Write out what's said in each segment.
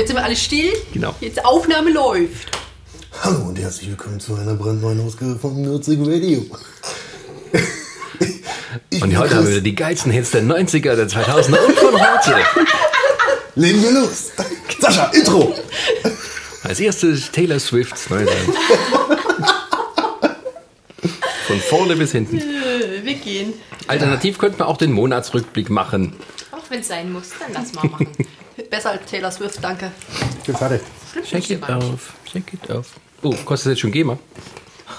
jetzt sind wir alle still. Genau. Jetzt Aufnahme läuft. Hallo und herzlich willkommen zu einer brandneuen Ausgabe von Nurzig Radio. Ich Und heute haben wir die geilsten Hits der 90er, der 2000er und von heute. Legen wir los. Sascha, Intro. Als erstes Taylor Swifts neue Band. Von vorne bis hinten. Äh, Wir gehen. Alternativ könnte man auch den Monatsrückblick machen. Wenn es sein muss, dann lass mal machen. Besser als Taylor Swift, danke. Ich bin fertig. Shake it off, shake it off. Oh, kostet das jetzt schon GEMA?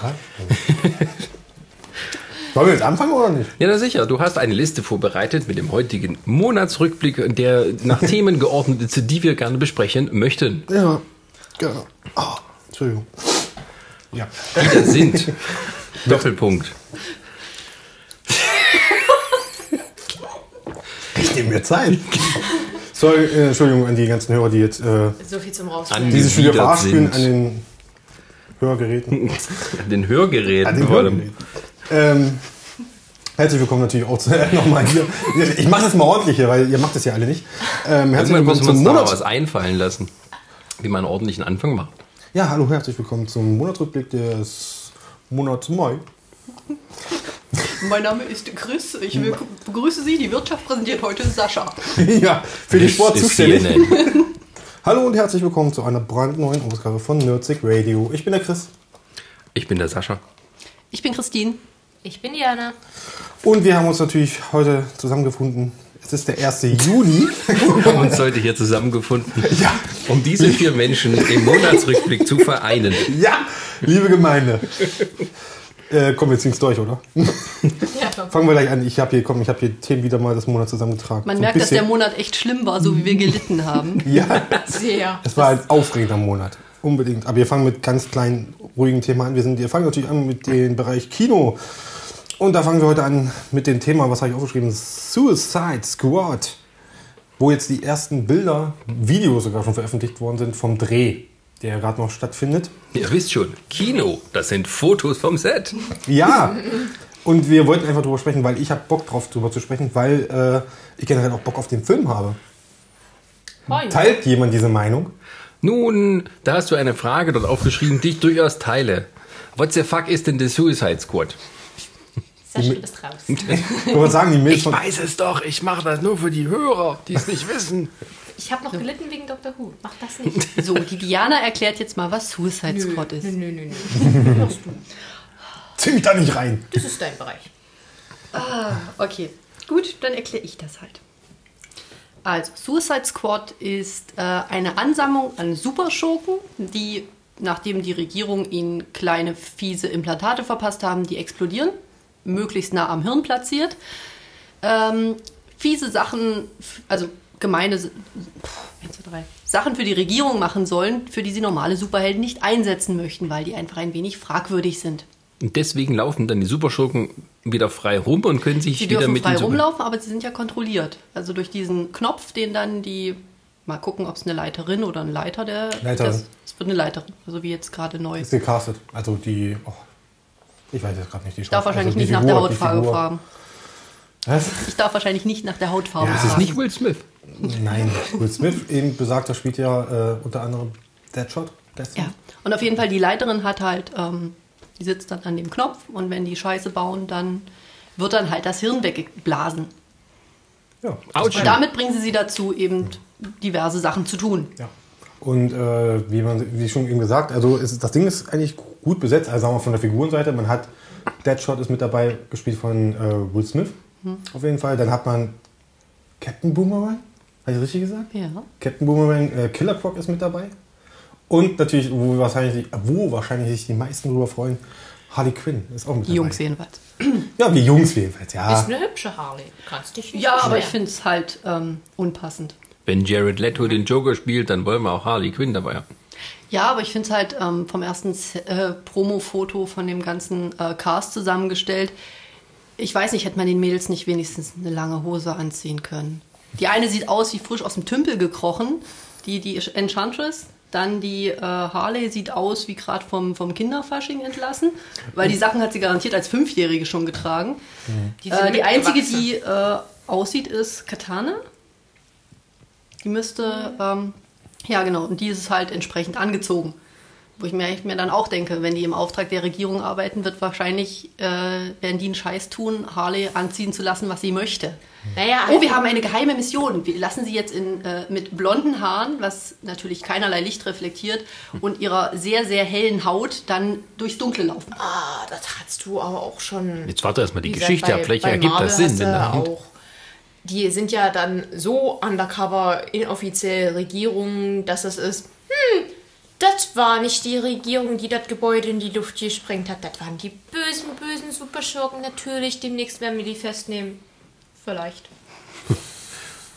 Wollen wir jetzt anfangen oder nicht? Ja, na sicher. Du hast eine Liste vorbereitet mit dem heutigen Monatsrückblick, der nach Themen geordnet ist, die wir gerne besprechen möchten. Ja, genau. Oh, Entschuldigung. Ja. Die da sind. Doppelpunkt. Ich nehme mir Zeit. Sorry, äh, Entschuldigung an die ganzen Hörer, die jetzt äh, So viel zum An Video Angewidert verarscht fühlen sind. an den Hörgeräten. An den Hörgeräten. An den vor allem. Ähm, herzlich willkommen natürlich auch zu, nochmal hier. Ich mache das mal ordentlich hier, weil ihr macht das ja alle nicht. Ähm, herzlich willkommen wir uns zum da mal Monats... was einfallen lassen, wie man einen ordentlichen Anfang macht. Ja, hallo, herzlich willkommen zum Monatsrückblick des Monats Mai. Mein Name ist Chris. Ich begrüße Sie. Die Wirtschaft präsentiert heute Sascha. ja, für den Sport zuständig. Hallo und herzlich willkommen zu einer brandneuen Ausgabe von Nerdsig Radio. Ich bin der Chris. Ich bin der Sascha. Ich bin Christine. Ich bin Diana. Und wir haben uns natürlich heute zusammengefunden. Es ist der 1. Juli. Wir haben uns heute hier zusammengefunden, um diese vier Menschen im Monatsrückblick zu vereinen. ja, liebe Gemeinde. Äh, komm, wir ziehen es durch, oder? Ja. Fangen wir gleich an. Ich habe hier, komm, ich habe hier Themen wieder mal das Monat zusammengetragen. Man So merkt, dass der Monat echt schlimm war, so wie wir gelitten haben. Ja, Sehr. es war ein aufregender Monat. Unbedingt. Aber wir fangen mit ganz kleinen, ruhigen Themen an. Wir, sind, wir fangen natürlich an mit dem Bereich Kino. Und da fangen wir heute an mit dem Thema, was habe ich aufgeschrieben? Suicide Squad. Wo jetzt die ersten Bilder, Videos sogar schon veröffentlicht worden sind vom Dreh, der gerade noch stattfindet. Ihr wisst schon, Kino, das sind Fotos vom Set. Ja, und wir wollten einfach drüber sprechen, weil ich habe Bock drauf, drüber zu sprechen, weil äh, ich generell auch Bock auf den Film habe. Moin. Teilt jemand diese Meinung? Nun, da hast du eine Frage dort aufgeschrieben, die ich durchaus teile. What the fuck ist denn der Suicide Squad? Sascha, du bist raus. Ich sagen, die Mails Ich weiß es doch, ich mache das nur für die Hörer, die es nicht wissen. Ich habe noch gelitten wegen Dr. Who. Mach das nicht. So, die Diana erklärt jetzt mal, was Suicide Squad ist. Nö, nö, nö, nö. Machst du. Zieh mich da nicht rein. Das ist dein Bereich. Okay, gut, dann erkläre ich das halt. Also, Suicide Squad ist äh, eine Ansammlung an Superschurken, die, nachdem die Regierung ihnen kleine, fiese Implantate verpasst haben, die explodieren, möglichst nah am Hirn platziert. Ähm, fiese Sachen, also gemeine pff, eins, zwei, drei, Sachen für die Regierung machen sollen, für die sie normale Superhelden nicht einsetzen möchten, weil die einfach ein wenig fragwürdig sind. Und deswegen laufen dann die Superschurken wieder frei rum und können sich Sie wieder dürfen mit frei rumlaufen, aber sie sind ja kontrolliert. Also durch diesen Knopf, den dann die, mal gucken, ob es eine Leiterin oder ein Leiter der. Leiterin. Es wird eine Leiterin, also wie jetzt gerade neu. Ist gecastet. Also die... Oh, ich weiß jetzt gerade nicht. Die Ich darf wahrscheinlich also nicht nach Figur, der die Hautfarbe fragen. Was? Ich darf wahrscheinlich nicht nach der Hautfarbe Ja, Das ist fragen. nicht Will Smith. Nein, Will Smith, eben besagter, spielt ja äh, unter anderem Deadshot. Destiny. Ja. Und auf jeden Fall, die Leiterin hat halt, ähm, die sitzt dann an dem Knopf und wenn die Scheiße bauen, dann wird dann halt das Hirn weggeblasen. ja. Und damit bringen sie sie dazu, eben diverse Sachen zu tun. Ja. Und äh, wie man wie schon eben gesagt, also ist, das Ding ist eigentlich gut besetzt, also sagen wir von der Figurenseite. Man hat Deadshot ist mit dabei, gespielt von äh, Will Smith. Auf jeden Fall. Dann hat man Captain Boomerang. Habe ich richtig gesagt? Ja. Captain Boomerang, äh, Killer Croc ist mit dabei. Und natürlich, wo wahrscheinlich, wo wahrscheinlich sich die meisten drüber freuen, Harley Quinn ist auch mit Die dabei. Jungs jedenfalls. Ja, wir Jungs jedenfalls, ja. Ist eine hübsche Harley. Kannst dich nicht Ja, aber ich finde es halt ähm, unpassend. Wenn Jared Leto den Joker spielt, dann wollen wir auch Harley Quinn dabei haben. Ja, aber ich finde es halt ähm, vom ersten äh, Promo-Foto von dem ganzen äh, Cast zusammengestellt. Ich weiß nicht, hätte man den Mädels nicht wenigstens eine lange Hose anziehen können. Die eine sieht aus wie frisch aus dem Tümpel gekrochen, die, die Enchantress. Dann die äh, Harley sieht aus wie gerade vom, vom Kinderfasching entlassen, weil die Sachen hat sie garantiert als Fünfjährige schon getragen. Die, sind Äh, die einzige, die äh, aussieht, ist Katana. Die müsste ähm, Ja, genau. Und die ist halt entsprechend angezogen. Wo ich mir, ich mir dann auch denke, wenn die im Auftrag der Regierung arbeiten, wird wahrscheinlich, äh, werden die einen Scheiß tun, Harley anziehen zu lassen, was sie möchte. Naja, Oh, wir haben eine geheime Mission. Wir lassen sie jetzt in, äh, mit blonden Haaren, was natürlich keinerlei Licht reflektiert, und ihrer sehr, sehr hellen Haut dann durchs Dunkle laufen. Ah, das hast du aber auch schon. Jetzt warte erstmal die Geschichte ab. bei- Vielleicht bei ergibt Marvel das Sinn. Wenn auch, die sind ja dann so undercover, inoffiziell Regierungen, dass es ist, hm, das war nicht die Regierung, die das Gebäude in die Luft gesprengt hat. Das waren die bösen, bösen Superschurken. Natürlich, demnächst werden wir die festnehmen. Vielleicht.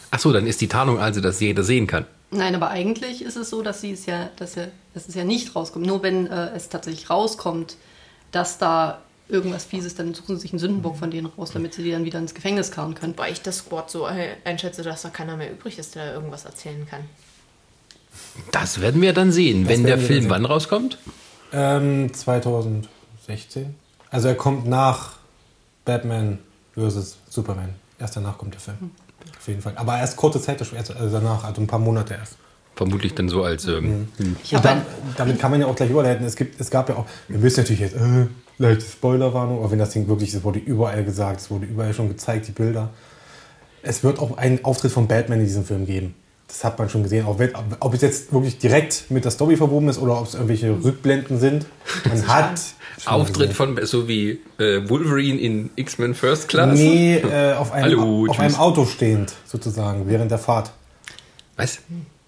Achso, dann ist die Tarnung also, dass jeder sehen kann. Nein, aber eigentlich ist es so, dass sie es ja, dass, er, dass es ja nicht rauskommt. Nur wenn äh, es tatsächlich rauskommt, dass da irgendwas Fieses, dann suchen sie sich einen Sündenbock von denen raus, damit sie die dann wieder ins Gefängnis karren können. Weil ich das Squad so äh, einschätze, dass da keiner mehr übrig ist, der irgendwas erzählen kann. Das werden wir dann sehen. Wenn der Film sehen. wann rauskommt? Ähm, 2016. Also er kommt nach Batman vs. Superman. Erst danach kommt der Film. Auf jeden Fall. Aber erst kurze Zeit erst- also danach, also ein paar Monate erst. Vermutlich dann so als. Ähm, Und habe dann, damit kann man ja auch gleich überleiten. Es, gibt, es gab ja auch, wir wissen natürlich jetzt, äh, leichte Spoilerwarnung, aber wenn das Ding wirklich, es wurde überall gesagt, es wurde überall schon gezeigt, die Bilder. Es wird auch einen Auftritt von Batman in diesem Film geben. Das hat man schon gesehen. Wenn, ob es jetzt wirklich direkt mit der Story verwoben ist oder ob es irgendwelche Rückblenden sind. Man hat Auftritt gesehen. von, so wie äh, Wolverine in X-Men First Class? Nee, äh, auf, einem, Hallo, auf einem Auto stehend, sozusagen, während der Fahrt. Was?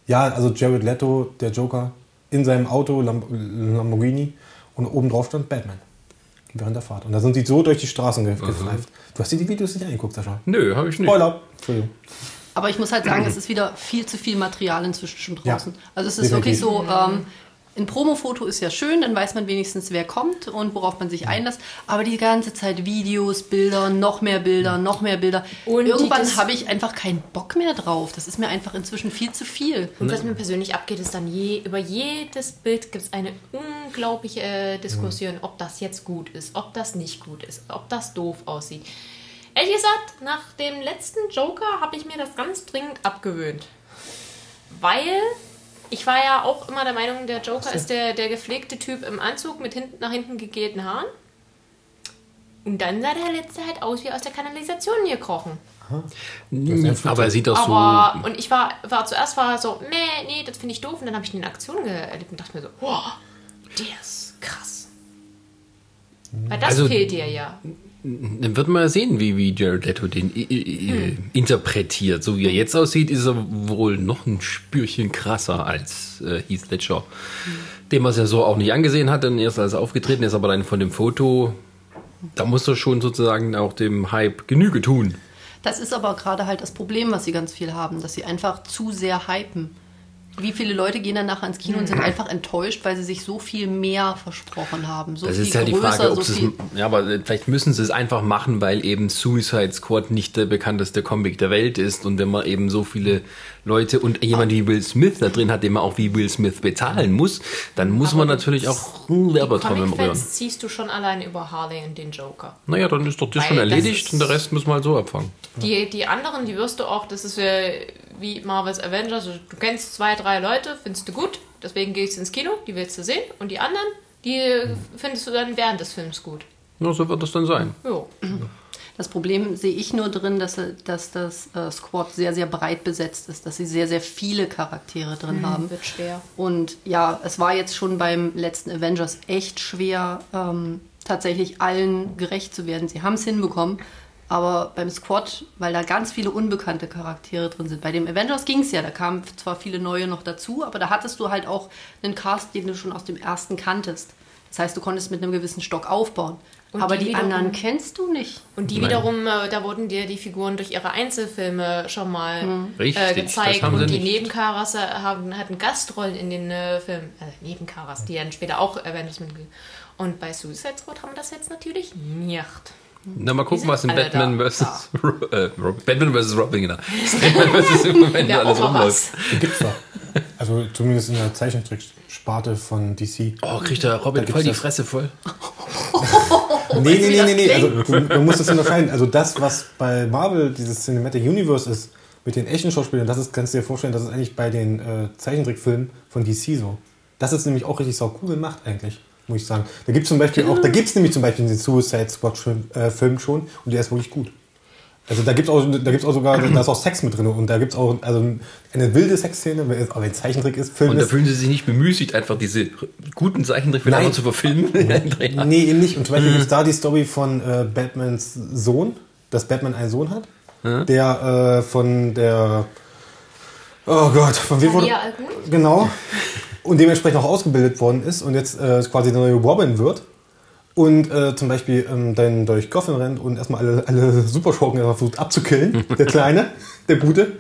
Ja, also Jared Leto, der Joker, in seinem Auto, Lam Lamborghini, und oben drauf stand Batman. Während der Fahrt. Und da sind sie so durch die Straßen ge gefleift. Du hast dir die Videos nicht angeguckt, Sascha. Nö, habe ich nicht. Spoiler. Entschuldigung. Aber ich muss halt sagen, es ist wieder viel zu viel Material inzwischen schon draußen. Ja, also es ist definitiv. wirklich so, ähm, ein Promofoto ist ja schön, dann weiß man wenigstens, wer kommt und worauf man sich einlässt. Aber die ganze Zeit Videos, Bilder, noch mehr Bilder, noch mehr Bilder. Und Irgendwann habe ich einfach keinen Bock mehr drauf. Das ist mir einfach inzwischen viel zu viel. Und was mir persönlich abgeht, ist dann je, über jedes Bild gibt es eine unglaubliche äh, Diskussion, ob das jetzt gut ist, ob das nicht gut ist, ob das doof aussieht. Ehrlich gesagt, nach dem letzten Joker habe ich mir das ganz dringend abgewöhnt. Weil ich war ja auch immer der Meinung, der Joker ist der, der gepflegte Typ im Anzug mit hinten, nach hinten gegelten Haaren. Und dann sah der letzte halt aus wie aus der Kanalisation gekrochen. Aber er sieht doch so. Aber, und ich war, war zuerst war so, nee, nee, das finde ich doof. Und dann habe ich ihn in Aktion erlebt und dachte mir so, boah, der ist krass. Weil das Also- fehlt dir ja. Dann wird man sehen, wie, wie Jared Leto den i- i- i- interpretiert. So wie er jetzt aussieht, ist er wohl noch ein Spürchen krasser als äh, Heath Ledger. Dem man es ja so auch nicht angesehen hat, dann erst als er aufgetreten ist, aber dann von dem Foto, da muss er schon sozusagen auch dem Hype Genüge tun. Das ist aber gerade halt das Problem, was sie ganz viel haben, dass sie einfach zu sehr hypen. Wie viele Leute gehen dann nachher ins Kino und sind einfach enttäuscht, weil sie sich so viel mehr versprochen haben. So Das ist halt die Frage, ob so sie es. Ja, aber äh, vielleicht müssen sie es einfach machen, weil eben Suicide Squad nicht der bekannteste Comic der Welt ist. Und wenn man eben so viele Leute und jemand wie Will Smith da drin hat, den man auch wie Will Smith bezahlen muss, dann muss man natürlich auch einen Werbetrommel rühren. Ziehst du schon allein über Harley und den Joker. Naja, dann ist doch das Weil schon das erledigt ist- und der Rest muss man halt so abfangen. Die, die anderen, die wirst du auch, das ist wie Marvel's Avengers. Also, Du kennst zwei, drei Leute, findest du gut, deswegen gehst du ins Kino, die willst du sehen. Und die anderen, die findest du dann während des Films gut. Ja, so wird das dann sein. Jo. Das Problem sehe ich nur drin, dass, dass das äh, Squad sehr, sehr breit besetzt ist, dass sie sehr, sehr viele Charaktere drin haben. Wird schwer. Und ja, es war jetzt schon beim letzten Avengers echt schwer, ähm, tatsächlich allen gerecht zu werden. Sie haben es hinbekommen, aber beim Squad, weil da ganz viele unbekannte Charaktere drin sind. Bei dem Avengers ging es ja, da kamen zwar viele neue noch dazu, aber da hattest du halt auch einen Cast, den du schon aus dem ersten kanntest. Das heißt, du konntest mit einem gewissen Stock aufbauen. Und aber die die, wiederum- anderen kennst du nicht. Und die Nein. wiederum, äh, da wurden dir die Figuren durch ihre Einzelfilme schon mal Richtig, äh, das gezeigt. haben sie Und die nicht. Nebencharas äh, haben, hatten Gastrollen in den äh, Filmen. Also Nebencharas, die dann später auch Avengers mit. Und bei Suicide Squad haben wir das jetzt natürlich nicht. Na, mal gucken, was in Batman da. vs. Äh, Batman vs. Robin, genau. Batman vs. Superman Wäre alles rumläuft. gibt's doch. Also zumindest in der Zeichentricksparte von DC. Oh, kriegt der Robin Da voll die. Fresse voll. Nee, nee, nee, nee, nee. das Also, du, du musst das unterscheiden. Also das, was bei Marvel dieses Cinematic Universe ist, mit den echten Schauspielern, das ist, kannst du dir vorstellen, das ist eigentlich bei den äh, Zeichentrickfilmen von DC so. Das ist nämlich auch richtig cool gemacht eigentlich, muss ich sagen. Da gibt es zum Beispiel auch, da gibt es nämlich zum Beispiel den Suicide Squad Film, äh, Film schon und der ist wirklich gut. Also da gibt es auch, da gibt's auch sogar, da ist auch Sex mit drin und da gibt es auch also eine wilde Sexszene, wenn es aber ein Zeichentrick ist, Film Und da ist. fühlen sie sich nicht bemüßigt, einfach diese guten Zeichentrickfilme einfach zu verfilmen. Nee, eben nicht. Und zum Beispiel gibt es da die Story von äh, Batmans Sohn, dass Batman einen Sohn hat, der äh, von der Oh Gott, von wem wurde. Genau. Und dementsprechend auch ausgebildet worden ist und jetzt äh, quasi der neue Robin wird. Und äh, zum Beispiel ähm, dann durch Gotham rennt und erstmal alle, alle Superschurken versucht abzukillen. Der Kleine, der Gute.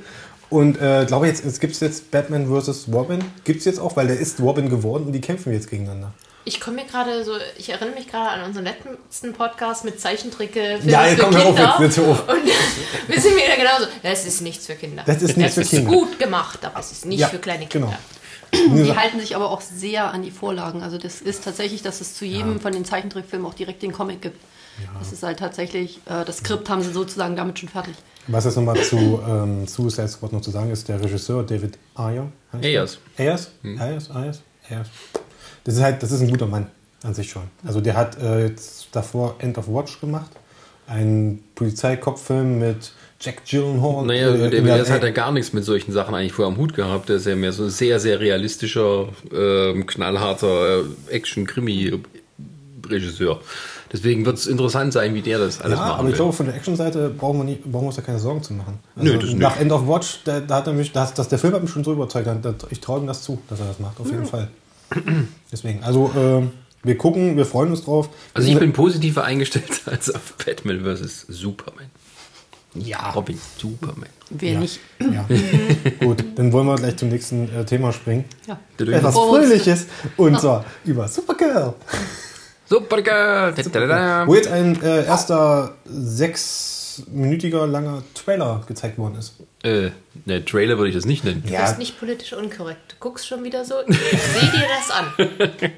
Und äh, glaube jetzt, es gibt jetzt Batman vs. Robin. Gibt es jetzt auch, weil der ist Robin geworden und die kämpfen jetzt gegeneinander. Ich komme mir gerade so, ich erinnere mich gerade an unseren letzten Podcast mit Zeichentricke Ja, für komm, hör auf Kinder. jetzt, jetzt auf. Und wir sind wieder genauso. Das ist nichts für Kinder. Das ist nichts für Kinder. ist gut gemacht, aber es ist nicht Ja, für kleine Kinder. genau. Die halten sich aber auch sehr an die Vorlagen. Also das ist tatsächlich, dass es zu jedem von den Zeichentrickfilmen auch direkt den Comic gibt. Das ist halt tatsächlich, äh, das Skript haben sie sozusagen damit schon fertig. Was jetzt nochmal zu ähm, Suicide Squad noch zu sagen ist, der Regisseur David Ayer. Ayers. Ayers? Ayers? Ayers? Ayers. Das ist halt, das ist ein guter Mann an sich schon. Also der hat äh, jetzt davor End of Watch gemacht, einen Polizeikopffilm mit Jack Gyllenhaal. Naja, äh, der, der der- hat ja gar nichts mit solchen Sachen eigentlich vorher am Hut gehabt. Der ist ja mehr so ein sehr, sehr realistischer, ähm, knallharter äh, Action-Krimi-Regisseur. Deswegen wird es interessant sein, wie der das alles ja, machen aber ich glaube, von der Actionseite brauchen wir, nicht, brauchen wir uns da keine Sorgen zu machen. Also Nö, das nicht. nach End of Watch, da, da hat er mich, das, das, der Film hat mich schon so überzeugt. Da, ich traue ihm das zu, dass er das macht, auf jeden Fall. Deswegen, also ähm, wir gucken, wir freuen uns drauf. also ich bin positiver eingestellt als auf Batman vs. Superman. Ja, Robin, Superman. Wer ja, nicht. Ja. Gut, dann wollen wir gleich zum nächsten äh, Thema springen. Ja. Etwas Fröhliches. Und zwar über Supergirl. Supergirl! Da-da-da-da. Wo jetzt ein äh, erster sechsminütiger langer Trailer gezeigt worden ist. Äh, ne, Trailer würde ich das nicht nennen. Du bist nicht politisch unkorrekt. Du guckst schon wieder so. Ich sehe dir das an.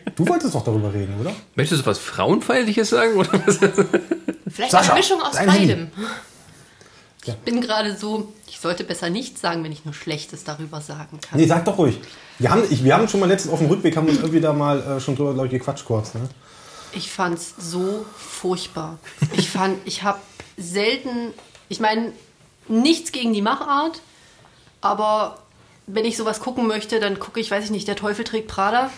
du wolltest doch darüber reden, oder? Möchtest du was Frauenfeindliches sagen? Oder was? Vielleicht Sascha, eine Mischung aus dein Handy. Beidem. Ich bin gerade so, ich sollte besser nichts sagen, wenn ich nur Schlechtes darüber sagen kann. Nee, sag doch ruhig. Wir haben, ich, wir haben schon mal letztens auf dem Rückweg, haben uns irgendwie da mal äh, schon drüber, glaube ich, gequatscht kurz. Ne? Ich fand's so furchtbar. Ich fand, ich habe selten, ich meine, nichts gegen die Machart, aber wenn ich sowas gucken möchte, dann gucke ich, weiß ich nicht, der Teufel trägt Prada.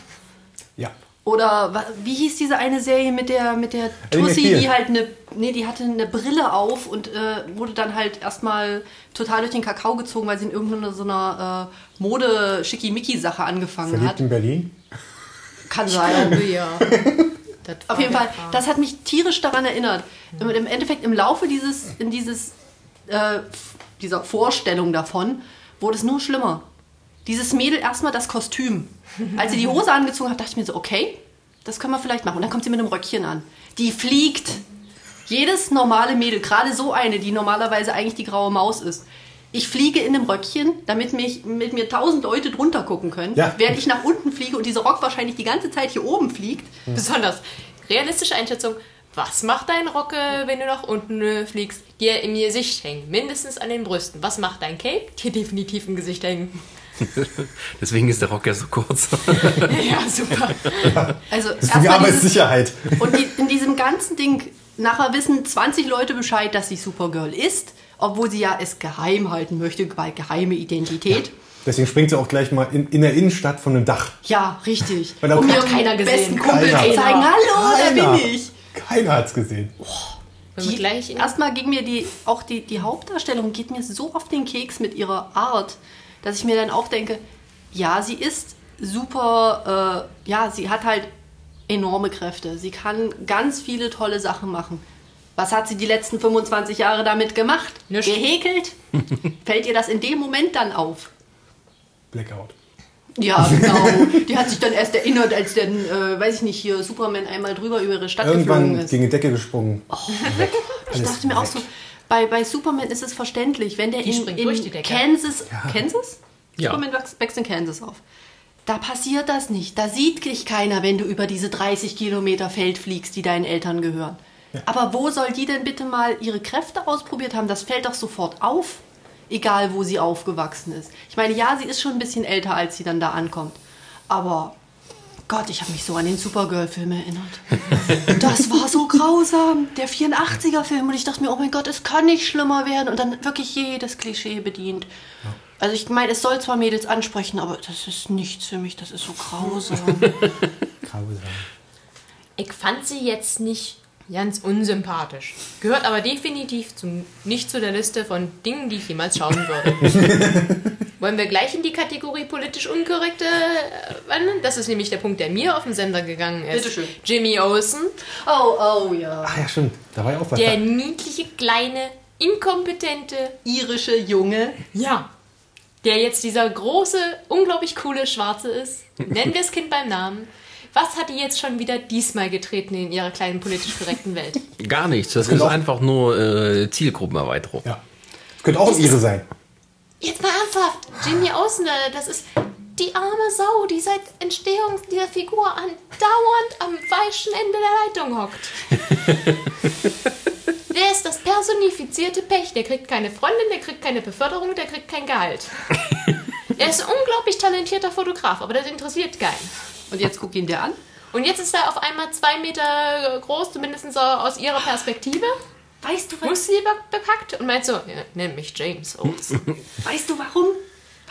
Ja. Oder wa- wie hieß diese eine Serie mit der mit der Tussi, die halt eine nee, die hatte eine Brille auf und äh, wurde dann halt erstmal total durch den Kakao gezogen, weil sie in irgendeiner so einer äh, Mode schickimicki Sache angefangen Verliebt hat. in Berlin. Kann sein. Ja. Das Auf jeden Fall, das hat mich tierisch daran erinnert. Und Im Endeffekt im Laufe dieses, in dieses, äh, dieser Vorstellung davon wurde es nur schlimmer. Dieses Mädel erstmal das Kostüm. Als sie die Hose angezogen hat, dachte ich mir so, okay, das können wir vielleicht machen. Und dann kommt sie mit einem Röckchen an. Die fliegt. Jedes normale Mädel, gerade so eine, die normalerweise eigentlich die graue Maus ist. Ich fliege in einem Röckchen, damit mich, mit mir tausend Leute drunter gucken können, Ja. während ich nach unten fliege und dieser Rock wahrscheinlich die ganze Zeit hier oben fliegt. Besonders realistische Einschätzung. Was macht dein Rock, wenn du nach unten äh, fliegst? Dir im Gesicht hängen. Mindestens an den Brüsten. Was macht dein Cape? Dir definitiv im Gesicht hängen. Deswegen ist der Rock ja so kurz. ja, super. Also dieses, Arbeitssicherheit. und die, in diesem ganzen Ding, nachher wissen 20 Leute Bescheid, dass sie Supergirl ist, obwohl sie ja es geheim halten möchte, weil geheime Identität. Deswegen springt sie auch gleich mal in, in der Innenstadt von einem Dach. Ja, richtig. Weil da um hat ihrem keiner gesehen. besten Kumpel Keiner. zu zeigen, hallo, da Keiner. bin ich. Keiner hat's gesehen. Wir Die, gleich erstmal ging mir die, auch die, die Hauptdarstellung geht mir so auf den Keks mit ihrer Art, dass ich mir dann auch denke, ja, sie ist super, äh, ja, sie hat halt enorme Kräfte. Sie kann ganz viele tolle Sachen machen. Was hat sie die letzten 25 Jahre damit gemacht? Nichts. Gehäkelt? Fällt ihr das in dem Moment dann auf? Blackout. Ja, genau. Die hat sich dann erst erinnert, als dann, äh, weiß ich nicht, hier Superman einmal drüber über ihre Stadt geflogen Irgendwann ist. gegen die Decke gesprungen. Weg. Ich dachte mir auch so, bei, bei Superman ist es verständlich, wenn der Die in, springt in durch die Decke. Kansas, Kansas? Ja. Superman wächst- wächst in Kansas auf. Da passiert das nicht. Da sieht dich keiner, wenn du über diese 30 Kilometer Feld fliegst, die deinen Eltern gehören. Aber wo soll die denn bitte mal ihre Kräfte ausprobiert haben? Das fällt doch sofort auf. Egal, wo sie aufgewachsen ist. Ich meine, ja, sie ist schon ein bisschen älter, als sie dann da ankommt. Aber Gott, ich habe mich so an den Supergirl-Film erinnert. Das war so grausam. Der 84er-Film. Und ich dachte mir, oh mein Gott, es kann nicht schlimmer werden. Und dann wirklich jedes Klischee bedient. Also ich meine, es soll zwar Mädels ansprechen, aber das ist nichts für mich. Das ist so grausam. Grausam. Ich fand sie jetzt nicht ganz unsympathisch. Gehört aber definitiv zum, nicht zu der Liste von Dingen, die ich jemals schauen würde. Wollen wir gleich in die Kategorie politisch unkorrekte äh, wandern? Das ist nämlich der Punkt, der mir auf den Sender gegangen ist. Bitteschön. Jimmy Olsen, Oh, oh ja. Ach ja, stimmt. Da war ja auch was. der da. niedliche, kleine, inkompetente Irische Junge. Ja. Der jetzt dieser große, unglaublich coole Schwarze ist. Nennen wir das Kind beim Namen. Was hat die jetzt schon wieder diesmal getreten in ihrer kleinen politisch korrekten Welt? Gar nichts. Das ist Genau. einfach nur äh, Zielgruppenerweiterung. Ja. Das könnte auch ihre sein. Jetzt mal ernsthaft. Jimmy äh, das ist die arme Sau, die seit Entstehung dieser Figur andauernd am falschen Ende der Leitung hockt. Der ist das personifizierte Pech. Der kriegt keine Freundin, der kriegt keine Beförderung, der kriegt kein Gehalt. Er ist ein unglaublich talentierter Fotograf, aber das interessiert keinen. Und jetzt guck ihn dir an. Und jetzt ist er auf einmal zwei Meter groß, zumindest so aus ihrer Perspektive. Weißt du, was, Muskelbepackt und meint so, ja, nenn mich James Olsen. weißt du warum?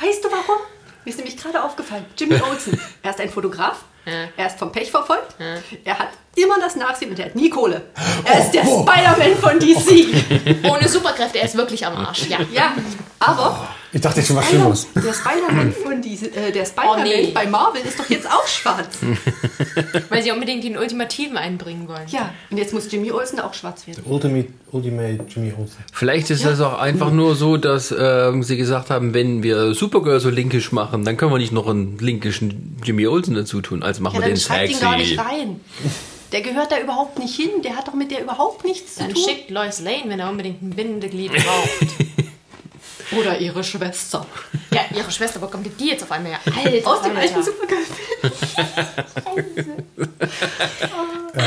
Weißt du warum? Mir ist nämlich gerade aufgefallen. Jimmy Olsen. Er ist ein Fotograf. Ja. Er ist vom Pech verfolgt. Er hat immer das Nachsehen und er hat nie Kohle. Er ist der Spider-Man von DC. Ohne Superkräfte, er ist wirklich am Arsch. Ja. Ja, aber Ich dachte jetzt schon was Schlimmes. der Spider-Man von DC, äh, der Spider-Man Oh, nee. bei Marvel ist doch jetzt auch schwarz. Weil sie unbedingt den Ultimativen einbringen wollen. Ja, und jetzt muss Jimmy Olsen auch schwarz werden. Ultimate, Ultimate Jimmy Olsen. Vielleicht ist das auch einfach nur so, dass ähm, sie gesagt haben, wenn wir Supergirl so linkisch machen, dann können wir nicht noch einen linkischen Jimmy Olsen dazu tun. Also machen Ja, wir dann den schreibt ihn gar nicht rein. Der gehört da überhaupt nicht hin. Der hat doch mit der überhaupt nichts zu Dann tun. schickt Lois Lane, wenn er unbedingt ein Bindeglied braucht. Oder ihre Schwester. ja, ihre Schwester, wo kommt die jetzt auf einmal her? Alter, Aus dem alten Supergirl-Film. Du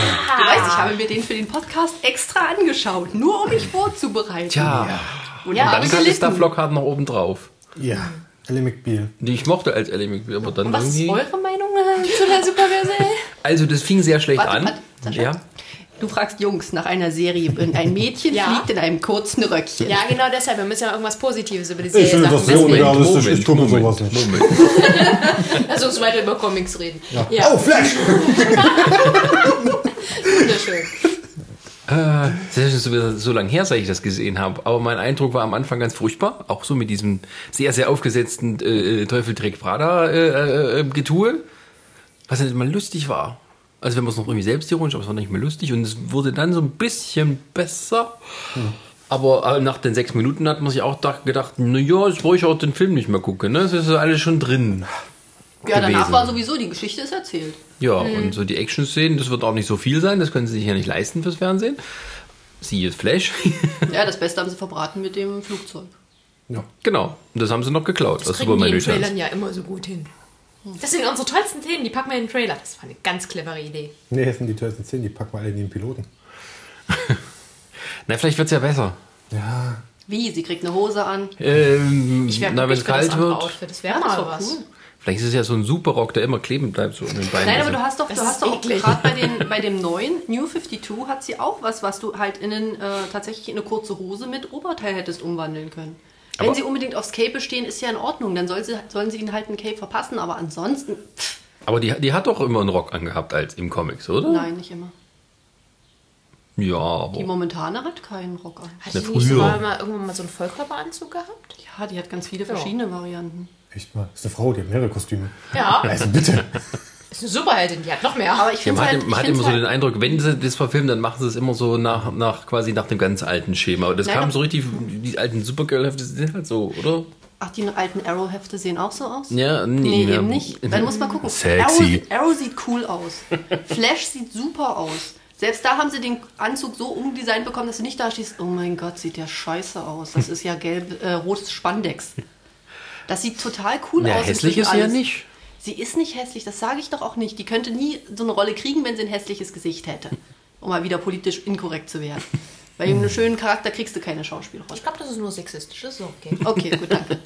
weißt, ich habe mir den für den Podcast extra angeschaut, nur um mich vorzubereiten. Tja, Und Ja, habe dann da gelitten. Flockhart noch oben drauf. Ja. Ellie McBeal. Die ich mochte als Ellie McBeal, aber dann Was ist irgendwie... eure Meinung äh, zu der Supergirl-Serie? Also das fing sehr schlecht Warte, an. warte, Sascha. ja. Du fragst Jungs nach einer Serie. und Ein Mädchen Ja. fliegt in einem kurzen Röckchen. Ja, genau deshalb. Wir müssen ja irgendwas Positives über die Ich Serie finde sagen. das sehr unrealistisch. Ich gucke sowas nicht. Moment. Lass uns weiter über Comics reden. Ja, Oh, Flash! wunderschön. Äh, das ist schon so, so lange her, seit ich das gesehen habe. Aber mein Eindruck war am Anfang ganz furchtbar. Auch so mit diesem sehr, sehr aufgesetzten äh, Teufel trägt Prada äh, äh, Getue. Was ja nicht mal lustig war. Also wenn man es noch irgendwie selbstironisch, aber es war nicht mehr lustig. Und es wurde dann so ein bisschen besser. Aber äh, nach den sechs Minuten hat man sich auch da gedacht, na ja, jetzt brauche ich auch den Film nicht mehr gucken. Ne? Das ist ja alles schon drin. Ja, danach gewesen. war sowieso die Geschichte ist erzählt. Ja, und so die Action-Szenen, das wird auch nicht so viel sein. Das können sie sich ja nicht leisten fürs Fernsehen. Siehe Flash. Ja, das Beste haben sie verbraten mit dem Flugzeug. Ja. genau. Und das haben sie noch geklaut. Das aus kriegen die in Trailern ja immer so gut hin. Das sind unsere tollsten Szenen, die packen wir in den Trailer. Das war eine ganz clevere Idee. Nee, das sind die tollsten Szenen, die packen wir alle in den Piloten. Na, vielleicht wird's ja besser. Ja. Wie? Sie kriegt eine Hose an. Ähm, Ich wäre na, wenn es kalt wird. Outfit. Das wäre Ja, das mal was. cool. Vielleicht ist es ja so ein Superrock, der immer kleben bleibt so an den Beinen. Nein, aber Also- du hast doch, Das du ist hast doch gerade bei, den, bei dem neuen New 52 hat sie auch was, was du halt in einen, äh, tatsächlich in eine kurze Hose mit Oberteil hättest umwandeln können. Wenn Aber- sie unbedingt aufs Cape bestehen, ist ja in Ordnung. Dann soll sie, sollen sie ihnen halt ein Cape verpassen. Aber ansonsten, pff, Aber die, die hat doch immer einen Rock angehabt als im Comics, oder? nein, nicht immer. Ja, Die aber. momentane hat keinen Rock an. Hat die nicht früher. sogar mal irgendwann mal so einen Vollkörperanzug gehabt? Ja, die hat ganz viele verschiedene Varianten. Echt mal. Das ist eine Frau, die hat mehrere Kostüme. Ja, Also bitte. ist eine Superheldin, die hat noch mehr. Aber ich Ja, finde man hat, halt, man hat immer so halt, den Eindruck, wenn sie das verfilmen, dann machen sie es immer so nach, nach quasi nach dem ganz alten Schema. Aber das Nein, kam so richtig, die alten Supergirl-Hefte sind halt so, oder? Ach, die alten Arrow-Hefte sehen auch so aus? Ja, nee, Nee, eben nicht. Dann muss man gucken. Sexy. Arrow, Arrow sieht cool aus. Flash sieht super aus. Selbst da haben sie den Anzug so umdesignt bekommen, dass du nicht da stehst, oh mein Gott, sieht der scheiße aus. Das ist ja gelb, äh, rotes Spandex. Das sieht total cool Ja, aus. hässlich ist sie ja alles. nicht. Sie ist nicht hässlich, das sage ich doch auch nicht. Die könnte nie so eine Rolle kriegen, wenn sie ein hässliches Gesicht hätte. Um mal wieder politisch inkorrekt zu werden. Bei einem schönen Charakter kriegst du keine Schauspielrolle. Ich glaube, das ist nur sexistisch. Das ist okay. Okay, gut, danke.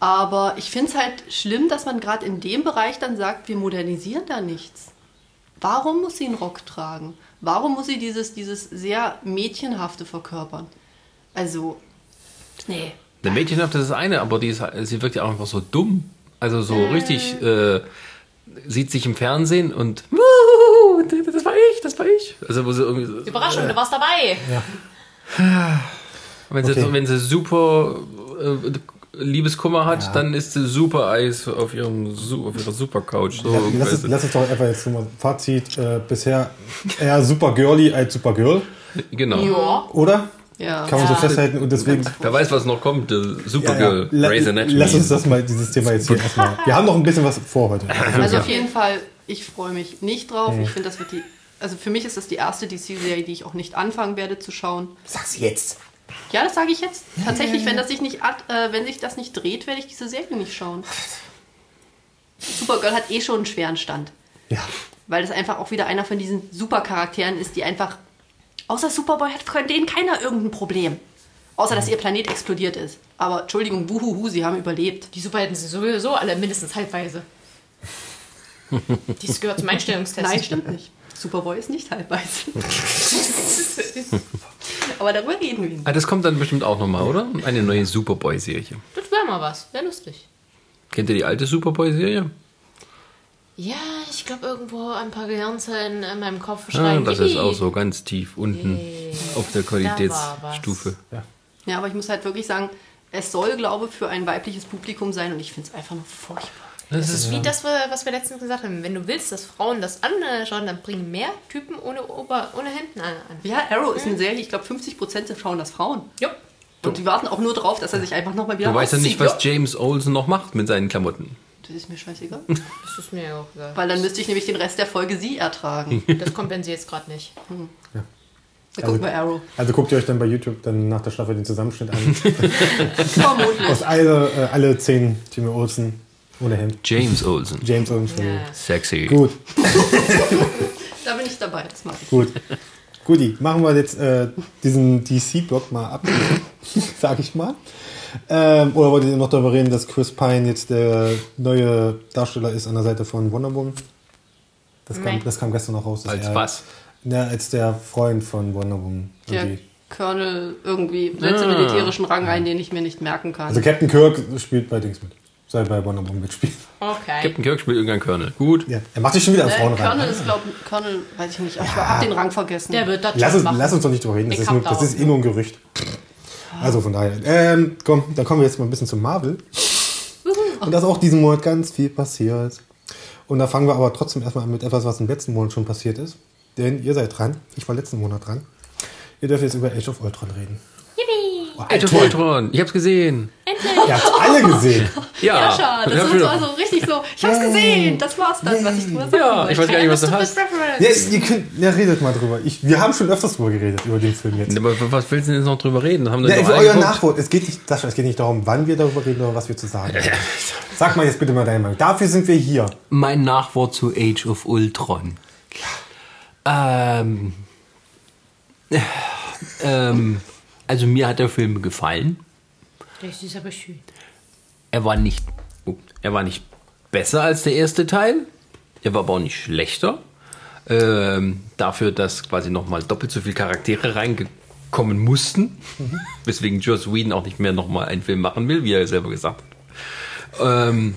Aber ich finde es halt schlimm, dass man gerade in dem Bereich dann sagt, wir modernisieren da nichts. Warum muss sie einen Rock tragen? Warum muss sie dieses, dieses sehr Mädchenhafte verkörpern? Also, nee. Eine Mädchenhaft das ist das eine, aber die ist, sie wirkt ja auch einfach so dumm. Also so richtig, äh, sieht sich im Fernsehen und "Wuhu, das war ich, das war ich. Also wo sie irgendwie so, Überraschung, du warst dabei. wenn, sie, Okay. wenn sie super äh, Liebeskummer hat, Ja. dann ist sie super Eis auf, ihrem, auf ihrer Supercouch. So, Ja, lass, es, lass uns doch einfach jetzt mal Fazit. Äh, bisher eher super girly als super girl, genau. Ja. oder? Ja. Kann man so Ja. festhalten und deswegen. Wer weiß, was noch kommt. äh, Ja, ja. Supergirl, La-. Lass uns das mal, dieses Thema jetzt hier erstmal. Wir haben noch ein bisschen was vor heute. Also auf jeden Fall, ich freue mich nicht drauf. Ich finde, das wird die. Also für mich ist das die erste DC-Serie, die ich auch nicht anfangen werde zu schauen. Sag's jetzt. Ja, das sage ich jetzt. Tatsächlich, wenn das sich nicht äh, wenn sich das nicht dreht, werde ich diese Serie nicht schauen. Supergirl hat eh schon einen schweren Stand. Ja. Weil das einfach auch wieder einer von diesen Supercharakteren ist, die einfach. Außer Superboy hat von denen keiner irgendein Problem. Außer dass ihr Planet explodiert ist. Aber Entschuldigung, wuhuhu, sie haben überlebt. Die Superhelden sind sowieso alle mindestens halbweise. Dies gehört zum Einstellungstest. Nein, stimmt nicht. Superboy ist nicht halbweise. Aber darüber reden wir nicht. Ah, das kommt dann bestimmt auch nochmal, oder? Eine neue Superboy-Serie. Das wäre mal was. Wäre lustig. Kennt ihr die alte Superboy-Serie? Ja, ich glaube, irgendwo ein paar Gehirnzellen in meinem Kopf Ah, schreien. das ist auch so ganz tief unten auf der Qualitätsstufe. Ja, aber ich muss halt wirklich sagen, es soll, glaube ich, für ein weibliches Publikum sein und ich finde es einfach nur furchtbar. Das Das ist wie das, was wir letztens gesagt haben. Wenn du willst, dass Frauen das anschauen, dann bringen mehr Typen ohne, Ober ohne Hemden an. Ja, Arrow ist eine Serie, ich glaube 50% schauen das Frauen. Jupp. Und die warten auch nur drauf, dass er sich einfach nochmal wieder Du weißt ja nicht, was. James Olsen noch macht mit seinen Klamotten. Das ist mir scheißegal. Das ist mir auch egal. Weil dann müsste ich nämlich den Rest der Folge sie ertragen. Das kompensiert jetzt gerade nicht. Da gucken wir Arrow. Also guckt ihr euch dann bei YouTube dann nach der Staffel den Zusammenschnitt an. Vermutlich. Aus alle, äh, alle zehn Jimmy Olsen ohne Hemd. James Olsen. James Olsen. Ja. Sexy. Gut, Da bin ich dabei, das mache ich. gut. Guti, machen wir jetzt äh, diesen DC-Block mal ab, sag ich mal. Ähm, oder wollt ihr noch darüber reden, dass Chris Pine jetzt der neue Darsteller ist an der Seite von Wonder Woman? Das kam, Nee. das kam gestern noch raus. Als er- was? Na, als der Freund von Wonder Woman. Der irgendwie. Colonel irgendwie setzt einen militärischen Rang ein, den ich mir nicht merken kann. Also Captain Kirk spielt bei Dings mit. Soll bei Wonder Woman mitspielen. Okay. Captain Kirk spielt irgendein Colonel. Gut. Ja. Er macht sich schon wieder als äh, Frauen rein. Colonel ist, glaube ich, Colonel, weiß ich nicht. Ich hab den Rang vergessen. Der wird das Lass uns, machen. lass uns doch nicht drüber reden. Das, Ich ist, nur, das da ist eh nur ein Gerücht. Also von daher. Ähm, komm, dann kommen wir jetzt mal ein bisschen zu Marvel. Und da ist auch diesen Monat ganz viel passiert. Und da fangen wir aber trotzdem erstmal an mit etwas, was im letzten Monat schon passiert ist. Denn ihr seid dran. Ich war letzten Monat dran. Ihr dürft jetzt über Age of Ultron reden. Oh, Age of. Ultron. Ich hab's gesehen. Ihr habt alle gesehen. Ja. Ja, schade. Das ist also richtig so. Ich hab's gesehen. Das war's dann, was ich drüber sagen Ja, ich weiß gar nicht, was du hast. Ja, ihr könnt, ja, redet mal drüber. Ich, wir haben schon öfters drüber geredet, über den Film jetzt. Aber was willst du denn jetzt noch drüber reden? Haben Ja, für euer geguckt. Nachwort. Es geht, nicht, Sascha, es geht nicht darum, wann wir darüber reden oder was wir zu sagen haben. Sag mal jetzt bitte mal deine Meinung. Dafür sind wir hier. Mein Nachwort zu Age of Ultron. Ähm, ähm, also mir hat der Film gefallen. Das ist aber schön. Er war nicht, oh, er war nicht besser als der erste Teil. Er war aber auch nicht schlechter. Ähm, dafür, dass quasi nochmal doppelt so viele Charaktere reingekommen mussten. Weswegen Joss Whedon auch nicht mehr nochmal einen Film machen will, wie er selber gesagt hat. Ähm,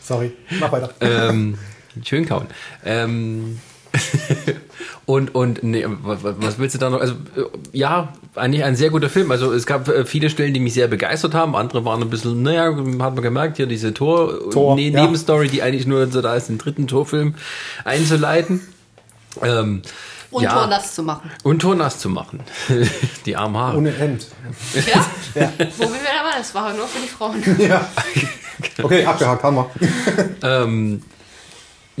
Sorry, mach weiter. ähm, schön kauen. Ähm, und und nee, was, willst du da noch? Also äh, ja, eigentlich ein sehr guter Film. Also es gab äh, viele Stellen, die mich sehr begeistert haben. Andere waren ein bisschen, naja, hat man gemerkt, hier diese Tor, Tor, ne, ja. Nebenstory, die eigentlich nur so da ist, den dritten Torfilm einzuleiten. Ähm, Und ja, Tor nass zu machen. und Tor nass zu machen. die armen Haare. Ohne Hemd. Ja? Wo wir wieder waren, das war nur für die Frauen. Ja. Okay, abgehakt, haben wir. Ähm,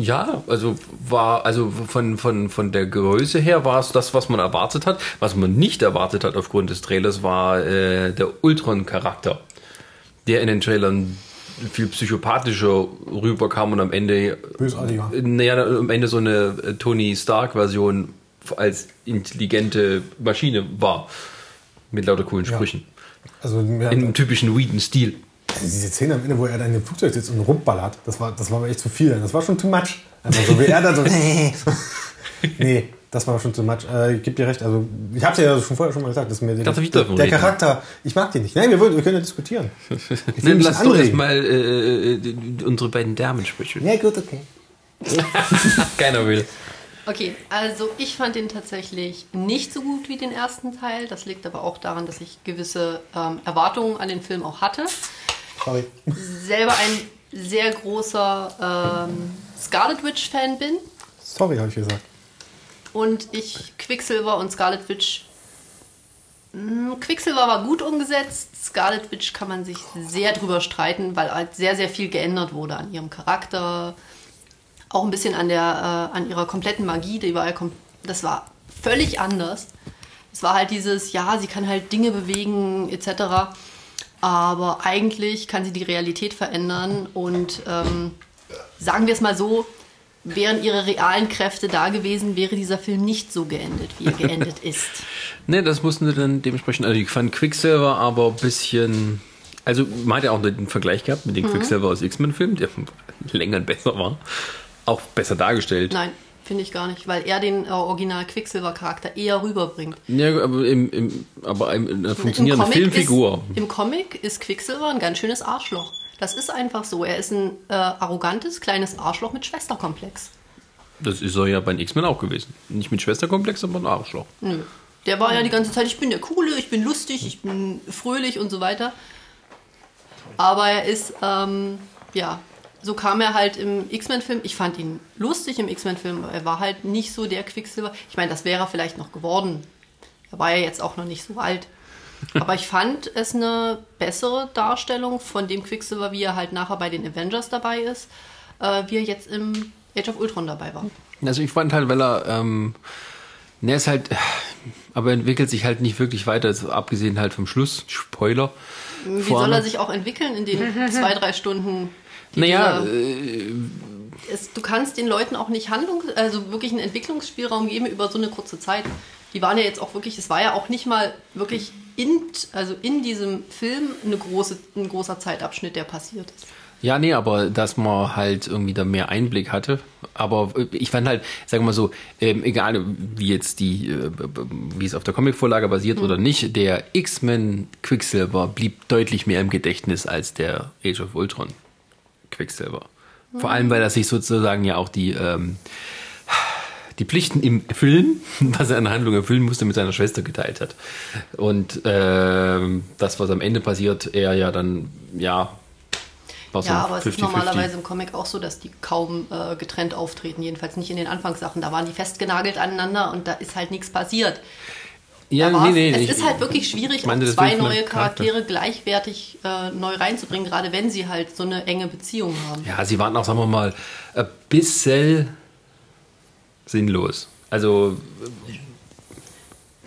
ja, also war, also von, von, von der Größe her war es das, was man erwartet hat. Was man nicht erwartet hat aufgrund des Trailers, war äh, der Ultron-Charakter, der in den Trailern viel psychopathischer rüberkam und am Ende, Bösartiger. naja, am Ende so eine äh, Tony Stark-Version als intelligente Maschine war. Mit lauter coolen Sprüchen. Also, mir hat, Im typischen Whedon-Stil. Also diese Szene am Ende, wo er da in dem Flugzeug sitzt und rumballert, das war, das war mir echt zu viel. Das war schon too much. Einfach so wie er da so. nee, das war schon too much. Äh, ich gebe dir recht. Also, ich habe ja schon vorher schon mal gesagt, dass mir ich der, der? Charakter, ich mag den nicht. Nein, wir, wollen, wir können ja diskutieren. Dann mich lass doch anregen. erstmal äh, äh, unsere beiden Damen sprechen. Ja, gut, okay. Keiner will. Okay, also ich fand den tatsächlich nicht so gut wie den ersten Teil. Das liegt aber auch daran, dass ich gewisse ähm, Erwartungen an den Film auch hatte. Sorry. Selber ein sehr großer ähm, Scarlet Witch-Fan bin. Sorry, habe ich gesagt. Und ich Quicksilver und Scarlet Witch. Mm, Quicksilver war gut umgesetzt. Scarlet Witch kann man sich sehr drüber streiten, weil halt sehr, sehr viel geändert wurde an ihrem Charakter. Auch ein bisschen an, der, äh, an ihrer kompletten Magie. Die war ja kom das war völlig anders. Es war halt dieses, ja, sie kann halt Dinge bewegen, etc. Aber eigentlich kann sie die Realität verändern. Und ähm, sagen wir es mal so, wären ihre realen Kräfte da gewesen, wäre dieser Film nicht so geendet, wie er geendet ist. Ne, das mussten sie dann dementsprechend. Also ich fand Quicksilver aber ein bisschen. Also man hat ja auch den Vergleich gehabt mit dem Quicksilver aus X-Men-Film, der länger besser war. Auch besser dargestellt. Nein, finde ich gar nicht, weil er den äh, Original Quicksilver-Charakter eher rüberbringt. Ja, aber, im, im, aber im, eine funktionierende Comic Filmfigur. Ist, Im Comic ist Quicksilver ein ganz schönes Arschloch. Das ist einfach so. Er ist ein äh, arrogantes, kleines Arschloch mit Schwesterkomplex. Das ist er ja bei den X-Men auch gewesen. Nicht mit Schwesterkomplex, aber ein Arschloch. Nö. Der war ja die ganze Zeit, ich bin der Coole, ich bin lustig, ich bin fröhlich und so weiter. Aber er ist, ähm, ja, so kam er halt im X-Men-Film. Ich fand ihn lustig im X-Men-Film, aber er war halt nicht so der Quicksilver. Ich meine, das wäre er vielleicht noch geworden. Er war ja jetzt auch noch nicht so alt. Aber ich fand es eine bessere Darstellung von dem Quicksilver, wie er halt nachher bei den Avengers dabei ist, äh, wie er jetzt im Age of Ultron dabei war. Also ich fand halt, weil er, ähm, ne, ist halt, aber er entwickelt sich halt nicht wirklich weiter, also abgesehen halt vom Schluss, Spoiler. Wie Vorne. soll er sich auch entwickeln in den zwei, drei Stunden? Naja, äh, es, du kannst den Leuten auch nicht Handlung, also wirklich einen Entwicklungsspielraum geben über so eine kurze Zeit. Die waren ja jetzt auch wirklich, es war ja auch nicht mal wirklich in, also in diesem Film eine große, ein großer Zeitabschnitt, der passiert ist. Ja, nee, aber dass man halt irgendwie da mehr Einblick hatte. Aber äh, ich fand halt, sagen wir mal so, ähm, egal wie jetzt die, äh, wie es auf der Comicvorlage basiert oder nicht, der X-Men Quicksilver blieb deutlich mehr im Gedächtnis als der Age of Ultron Quicksilver. Vor allem, weil er sich sozusagen ja auch die, ähm, die Pflichten im Film, was er an Handlung erfüllen musste, mit seiner Schwester geteilt hat. Und ähm, das, was am Ende passiert, er ja dann, ja, war so Ja, aber es ist 50-50. normalerweise im Comic auch so, dass die kaum äh, getrennt auftreten, jedenfalls nicht in den Anfangssachen. Da waren die festgenagelt aneinander und da ist halt nichts passiert. Ja, Aber nee, nee. es ich- ist halt wirklich schwierig, meine, zwei neue dem Charakter. Charaktere gleichwertig äh, neu reinzubringen, gerade wenn sie halt so eine enge Beziehung haben. Ja, sie waren auch, sagen wir mal, ein bisschen sinnlos. Also,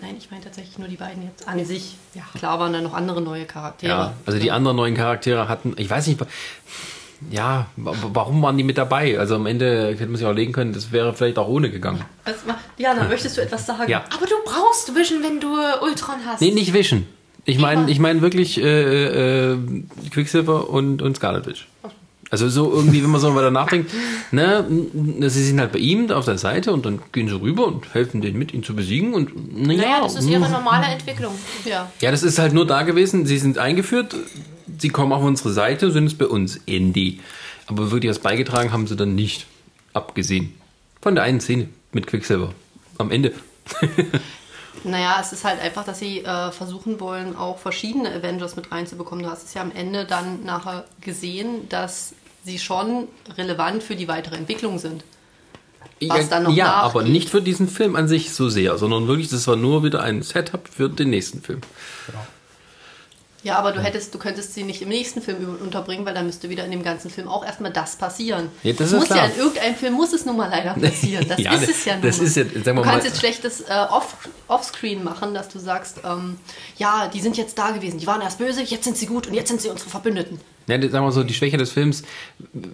Nein, ich meine tatsächlich nur die beiden jetzt an sich. Ja, klar waren da noch andere neue Charaktere. ja, also die anderen neuen Charaktere hatten, ich weiß nicht, ja, wa- warum waren die mit dabei? Also am Ende hätte man sich auch legen können, das wäre vielleicht auch ohne gegangen. Was ma- Diana, möchtest du etwas sagen? Ja. Aber du brauchst Vision, wenn du Ultron hast. Nee, nicht Vision. Ich meine, ich meine wirklich äh, äh, Quicksilver und, und Scarlet Witch. Also so irgendwie, wenn man so weiter nachdenkt, ne, sie sind halt bei ihm auf der Seite und dann gehen sie rüber und helfen denen mit, ihn zu besiegen und naja, Naja, das ist ihre normale Entwicklung. Ja. Ja, das ist halt nur da gewesen. Sie sind eingeführt, sie kommen auf unsere Seite, sind es bei uns. Ende. Aber wirklich was beigetragen haben sie dann nicht. Abgesehen von der einen Szene mit Quicksilver. Am Ende. Naja, es ist halt einfach, dass sie äh, versuchen wollen, auch verschiedene Avengers mit reinzubekommen. Du hast es ja am Ende dann nachher gesehen, dass sie schon relevant für die weitere Entwicklung sind. Was ja, dann noch ja nachgeht. aber nicht für diesen Film an sich so sehr, sondern wirklich, das war nur wieder ein Setup für den nächsten Film. Ja, aber du hättest, du könntest sie nicht im nächsten Film unterbringen, weil dann müsste wieder in dem ganzen Film auch erstmal das passieren. Ja, das muss klar. ja in irgendeinem Film muss es nun mal leider passieren. Das Ja, ist es ja nun das mal. ist ja, sagen wir du kannst mal- jetzt schlechtes äh, off, Offscreen machen, dass du sagst, ähm, ja, die sind jetzt da gewesen, die waren erst böse, jetzt sind sie gut und jetzt sind sie unsere Verbündeten. Ja, sagen wir so, die Schwäche des Films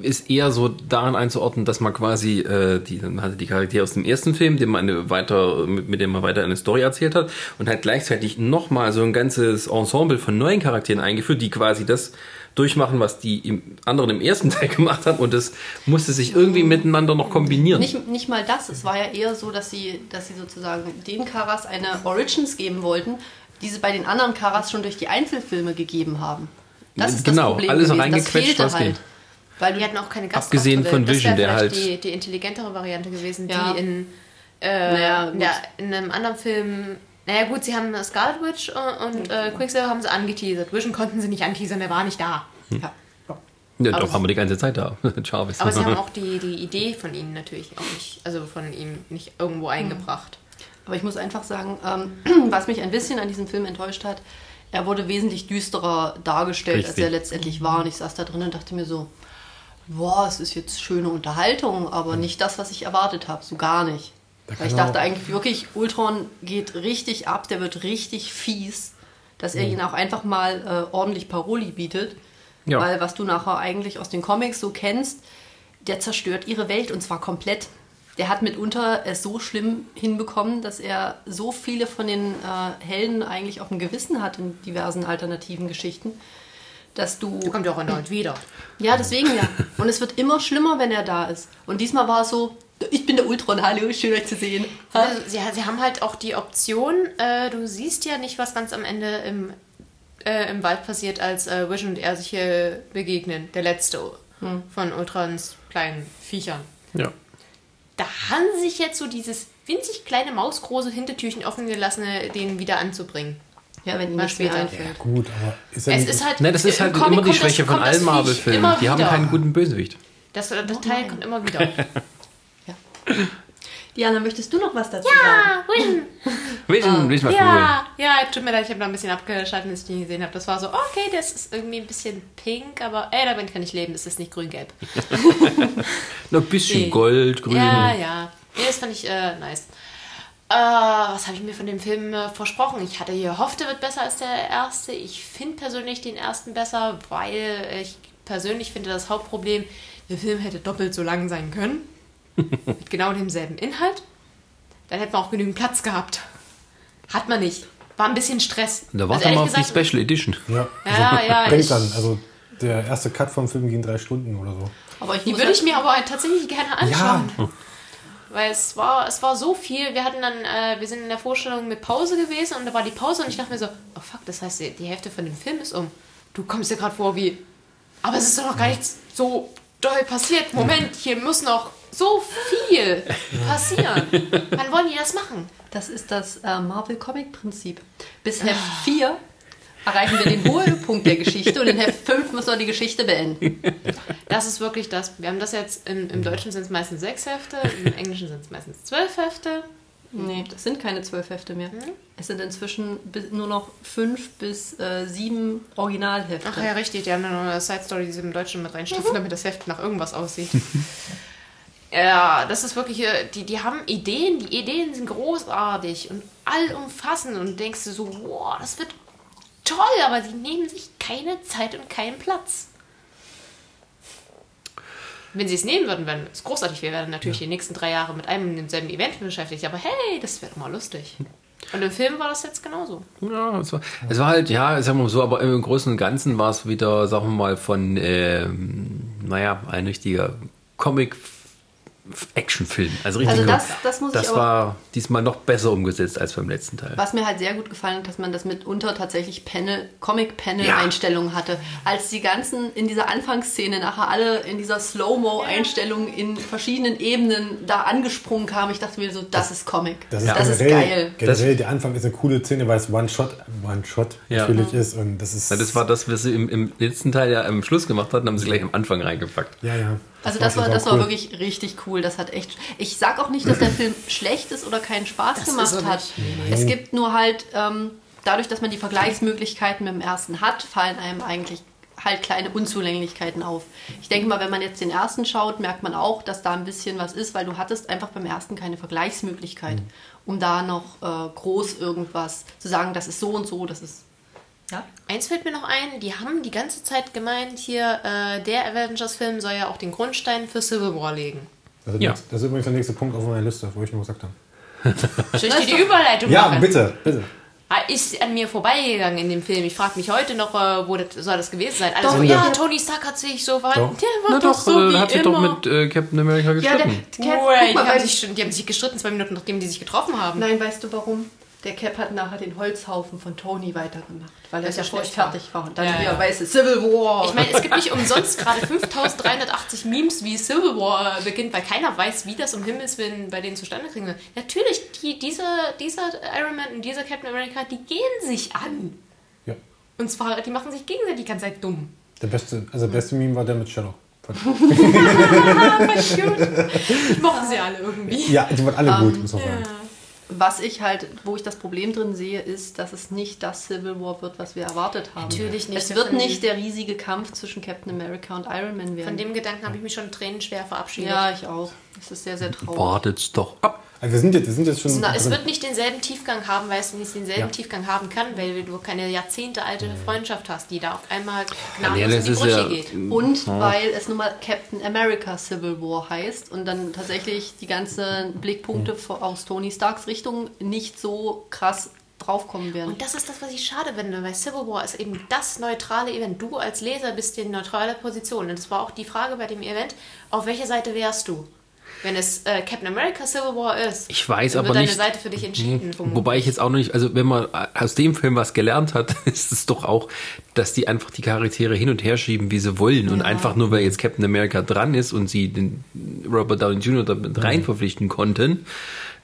ist eher so daran einzuordnen, dass man quasi äh, die, man hatte die Charaktere aus dem ersten Film, den man eine weiter, mit, mit dem man weiter eine Story erzählt hat und hat gleichzeitig nochmal so ein ganzes Ensemble von neuen Charakteren eingeführt, die quasi das durchmachen, was die im anderen im ersten Teil gemacht haben und das musste sich irgendwie miteinander noch kombinieren. Nicht, nicht mal das. Es war ja eher so, dass sie, dass sie sozusagen den Karas eine Origins geben wollten, die sie bei den anderen Karas schon durch die Einzelfilme gegeben haben. Das ist Genau, das Problem alles gewesen. reingequetscht, was halt. geht. Weil Die hatten auch keine Gastauftritte. Abgesehen von Vision, der halt- Die, die intelligentere Variante gewesen, Ja. die in, äh, Naja, in, einem anderen Film. Naja, gut, sie haben Scarlet Witch und, und äh, Quicksilver haben sie angeteasert. Vision konnten sie nicht anteasern, der war nicht da. ja. ja, aber doch, haben wir die ganze Zeit da. Jarvis. Aber sie haben auch die, die Idee von ihnen natürlich auch nicht, also von ihm nicht Hm. irgendwo eingebracht. Aber ich muss einfach sagen, ähm, was mich ein bisschen an diesem Film enttäuscht hat, er wurde wesentlich düsterer dargestellt, als Richtig. er letztendlich war. Und ich saß da drin und dachte mir so, boah, es ist jetzt schöne Unterhaltung, aber nicht das, was ich erwartet habe, so gar nicht. Da Weil ich dachte eigentlich wirklich, Ultron geht richtig ab, der wird richtig fies, dass er ihn auch einfach mal äh, ordentlich Paroli bietet. Ja. Weil was du nachher eigentlich aus den Comics so kennst, der zerstört ihre Welt und zwar komplett. Der hat mitunter es so schlimm hinbekommen, dass er so viele von den äh, Helden eigentlich auf dem Gewissen hat in diversen alternativen Geschichten, dass du. Der kommt ja auch erneut wieder. Ja, deswegen ja. Und es wird immer schlimmer, wenn er da ist. Und diesmal war es so, ich bin der Ultron, hallo, schön euch zu sehen. Ha? Also, sie, sie haben halt auch die Option, äh, du siehst ja nicht, was ganz am Ende im, äh, im Wald passiert, als äh, Vision und er sich hier begegnen. Der letzte von Ultrons kleinen Viechern. ja. Da haben sie sich jetzt so dieses winzig kleine mausgroße Hintertürchen offen gelassen, den wieder anzubringen. Ja, wenn das später einfällt. Gut, aber ist ja Es nicht, ist halt, Ne, das ist halt Comic immer die Schwäche das- von allen Marvel-Filmen. Die haben keinen guten Bösewicht. Das, das Oh Teil nein. kommt immer wieder. Ja. Diana, möchtest du noch was dazu sagen? Win! Vision, Vision war cool. Ja, ja, tut mir leid, ich habe da ein bisschen abgeschaltet, als ich den gesehen habe. Das war so, okay, das ist irgendwie ein bisschen pink, aber ey, damit kann ich leben, es ist nicht grün-gelb. Noch ein bisschen Nee. Gold, grün. Ja, ja. Nee, das fand ich äh, nice. Äh, was habe ich mir von dem Film äh, versprochen? Ich hatte gehofft, er wird besser als der erste. Ich finde persönlich den ersten besser, weil ich persönlich finde das Hauptproblem, der Film hätte doppelt so lang sein können. Mit genau demselben Inhalt. Dann hätten wir auch genügend Platz gehabt. Hat man nicht. War ein bisschen Stress. Da Also warte ehrlich mal auf die Special Edition. ja, Ja, ja, denkt dann, also der erste Cut vom Film ging drei Stunden oder so. Aber ich Die würde halt- ich mir aber tatsächlich gerne anschauen. Ja, Weil es war, es war so viel. Wir hatten dann, äh, wir sind in der Vorstellung mit Pause gewesen und da war die Pause und ich dachte mir so, oh fuck, das heißt, die die Hälfte von dem Film ist um. Du kommst dir gerade vor wie, aber es ist doch noch gar nichts so doll passiert. Moment, hier muss noch so viel passieren. Wann wollen die das machen? Das ist das äh, Marvel-Comic-Prinzip. Bis Heft 4 erreichen wir den Höhepunkt der Geschichte und in Heft 5 müssen wir die Geschichte beenden. Das ist wirklich das. Wir haben das jetzt, im, im Deutschen sind es meistens sechs Hefte, im Englischen sind es meistens zwölf Hefte. Nee, das sind keine zwölf Hefte mehr. Es sind inzwischen nur noch fünf bis äh, sieben Originalhefte. Ach ja, richtig, die haben dann noch eine Side-Story, die sie im Deutschen mit reinstopfen, damit das Heft nach irgendwas aussieht. ja, das ist wirklich, äh, die, die haben Ideen, die Ideen sind großartig und allumfassend und denkst du so, wow, das wird toll, aber sie nehmen sich keine Zeit und keinen Platz. Wenn sie es nehmen würden, wenn es großartig wäre, werden natürlich die nächsten drei Jahre mit einem und demselben Event beschäftigt. Aber hey, das wäre doch mal lustig. Und im Film war das jetzt genauso. Ja, es war, es war halt, ja, sagen wir mal so, aber im Großen und Ganzen war es wieder, sagen wir mal, von, ähm, naja, ein richtiger Comic Actionfilm. Also richtig. Also das- das muss ich das aber- war diesmal noch besser umgesetzt als beim letzten Teil. Was mir halt sehr gut gefallen hat, dass man das mitunter tatsächlich Panel, Ja. Comic-Panel-Einstellungen hatte. Als die ganzen in dieser Anfangsszene nachher alle in dieser Slow-Mo-Einstellung in verschiedenen Ebenen da angesprungen kamen, ich dachte mir so, das ist Comic. das Das, ist ist, generell, geil. generell der Anfang ist eine coole Szene, weil es One-Shot One-Shot Ja. natürlich ist und das ist... Ja, das war das, was sie im, im letzten Teil ja am Schluss gemacht hatten, haben sie gleich am Anfang reingepackt. Ja, ja. Also das war, das war cool. wirklich richtig cool. Das hat echt. Ich sag auch nicht, dass der Film schlecht ist oder keinen Spaß Das gemacht hat. nicht. Es gibt nur halt ähm, dadurch, dass man die Vergleichsmöglichkeiten mit dem ersten hat, fallen einem eigentlich halt kleine Unzulänglichkeiten auf. Ich denke mal, wenn man jetzt den ersten schaut, merkt man auch, dass da ein bisschen was ist, weil du hattest einfach beim ersten keine Vergleichsmöglichkeit, um da noch äh, groß irgendwas zu sagen, das ist so und so, das ist Ja? Eins fällt mir noch ein, die haben die ganze Zeit gemeint, hier, äh, der Avengers-Film soll ja auch den Grundstein für Civil War legen. Das ist, Ja. das ist übrigens der nächste Punkt auf meiner Liste, wo ich noch gesagt habe. Soll ich dir die Überleitung Ja, machen? bitte, bitte. Ah, Ist an mir vorbeigegangen in dem Film. Ich frage mich heute noch, äh, wo das soll das gewesen sein. Alle Doch, ja. ja, Tony Stark hat sich so verhalten. Doch. Der war Na doch, doch, so äh, wie hat sich immer. doch mit äh, Captain America Ja, der, gestritten. Cap, guck die, haben sich, die haben sich gestritten, zwei Minuten nachdem die sich getroffen haben. Nein, weißt du warum? Der Cap hat nachher den Holzhaufen von Tony weitergemacht, weil er Das ist ja ja schnell furchtbar. fertig war. Und dann Ja, wieder ja. weißt du, Civil War. Ich meine, es gibt nicht umsonst gerade 5380 Memes, wie Civil War beginnt, weil keiner weiß, wie das um Himmels Willen bei denen zustande kriegen wird. Natürlich, die, dieser, dieser Iron Man und dieser Captain America, die gehen sich an. Ja. Und zwar, die machen sich gegenseitig die ganze Zeit dumm. Der beste, also der beste Meme war der mit Shadow. Ich mochte sie alle irgendwie. Ja, die waren alle gut, muss man sagen. Was ich halt, wo ich das Problem drin sehe, ist, dass es nicht das Civil War wird, was wir erwartet haben. Natürlich nicht. Es wird nicht der riesige Kampf zwischen Captain America und Iron Man werden. Von dem Gedanken habe ich mich schon tränenschwer verabschiedet. ja, ich auch. Es ist sehr, sehr traurig. Wartet's doch ab. Also wir sind jetzt, wir sind jetzt schon. Na, es wird nicht denselben Tiefgang haben, weil es nicht denselben Ja. Tiefgang haben kann, weil du keine Jahrzehnte alte Freundschaft hast, die da auf einmal Ja, gnadenlos das in die Brüche ja- geht. Und weil es nun mal Captain America Civil War heißt und dann tatsächlich die ganzen Blickpunkte vor- aus Tony Starks Richtung nicht so krass draufkommen werden. Und das ist das, was ich schade finde, weil Civil War ist eben das neutrale Event. Du als Leser bist in neutraler Position. Und das war auch die Frage bei dem Event, auf welcher Seite wärst du? Wenn es äh, Captain America Civil War ist, Ich weiß aber nicht. deine Seite für dich entschieden. vermutlich. Wobei ich jetzt auch noch nicht, also wenn man aus dem Film was gelernt hat, ist es doch auch, dass die einfach die Charaktere hin und her schieben, wie sie wollen. Und einfach nur, weil jetzt Captain America dran ist und sie den Robert Downey Jr. damit rein verpflichten konnten,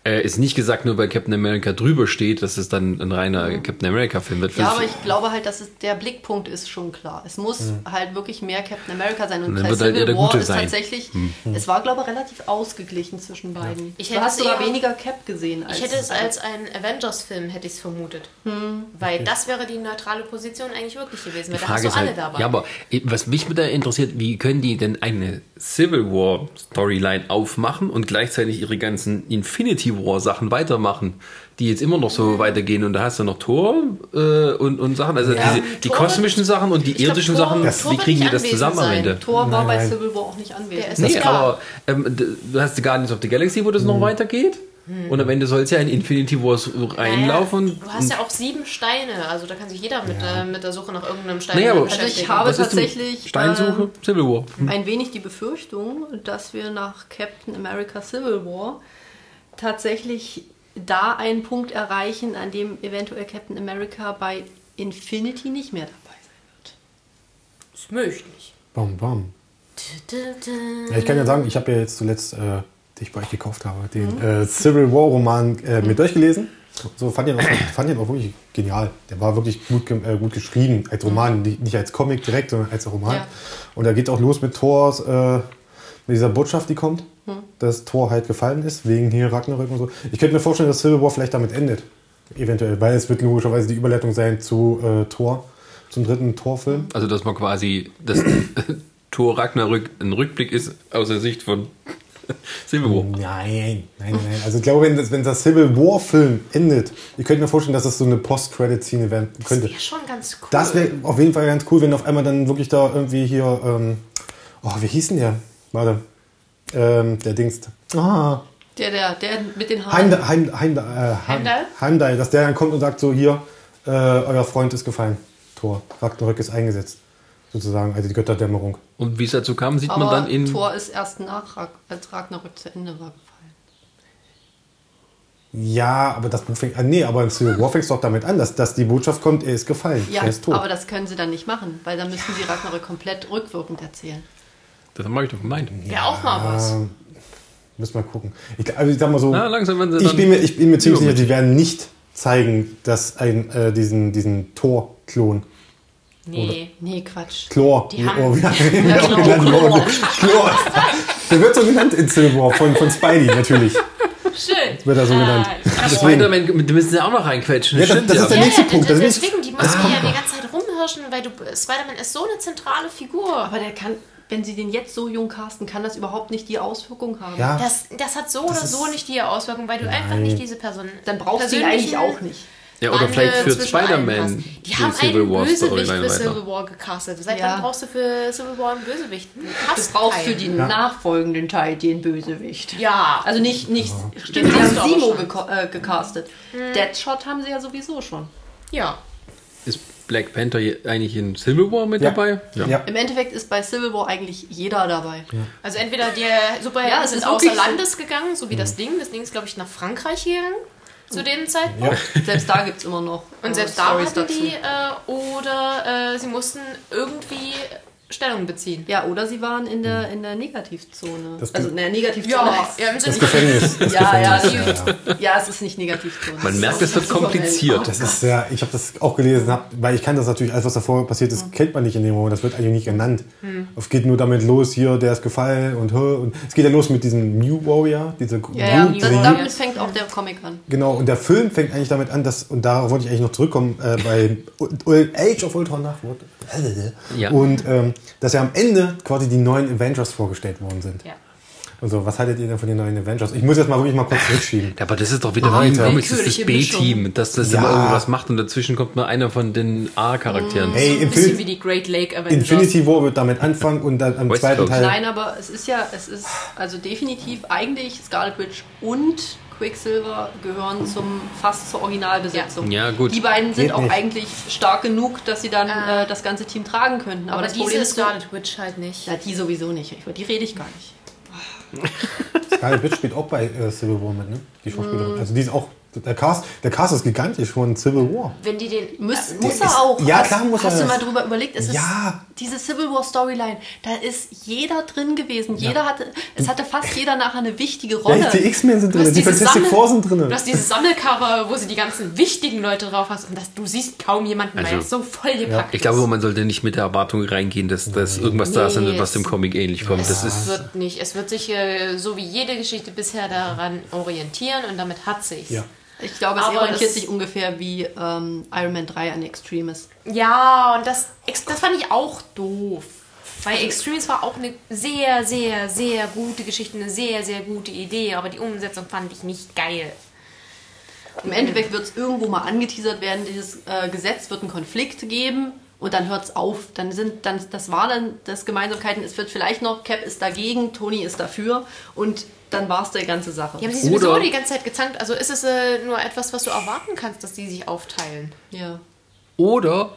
äh, ist nicht gesagt, nur weil Captain America drüber steht, dass es dann ein reiner Captain America-Film wird. ja, aber ich glaube halt, dass es, der Blickpunkt ist schon klar. Es muss halt wirklich mehr Captain America sein. Und Und dann wird halt Civil eher der War Gute ist sein. tatsächlich, es war glaube ich relativ ausgeglichen zwischen beiden. Ich du hätte hast es sogar eher- weniger Cap gesehen. Als Ich hätte es als einen Avengers-Film hätte ich es vermutet. Weil das wäre die neutrale Position eigentlich wirklich gewesen. Weil da hast du alle halt, dabei. ja, aber was mich da interessiert, wie können die denn eine Civil War Storyline aufmachen und gleichzeitig ihre ganzen Infinity War Sachen weitermachen, die jetzt immer noch so weitergehen und da hast du noch Thor äh, und, und Sachen, also Ja. diese, die kosmischen Sachen und die ich glaub, irdischen Thor- Sachen, wie kriegen die das zusammen am sein. Ende? Thor war Nein, bei nein. Civil War auch nicht anwesend. Der ist Nee, aber ähm, du hast die Guardians of the Galaxy, wo das noch weitergeht. Und am Ende soll es ja in Infinity Wars reinlaufen. Naja, du hast ja auch sieben Steine, also da kann sich jeder mit, äh, mit der Suche nach irgendeinem Stein Naja, aber- Also ich beschäftigen. habe tatsächlich Steinsuche, ähm, Civil War. ein wenig die Befürchtung, dass wir nach Captain America Civil War tatsächlich da einen Punkt erreichen, an dem eventuell Captain America bei Infinity nicht mehr dabei sein ist möglich. Bam, bam. Ja, ich kann ja sagen, ich habe ja jetzt zuletzt, äh, ich bei euch gekauft habe, den äh, Civil War Roman äh, mit durchgelesen. So fand ihn, auch, fand ihn auch wirklich genial. Der war wirklich gut, äh, gut geschrieben, als Roman, nicht nicht als Comic direkt, sondern als Roman. Ja. Und da geht auch los mit Thors, äh, mit dieser Botschaft, die kommt, dass Thor halt gefallen ist, wegen hier Ragnarök und so. Ich könnte mir vorstellen, dass Civil War vielleicht damit endet. Eventuell, weil es wird logischerweise die Überleitung sein zu äh, Thor, zum dritten Thor-Film. Also, dass man quasi das Thor Ragnarök ein Rückblick ist aus der Sicht von Civil War. Nein, nein, nein. Also ich glaube, wenn das, wenn das Civil War Film endet, ihr könnt mir vorstellen, dass das so eine Post-Credit-Szene werden Das könnte. wäre schon ganz cool. Das wäre auf jeden Fall ganz cool, wenn auf einmal dann wirklich da irgendwie hier, ähm, oh, wie hieß denn der? Warte, ähm, der Dings. Ah, Der, der, der mit den Haaren. Heimdall, Heim, Heim, äh, Heim, Heimdall? Heimdall, dass der dann kommt und sagt so, hier, äh, euer Freund ist gefallen. Tor, Ragnarök ist eingesetzt. Sozusagen, also die Götterdämmerung. Und wie es dazu kam, sieht man Aber dann in. Thor ist erst nach, Rag- als Ragnarök zu Ende war gefallen. Ja, aber das Buch fängt an. Nee, aber im Civil War fängt es doch damit an, dass, dass die Botschaft kommt, er ist gefallen. Ja, er ist tot. aber das können sie dann nicht machen, weil dann müssen sie Ragnarök komplett rückwirkend erzählen. Das habe ich doch gemeint. Wäre auch mal was. Müssen wir mal gucken. Ich, also ich sag mal so, Na, langsam sie ich, bin mir, ich bin mir ziemlich sicher, die werden nicht zeigen, dass ein, äh, diesen, diesen Tor-Klon, Nee. Nee, Quatsch. Chlor, Die haben- oh, Ja, genannt Chlor. Der wird so genannt in Civil War, von, von Spidey natürlich. Schön. Wird er so Ah, genannt. Spider-Man, die müssen sie auch noch reinquetschen. Ja, das- stimmt das ist der Ja, nächste ja, Punkt, das deswegen, die müssen ja die ganze Zeit rumhirschen, weil du Spider-Man ist so eine zentrale Figur. Aber der kann, wenn sie den jetzt so jung casten, kann das überhaupt nicht die Auswirkung haben. Ja, Das, das hat so oder ist- so nicht die Auswirkung, weil du einfach nicht diese Person. Dann brauchst du ihn eigentlich auch nicht. Ja, oder vielleicht für Spider-Man. Die die haben Civil einen War Bösewicht für. Civil War gecastet. Seit Ja. wann brauchst du für Civil War einen Bösewicht? Du hast brauchst für den nachfolgenden Teil den Bösewicht. Ja. Also nicht, nicht stimmt, sie hast du haben Simo äh, gecastet. Deadshot haben sie ja sowieso schon. Ja. Ist Black Panther eigentlich in Civil War mit Ja. dabei? Ja. Im Endeffekt ist bei Civil War eigentlich jeder dabei. Also entweder die Superhelden Ja, es sind ist außer so. Landes gegangen, so wie das Ding. Das Ding ist, glaube ich, nach Frankreich gegangen zu dem Zeitpunkt. Ja. Selbst da gibt es immer noch Und äh, selbst da Stories hatten die, äh, oder äh, sie mussten irgendwie Stellung beziehen. Ja, oder sie waren in der, in der Negativzone. Das also der Negativzone. ja im Das Sinne Gefängnis. Das ja, ja, Gefängnis. ja, ja. ja, es ist nicht Negativzone. Man merkt, es wird kompliziert. Das ist ja, ich habe das auch gelesen, hab, weil ich kann das natürlich, alles was davor passiert ist, kennt man nicht in dem Moment, das wird eigentlich nicht genannt. Es geht nur damit los, hier, der ist gefallen und, und es geht ja los mit diesem New Warrior, diese Ja, ja, New, das, damit fängt auch der Comic an. Genau, und der Film fängt eigentlich damit an, dass, und da wollte ich eigentlich noch zurückkommen, äh, bei Age of Ultron Nachwort. Ja. Und ähm, dass ja am Ende quasi die neuen Avengers vorgestellt worden sind. Ja. Also, was haltet ihr denn von den neuen Avengers? Ich muss jetzt mal wirklich mal kurz zurückschieben. Ja, aber das ist doch wieder wie in Comics, das ist das B-Team, dass das Ja. immer irgendwas macht und dazwischen kommt nur einer von den A-Charakteren. Hey, Ein bisschen Infin wie die Great Lake Avengers. Infinity War wird damit anfangen und dann am West zweiten Coast. Teil. Nein, aber es ist ja, es ist also definitiv eigentlich Scarlet Witch und Quicksilver gehören zum fast zur Originalbesetzung. Ja. Ja, gut. Die beiden sind Geht auch nicht. eigentlich stark genug, dass sie dann äh, das ganze Team tragen könnten. Aber, aber das diese Problem ist Scarlet Witch halt nicht. ja, die sowieso nicht. Über die rede ich gar nicht. Scarlet Witch spielt auch bei äh, Civil War mit, ne? Die Schauspielerin. Mm. Also die ist auch. Der Cast, der Cast ist gigantisch von Civil War. Wenn die den... Muss, äh, muss ist- er auch. ja, Hast- klar muss er Hast du das. mal drüber überlegt? Es Ja. ist diese Civil War Storyline. Da ist jeder drin gewesen. Jeder hatte, es hatte fast jeder nachher eine wichtige Ja, Rolle. die X-Men sind Du hast drin, die Fantastic Four sind Du drin. hast dieses Sammelcover, wo sie die ganzen wichtigen Leute drauf hast und das, du siehst kaum jemanden, weil Also, er so voll gepackt Ich glaube, ist. man sollte nicht mit der Erwartung reingehen, dass das irgendwas da ist, Nee, was dem Comic ähnlich kommt. Das Es ist wird nicht. Es wird sich äh, so wie jede Geschichte bisher daran orientieren und damit hat sich's. Ja. Ich glaube, es Aber orientiert sich ungefähr wie ähm, Iron Man 3 an Extremis. Ja, und das, das fand ich auch doof. Weil Extremes war auch eine sehr, sehr, sehr gute Geschichte, eine sehr, sehr gute Idee, aber die Umsetzung fand ich nicht geil. Im Endeffekt wird es irgendwo mal angeteasert werden, dieses äh, Gesetz wird einen Konflikt geben und dann hört es auf. Dann sind dann das war dann das Gemeinsamkeiten. Es wird vielleicht noch Cap ist dagegen, Tony ist dafür und dann war es der ganze Sache. Die haben sich sowieso Oder- die ganze Zeit gezankt. Also ist es äh, nur etwas, was du erwarten kannst, dass die sich aufteilen. Ja. Oder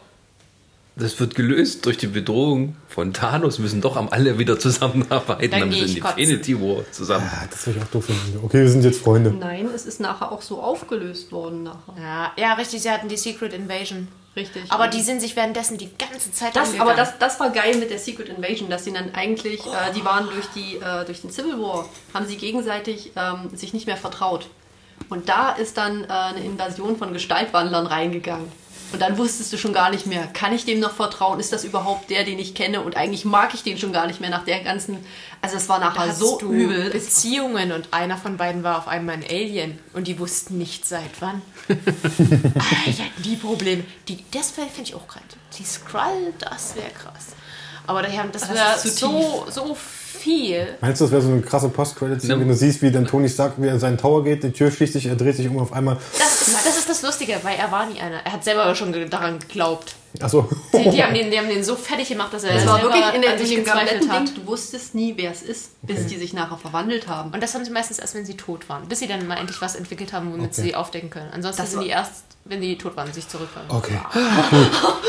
das wird gelöst durch die Bedrohung von Thanos, müssen doch am alle wieder zusammenarbeiten, Dann damit in. Infinity War zusammen. Ah, das würde ich auch doof finden. Okay, wir sind jetzt Freunde. Nein, es ist nachher auch so aufgelöst worden nachher. Ja, ja, richtig, sie hatten die Secret Invasion. Richtig. Aber die sind sich währenddessen die ganze Zeit Das, aber das, das war geil mit der Secret Invasion, dass sie dann eigentlich, äh, die waren durch, die, äh, durch den Civil War, haben sie gegenseitig ähm, sich nicht mehr vertraut. Und da ist dann äh, eine Invasion von Gestaltwandlern reingegangen. Und dann wusstest du schon gar nicht mehr, kann ich dem noch vertrauen? Ist das überhaupt der, den ich kenne? Und eigentlich mag ich den schon gar nicht mehr nach der ganzen. Also es war Da nachher hast so übel. Beziehungen und einer von beiden war auf einmal ein Alien und die wussten nicht seit wann. ah, ja, die Probleme. Die, das finde ich auch gerade. Die Skrull, das wäre krass. Aber haben, das Das wäre ist zu so, so viel. Meinst du, das wäre so eine krasse Post-Credit-Szene, Ja. wenn du siehst, wie dann Tony Stark wie er in seinen Tower geht, die Tür schließt sich, er dreht sich um auf einmal. Das ist, das ist das Lustige, weil er war nie einer. Er hat selber schon daran geglaubt. Achso. Die, die, haben den, die haben den so fertig gemacht, dass er Es war wirklich in, der, an in sich dem gezweifelt kompletten hat. Ding, du wusstest nie, wer es ist, bis die sich nachher verwandelt haben. Und das haben sie meistens erst, wenn sie tot waren. Bis sie dann mal endlich was entwickelt haben, womit Okay. sie aufdecken können. Ansonsten Das sind die erst, wenn die tot waren, sich zurückfallen. Okay.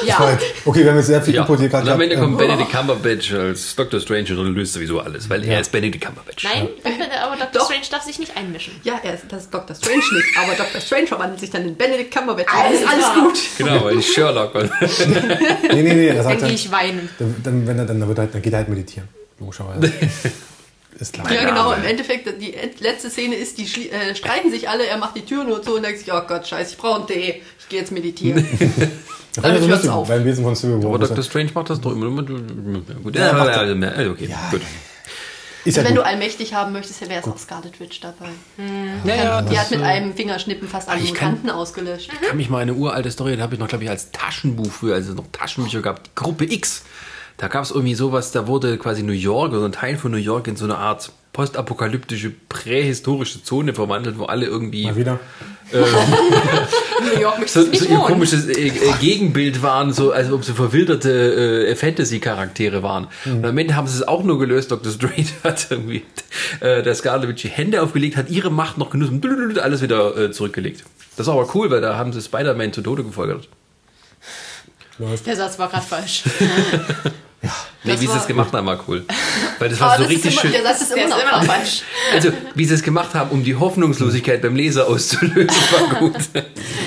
Ja. Toll. Okay, wir haben jetzt sehr viel Ja. Input hier Und gerade am Ende kommt Ähm, Benedict Cumberbatch als Doctor Strange und löst sowieso alles, weil er ist Benedict Cumberbatch. Nein, finde, aber Dr. Doch. Strange darf sich nicht einmischen. Ja, er ist, das ist Dr. Strange nicht, aber Dr. Strange verwandelt sich dann in Benedict Cumberbatch. Ist alles gut. Genau, weil Sherlock Nee, nee, nee, er Dann sagt gehe dann, ich weinen. dann, dann, wenn er dann, wird er halt, dann geht er halt meditieren. Logischerweise. Ist klar. Ja, genau. Im Endeffekt, die letzte Szene ist, die äh, streiten sich alle, er macht die Tür nur zu und denkt sich, oh Gott, scheiße, ich brauche einen Tee, ich gehe jetzt meditieren. Das ich Damit so auf. beim Wesen von Civil War. Aber Dr. Strange macht das doch immer. Gut, Ja, ja, macht ja, ja, also okay, Ja. gut. Ist ja Wenn gut. du allmächtig haben möchtest, wäre es auch Scarlet Witch dabei. Ja, ja, Die hat mit äh, einem Fingerschnippen fast alle ich kann- Mutanten ausgelöscht. Ich kann mich mal eine uralte Story, da habe ich noch, glaube ich, als Taschenbuch früher, als es noch Taschenbücher gab, die Gruppe X. Da gab es irgendwie sowas, da wurde quasi New York oder ein Teil von New York in so eine Art postapokalyptische, prähistorische Zone verwandelt, wo alle irgendwie Mal wieder. Möchtest so, so ihr komisches äh, äh, Gegenbild waren, so als ob sie verwilderte äh, Fantasy-Charaktere waren. Und am Ende haben sie es auch nur gelöst. Dr. Strange hat irgendwie äh, der Scarlet Witch die Hände aufgelegt, hat ihre Macht noch genutzt und alles wieder äh, zurückgelegt. Das ist aber cool, weil da haben sie Spider-Man zu Tode gefolgert. Der Satz war gerade falsch. Nee, Das wie sie es gemacht haben, war cool. Weil das war so das ist richtig immer, schön. Der Satz ist immer ist noch immer falsch. Also, wie sie es gemacht haben, um die Hoffnungslosigkeit beim Leser auszulösen, war gut.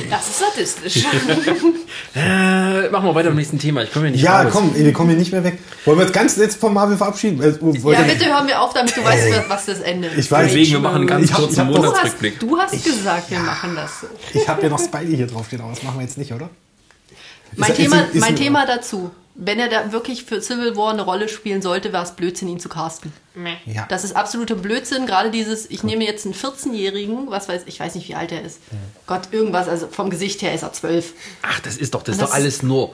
Das ist sadistisch. äh, machen wir weiter am nächsten Thema. Ich komme ja nicht Ja, raus. komm, wir kommen hier nicht mehr weg. Wollen wir uns ganz jetzt von Marvel verabschieden? Äh, Ja, bitte hören wir auf, damit du weißt, was das Ende ist. Ich weiß. Deswegen, wir machen einen ganz Ich hab- ich kurzen doch- Du hast, Monatsrückblick. du hast gesagt, wir machen das so. Ich habe ja noch Spidey hier draufstehen, aber das machen wir jetzt nicht, oder? Mein, Ist- Thema, ist- ist- mein Thema dazu. Wenn er da wirklich für Civil War eine Rolle spielen sollte, wäre es Blödsinn, ihn zu casten. Meh. Ja. Das ist absoluter Blödsinn. Gerade dieses, ich nehme jetzt einen 14-Jährigen, was weiß ich, weiß nicht, wie alt er ist. Gott, irgendwas, also vom Gesicht her ist er 12. Ach, das ist doch, das ist Und doch das- alles nur.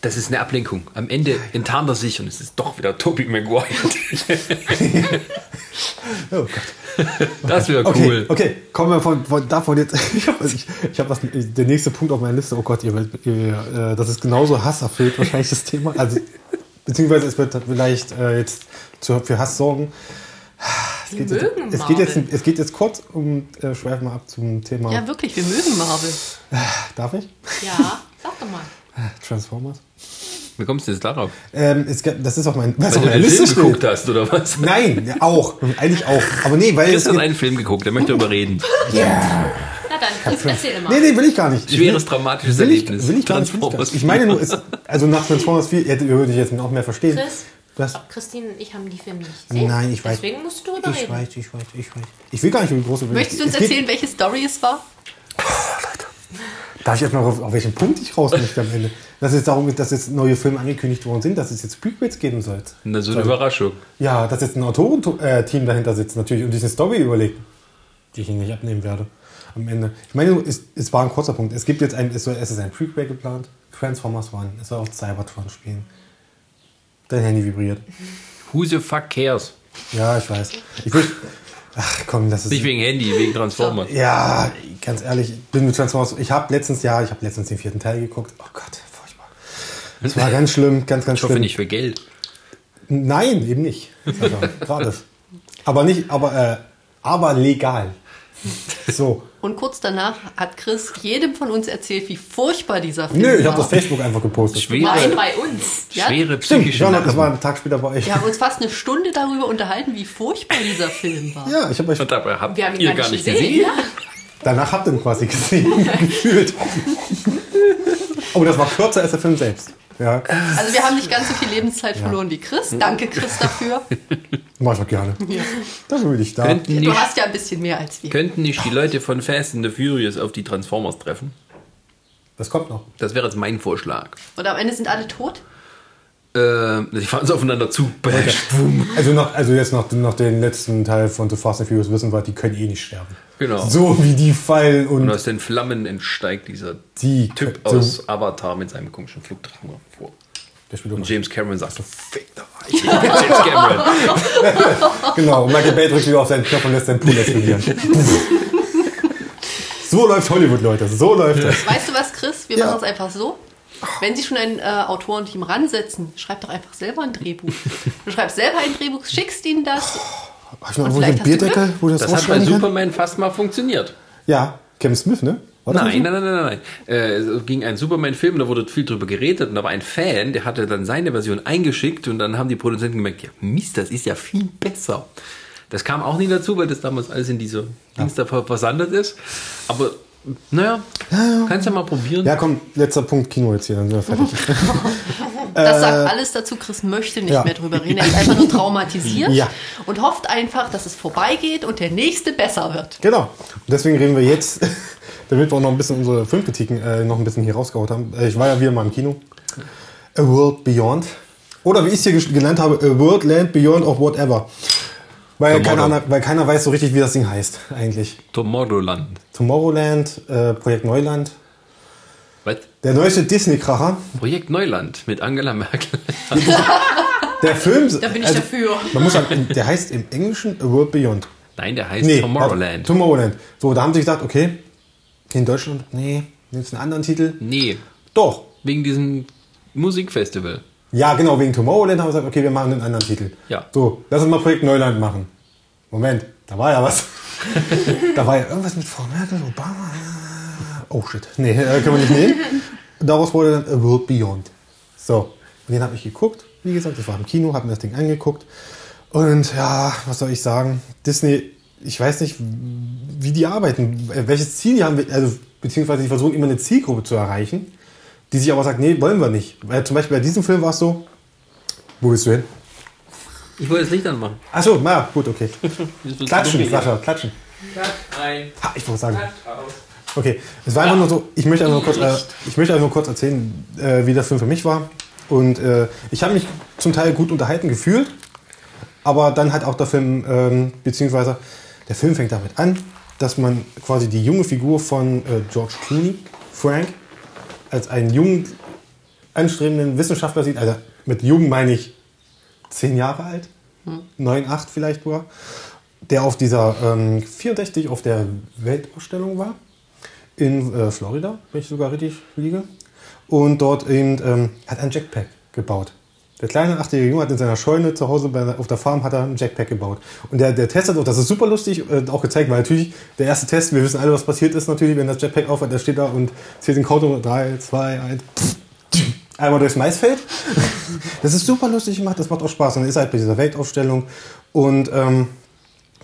Das ist eine Ablenkung. Am Ende enttarnt er sich und es ist doch wieder Tobey Maguire. Oh Gott. Das wäre Okay, cool. okay, kommen wir von, von davon jetzt. Ich habe ich, ich hab was, der nächste Punkt auf meiner Liste. Oh Gott, ihr, ihr, äh, das ist genauso hasserfüllt wahrscheinlich das Thema. Also, beziehungsweise es wird vielleicht äh, jetzt zu, für Hass sorgen. Es Wir geht, jetzt, mögen es, geht jetzt, Marvel. es geht jetzt kurz um, äh, schweifen wir ab zum Thema. Ja, wirklich, wir mögen Marvel. Darf ich? Ja, sag doch mal. Transformers. Wie kommst du jetzt darauf? Ähm, es, das ist auf, mein, was Weil auf du meiner Liste Film geguckt steht. hast, oder was? Nein, ja, auch. Eigentlich auch. Aber nee, weil Chris hat einen Film geguckt, der möchte darüber reden. ja. Na dann, Chris, erzähl mal. Nee, nee, will ich gar nicht. Ich Schweres, will, dramatisches will ich, Erlebnis. will ich gar nicht. will Ich, gar Transformers nicht. ich meine nur, es, also nach Transformers 4 hätte, würde ich jetzt noch mehr verstehen. Chris, Was? Christine und ich haben die Filme nicht gesehen. Nein, ich weiß. Deswegen musst du darüber Ich reden. weiß, ich weiß, ich weiß. Ich will gar nicht über die große Welt. Möchtest du uns Es geht- erzählen, welche Story es war? Darf ich erstmal auf, auf welchen Punkt ich raus möchte am Ende? Dass es darum geht, dass jetzt neue Filme angekündigt worden sind, dass es jetzt Prequels geben soll. Na, so eine Überraschung. Ja, dass jetzt ein Autorenteam dahinter sitzt natürlich und sich eine Story überlegt, die ich Ihnen nicht abnehmen werde. Am Ende. Ich meine, es, es war ein kurzer Punkt. Es gibt jetzt ein, es, soll, es ist ein Prequel geplant. Transformers One. Es soll auch Cybertron spielen. Dein Handy vibriert. Who the fuck cares? Ja, ich weiß. Ich will, ach komm, das ist. Nicht wegen Handy, wegen Transformers. Ja, ganz ehrlich, ich bin mit Transformers. Ich habe letztens, ja, ich habe letztens den vierten Teil geguckt. Oh Gott, furchtbar. Das war ganz schlimm, ganz, ganz Ich hoffe schlimm. nicht für Geld. Nein, eben nicht. Also, gratis. Aber nicht, aber, äh, aber legal. So. Und kurz danach hat Chris jedem von uns erzählt, wie furchtbar dieser Film Nö, ich war. habe das Facebook einfach gepostet. Schwere, Nein, bei uns. Ja? schwere Stimmt, psychische ja, das war Narben. ein Tag später bei euch. Wir haben uns fast eine Stunde darüber unterhalten, wie furchtbar dieser Film war. Ja, ich habe euch. Und dabei habt Wir haben ihn ihr gar nicht gesehen. gesehen. Ja? Danach habt ihr ihn quasi gesehen, gefühlt. Aber das war kürzer als der Film selbst. Ja, Also wir haben nicht ganz so viel Lebenszeit verloren wie Chris. Danke, Chris, dafür. mach ich auch gerne. Dafür bin ich da. Könnten Du nicht, hast ja ein bisschen mehr als wir. könnten nicht die Leute von Fast and the Furious auf die Transformers treffen? Das kommt noch. Das wäre jetzt mein Vorschlag. Und am Ende sind alle tot? Äh, die fahren so aufeinander zu. Bash, boom. Also, nach, also jetzt nach, nach den letzten Teil von The Fast and Furious wissen wir, die können eh nicht sterben. Genau. So wie die fallen und, Und aus den Flammen entsteigt dieser die Typ aus Avatar mit seinem komischen Flugdrachen vor. Der spielt Und James Cameron sagt so, fick da, ich bin James Cameron. Genau, und Michael Bay drückt wieder auf seinen Knopf und lässt seinen Pool explodieren. so läuft Hollywood, Leute. So läuft das. Weißt du was, Chris? Wir Ja. machen es einfach so. Wenn Sie schon ein äh, Autorenteam ransetzen, schreib doch einfach selber ein Drehbuch. Du schreibst selber ein Drehbuch, schickst ihnen das. Hab ich noch Und irgendwo einen vielleicht hast du Bierdeckel, wo das, Das hat bei? Superman fast mal funktioniert. Ja, Kevin Smith, ne? Nein, nein, nein, nein, nein. Äh, es ging ein Superman-Film, da wurde viel drüber geredet und da war ein Fan, der hatte dann seine Version eingeschickt und dann haben die Produzenten gemerkt, ja Mist, das ist ja viel besser. Das kam auch nie dazu, weil das damals alles in diese Dings da ver- versandet ist. Aber naja, kannst ja mal probieren. Ja, komm, letzter Punkt Kino jetzt hier, dann sind wir fertig. Das sagt alles dazu. Chris möchte nicht Äh, ja. mehr drüber reden. Er ist einfach nur traumatisiert Ja. und hofft einfach, dass es vorbeigeht und der nächste besser wird. genau. Und deswegen reden wir jetzt, damit wir auch noch ein bisschen unsere Filmkritiken äh, noch ein bisschen hier rausgehaut haben. Äh, ich war ja wieder mal im Kino. A World Beyond. Oder wie ich es hier genannt habe, A World Land Beyond of Whatever. Weil keiner, weil keiner weiß so richtig, wie das Ding heißt, eigentlich. Tomorrowland. Tomorrowland, äh, Projekt Neuland. Was? Der neueste Disney-Kracher. Projekt Neuland mit Angela Merkel. Der Film. Da bin ich also, dafür. Man muss sagen, der heißt im Englischen A World Beyond. Nein, der heißt Nee, Tomorrowland. Tomorrowland. So, da haben sie gesagt, okay, In Deutschland? Nee. Nimmst einen anderen Titel? Nee, Doch. wegen diesem Musikfestival. Ja, genau, wegen Tomorrowland haben wir gesagt, okay, wir machen einen anderen Titel. Ja. So, lass uns mal Projekt Neuland machen. Moment, da war ja was. da war ja irgendwas mit Frau Merkel, Obama. Oh shit. Nee, äh, können wir nicht nehmen. Daraus wurde dann A World Beyond. So, und den habe ich geguckt. Wie gesagt, das war im Kino, habe mir das Ding angeguckt. Und ja, was soll ich sagen? Disney, ich weiß nicht, wie die arbeiten, äh, welches Ziel die haben, also beziehungsweise die versuchen immer eine Zielgruppe zu erreichen, die sich aber sagt, nee, wollen wir nicht. Weil zum Beispiel bei diesem Film war es so, wo bist du hin? Ich wollte das Licht anmachen. Achso, na gut, okay. Klatschen, Sascha, klatschen. Ein, Ha, ich wollte sagen. aus. Okay, es war einfach nur so, ich möchte einfach nur kurz, äh, ich möchte einfach nur kurz erzählen, äh, wie der Film für mich war. Und äh, ich habe mich zum Teil gut unterhalten gefühlt, aber dann hat auch der Film, ähm, beziehungsweise der Film fängt damit an, dass man quasi die junge Figur von äh, George Clooney, Frank, als einen jungen, anstrebenden Wissenschaftler sieht. Also mit jung meine ich zehn Jahre alt, neun, acht vielleicht war, der auf dieser ähm, 64 auf der Weltausstellung war in äh, Florida, wenn ich sogar richtig liege. Und dort eben ähm, hat ein Jackpack gebaut. Der kleine achtjährige Junge hat in seiner Scheune zu Hause bei, auf der Farm hat er ein Jackpack gebaut. Und der, der Test hat auch, das ist super lustig, äh, auch gezeigt, weil natürlich der erste Test, wir wissen alle, was passiert ist natürlich, wenn das Jetpack aufhört, der steht da und zählt den Countdown 3, 2, 1, einmal durchs Maisfeld. Das ist super lustig gemacht, das macht auch Spaß. Und er ist halt bei dieser Weltausstellung und ähm,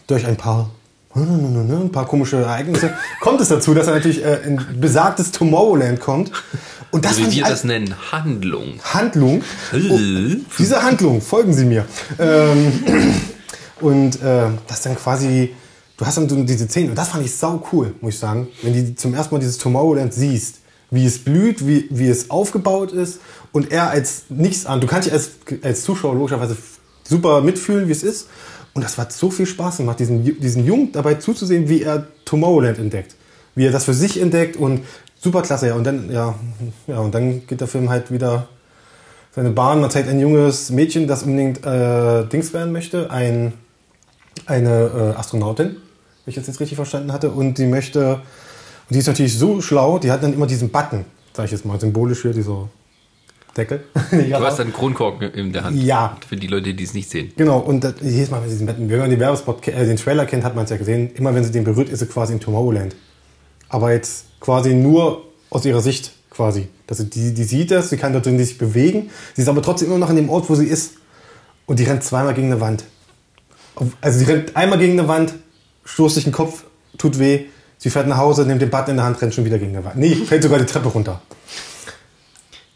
durch ein paar ein paar komische Ereignisse kommt es dazu, dass er natürlich äh, in besagtes Tomorrowland kommt. Und das Also wie ich wir das nennen, Handlung. Handlung. Äh. Diese Handlung, folgen Sie mir. Ähm, und äh, das dann quasi, du hast dann diese Szene, und das fand ich sau cool, muss ich sagen, wenn du zum ersten Mal dieses Tomorrowland siehst, wie es blüht, wie, wie es aufgebaut ist und er als nichts an, du kannst dich als, als Zuschauer logischerweise super mitfühlen, wie es ist. Und das hat so viel Spaß gemacht, diesen, diesen Jungen dabei zuzusehen, wie er Tomorrowland entdeckt. Wie er das für sich entdeckt und super klasse, ja. Und dann, ja, ja, und dann geht der Film halt wieder seine Bahn. Man zeigt ein junges Mädchen, das unbedingt äh, Dings werden möchte, ein, eine äh, Astronautin, wenn ich das jetzt richtig verstanden hatte. Und die möchte, und die ist natürlich so schlau, die hat dann immer diesen Button, sag ich jetzt mal, symbolisch hier, dieser Deckel. Du hast einen Kronkorken in der Hand. Ja. Für die Leute, die es nicht sehen. Genau, und das, jedes Mal, wenn sie diesen Button, wenn man den Werbespot, äh, den Trailer kennt, hat man es ja gesehen, immer wenn sie den berührt, ist sie quasi in Tomorrowland. Aber jetzt quasi nur aus ihrer Sicht quasi. Dass sie, die, die sieht das, sie kann dort drin sich bewegen, sie ist aber trotzdem immer noch an dem Ort, wo sie ist. Und die rennt zweimal gegen eine Wand. Also sie rennt einmal gegen eine Wand, stoßt sich den Kopf, tut weh, sie fährt nach Hause, nimmt den Button in der Hand, rennt schon wieder gegen eine Wand. Nee, fällt sogar die Treppe runter.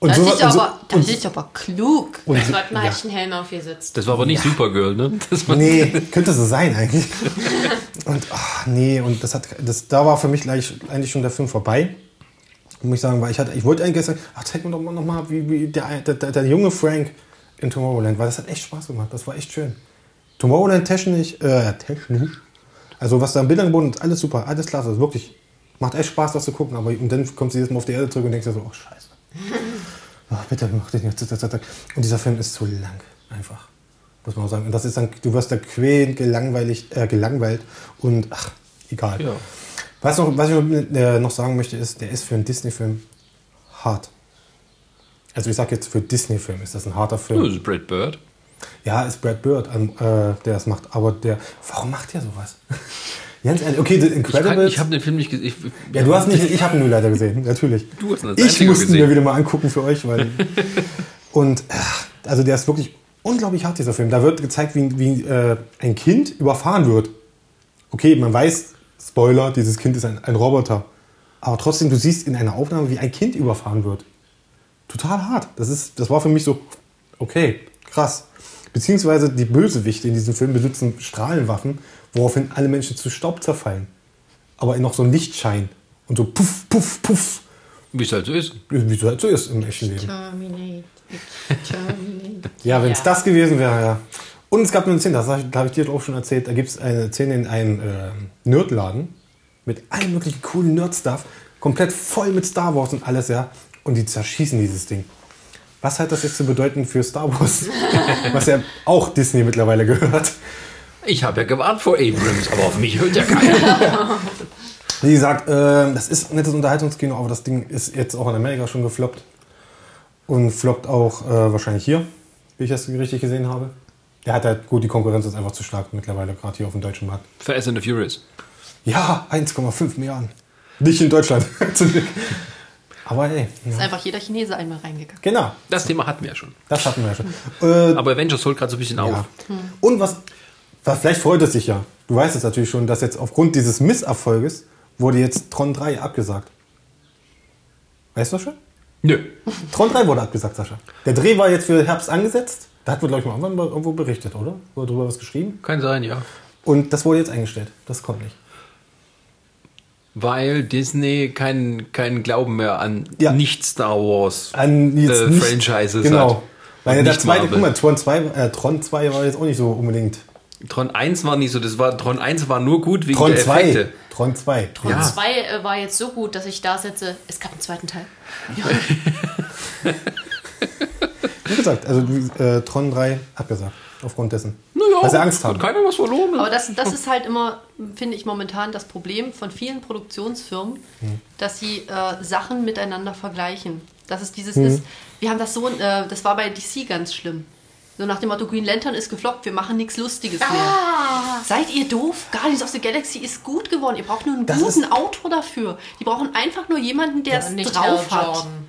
Und Das, so- ist, und so- aber, das ist aber klug. und Da so- sollte man ja. halt einen Helm aufgesetzt. Das war aber nicht Supergirl, ne? Das Nee, könnte so sein eigentlich. Und ach, nee, und das hat das da war für mich gleich eigentlich schon der Film vorbei. Muss ich sagen, weil ich hatte ich wollte eigentlich sagen, ach zeig mir doch mal noch mal wie, wie der, der, der, der junge Frank in Tomorrowland, weil das hat echt Spaß gemacht. Das war echt schön. Tomorrowland technisch äh, technisch. Also was da an Bildern geboten ist, alles super, alles klasse, also wirklich macht echt Spaß das zu gucken, aber und dann kommst du jedes Mal auf die Erde zurück und denkst dir so, oh Scheiße. Ach, bitte mach das nicht. Und dieser Film ist zu lang, einfach. Muss man auch sagen. Und das ist dann, du wirst da quälend gelangweilig, äh, gelangweilt und ach, egal. Ja. Was, noch, was ich noch, äh, noch sagen möchte, ist, der ist für einen Disney-Film hart. Also ich sag jetzt für Disney-Film ist das ein harter Film. Das ist Brad Bird. Ja, ist Brad Bird, äh, der das macht. Aber der, warum macht der sowas? Ganz ehrlich, okay, The Ich, kann- Incredibles. ich habe den Film nicht gesehen. ja, du hast nicht, ich habe ihn nur leider gesehen, natürlich. Du hast ihn als Ich musste ihn mir wieder mal angucken für euch, weil. und also der ist wirklich unglaublich hart, dieser Film. Da wird gezeigt, wie, wie äh, ein Kind überfahren wird. Okay, man weiß, Spoiler, dieses Kind ist ein, ein Roboter. Aber trotzdem, du siehst in einer Aufnahme, wie ein Kind überfahren wird. Total hart. Das, ist, das war für mich so, okay, krass. Beziehungsweise die Bösewichte in diesem Film besitzen Strahlenwaffen, woraufhin alle Menschen zu Staub zerfallen. Aber in noch so einem Lichtschein. Und so puff, puff, puff. Wie es halt so ist. Wie es halt so ist im echten Leben. Terminate. Terminate. Ja, wenn es Ja. das gewesen wäre, ja. Und es gab eine Szene, das habe ich dir auch schon erzählt, da gibt es eine Szene in einem äh, Nerdladen mit allem möglichen coolen Nerd-Stuff, komplett voll mit Star Wars und alles, ja. Und die zerschießen dieses Ding. Was hat das jetzt zu bedeuten für Star Wars? Was ja auch Disney mittlerweile gehört. Ich habe ja gewarnt vor Abrams, aber auf mich hört ja keiner. Wie gesagt, äh, das ist ein nettes Unterhaltungskino, aber das Ding ist jetzt auch in Amerika schon gefloppt. Und floppt auch äh, wahrscheinlich hier, wie ich das richtig gesehen habe. Der hat halt gut, die Konkurrenz ist einfach zu stark mittlerweile, gerade hier auf dem deutschen Markt. Fast and the Furious. Ja, 1,5 Milliarden. Nicht in Deutschland. aber hey, Ist ja. einfach jeder Chinese einmal reingegangen. genau, Das Thema hatten wir ja schon. das hatten wir ja schon. Äh, Aber Avengers holt gerade so ein bisschen auf. Ja. Und was, vielleicht freut es dich ja. Du weißt es natürlich schon, dass jetzt aufgrund dieses Misserfolges wurde jetzt Tron 3 abgesagt. Weißt du das schon? Nö. Tron 3 wurde abgesagt, Sascha. Der Dreh war jetzt für Herbst angesetzt. Da hat man, glaube ich, mal irgendwo berichtet, oder? Wurde darüber was geschrieben. Kann sein, ja. Und das wurde jetzt eingestellt. Das kommt nicht. Weil Disney keinen keinen Glauben mehr an Ja. nicht-Star Wars An jetzt äh, nicht- Franchises Genau. hat. Weil Und der zweite, guck mal, Tron 2, äh, Tron 2 war jetzt auch nicht so unbedingt. Tron 1 war nicht so, das war Tron 1 war nur gut wegen Tron der 2. Effekte. Tron 2. Tron Ja. 2 äh, war jetzt so gut, dass ich da setze, es gab einen zweiten Teil. Wie gesagt, also äh, Tron 3 abgesagt. Aufgrund dessen. Naja, Weil sie Angst hat haben. keiner was verloren. Aber das, das ist halt immer, finde ich, momentan das Problem von vielen Produktionsfirmen, dass sie äh, Sachen miteinander vergleichen. Das ist dieses, das, wir haben das so, äh, das war bei DC ganz schlimm. So nach dem Motto, Green Lantern ist gefloppt, wir machen nichts Lustiges mehr. Seid ihr doof? Guardians of the Galaxy ist gut geworden. Ihr braucht nur einen Das guten Autor dafür. Die brauchen einfach nur jemanden, der es nicht drauf hat. Jordan.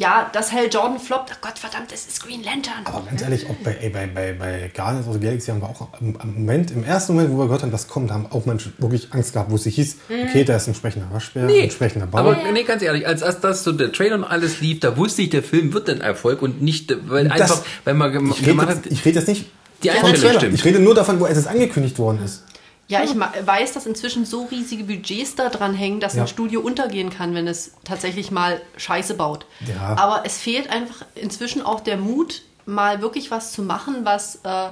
Ja, dass Hal Jordan floppt, ach Gott verdammt, es ist Green Lantern. Aber ganz ehrlich, auch bei, ey, bei, bei, bei Guardians of the Galaxy haben wir auch im, im Moment, im ersten Moment, wo wir gehört haben, was kommt, haben auch Menschen wirklich Angst gehabt, wo es hieß, okay, da ist ein sprechender Waschbär, Nee, ein sprechender Baum. aber nee, ganz ehrlich, als, als das so der Trailer und alles lief, da wusste ich, der Film wird ein Erfolg und nicht, weil Das- einfach, weil man gem- ich rede gemacht jetzt, hat, ich rede jetzt nicht Die Einstellung Trailer. stimmt. Ich rede nur davon, wo es angekündigt worden ist. Ja, ich ma- weiß, dass inzwischen so riesige Budgets da dran hängen, dass Ja. ein Studio untergehen kann, wenn es tatsächlich mal Scheiße baut. Ja. Aber es fehlt einfach inzwischen auch der Mut, mal wirklich was zu machen, was äh,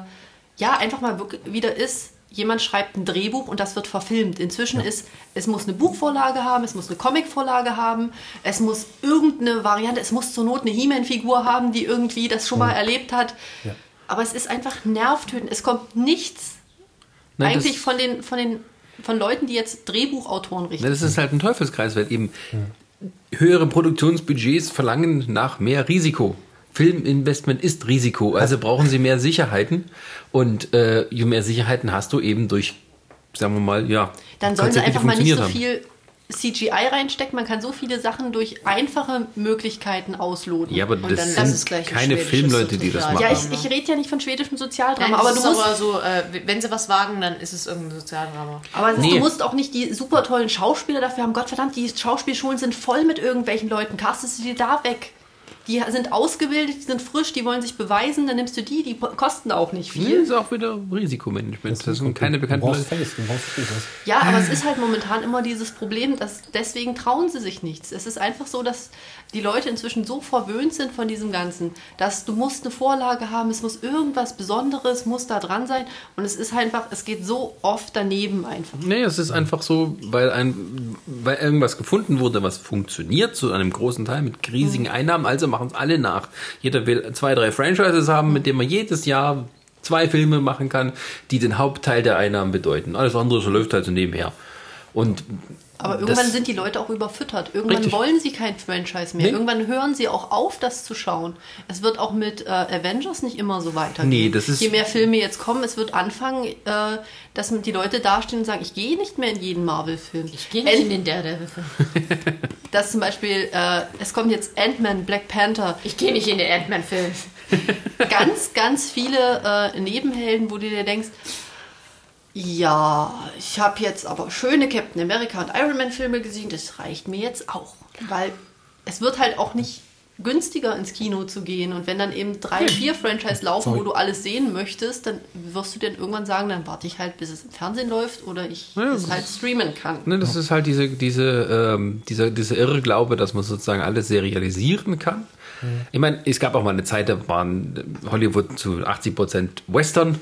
ja einfach mal wieder ist. Jemand schreibt ein Drehbuch und das wird verfilmt. Inzwischen ist, es muss eine Buchvorlage haben, es muss eine Comicvorlage haben, es muss irgendeine Variante, es muss zur Not eine He-Man-Figur haben, die irgendwie das schon mal erlebt hat. Ja. Aber es ist einfach nervtötend. Es kommt nichts Nein, eigentlich von den, von den von Leuten, die jetzt Drehbuchautoren richten. Ne, Das ist halt ein Teufelskreis, weil eben höhere Produktionsbudgets verlangen nach mehr Risiko. Filminvestment ist Risiko, also brauchen sie mehr Sicherheiten. Und äh, je mehr Sicherheiten hast du eben durch, sagen wir mal, ja, Dann sollen sie einfach mal nicht so viel CGI reinstecken. Man kann so viele Sachen durch einfache Möglichkeiten ausloten. Ja, aber Und das dann- sind das ist gleich ein keine Filmleute, die das machen. ja ich, ich rede ja nicht von schwedischem Sozialdrama, Nein, aber du musst aber so, äh, wenn sie was wagen, dann ist es irgendein Sozialdrama. Aber Nee. du musst auch nicht die super tollen Schauspieler dafür haben. Gott verdammt, die Schauspielschulen sind voll mit irgendwelchen Leuten. Castest du die da weg? Die sind ausgebildet, die sind frisch, die wollen sich beweisen, dann nimmst du die, die kosten auch nicht Nee, viel. ist auch wieder Risikomanagement. Das sind keine du bekannten brauchst Leute. Face, du brauchst Face. Ja, aber es ist halt momentan immer dieses Problem, dass deswegen trauen sie sich nichts. Es ist einfach so, dass die Leute inzwischen so verwöhnt sind von diesem Ganzen, dass du musst eine Vorlage haben, es muss irgendwas Besonderes, muss da dran sein und es ist einfach, es geht so oft daneben einfach. Nee, es ist einfach so, weil, ein, weil irgendwas gefunden wurde, was funktioniert, zu einem großen Teil mit riesigen Einnahmen, also machen es alle nach. Jeder will zwei, drei Franchises haben, mit denen man jedes Jahr zwei Filme machen kann, die den Hauptteil der Einnahmen bedeuten. Alles andere so läuft halt so nebenher. Und Aber das- irgendwann sind die Leute auch überfüttert. Irgendwann Richtig. wollen sie kein Franchise mehr. Nee. Irgendwann hören sie auch auf, das zu schauen. Es wird auch mit äh, Avengers nicht immer so weitergehen. Nee, das ist- Je mehr Filme jetzt kommen, es wird anfangen, äh, dass die Leute dastehen und sagen, ich gehe nicht mehr in jeden Marvel-Film. Ich gehe nicht in den Daredevil-Film. dass zum Beispiel, äh, es kommt jetzt Ant-Man, Black Panther, Ich gehe nicht in den Ant-Man-Film. ganz, ganz viele äh, Nebenhelden, wo du dir denkst, ja, ich habe jetzt aber schöne Captain America und Iron Man Filme gesehen, das reicht mir jetzt auch. Weil es wird halt auch nicht günstiger ins Kino zu gehen und wenn dann eben drei, vier Franchise laufen, Sorry. wo du alles sehen möchtest, dann wirst du dann irgendwann sagen, dann warte ich halt, bis es im Fernsehen läuft oder ich Ja, es halt streamen kann. Ne, das ist halt diese, diese, ähm, dieser, dieser irre Glaube, dass man sozusagen alles serialisieren kann. Ich meine, es gab auch mal eine Zeit, da waren Hollywood zu 80 Prozent Western.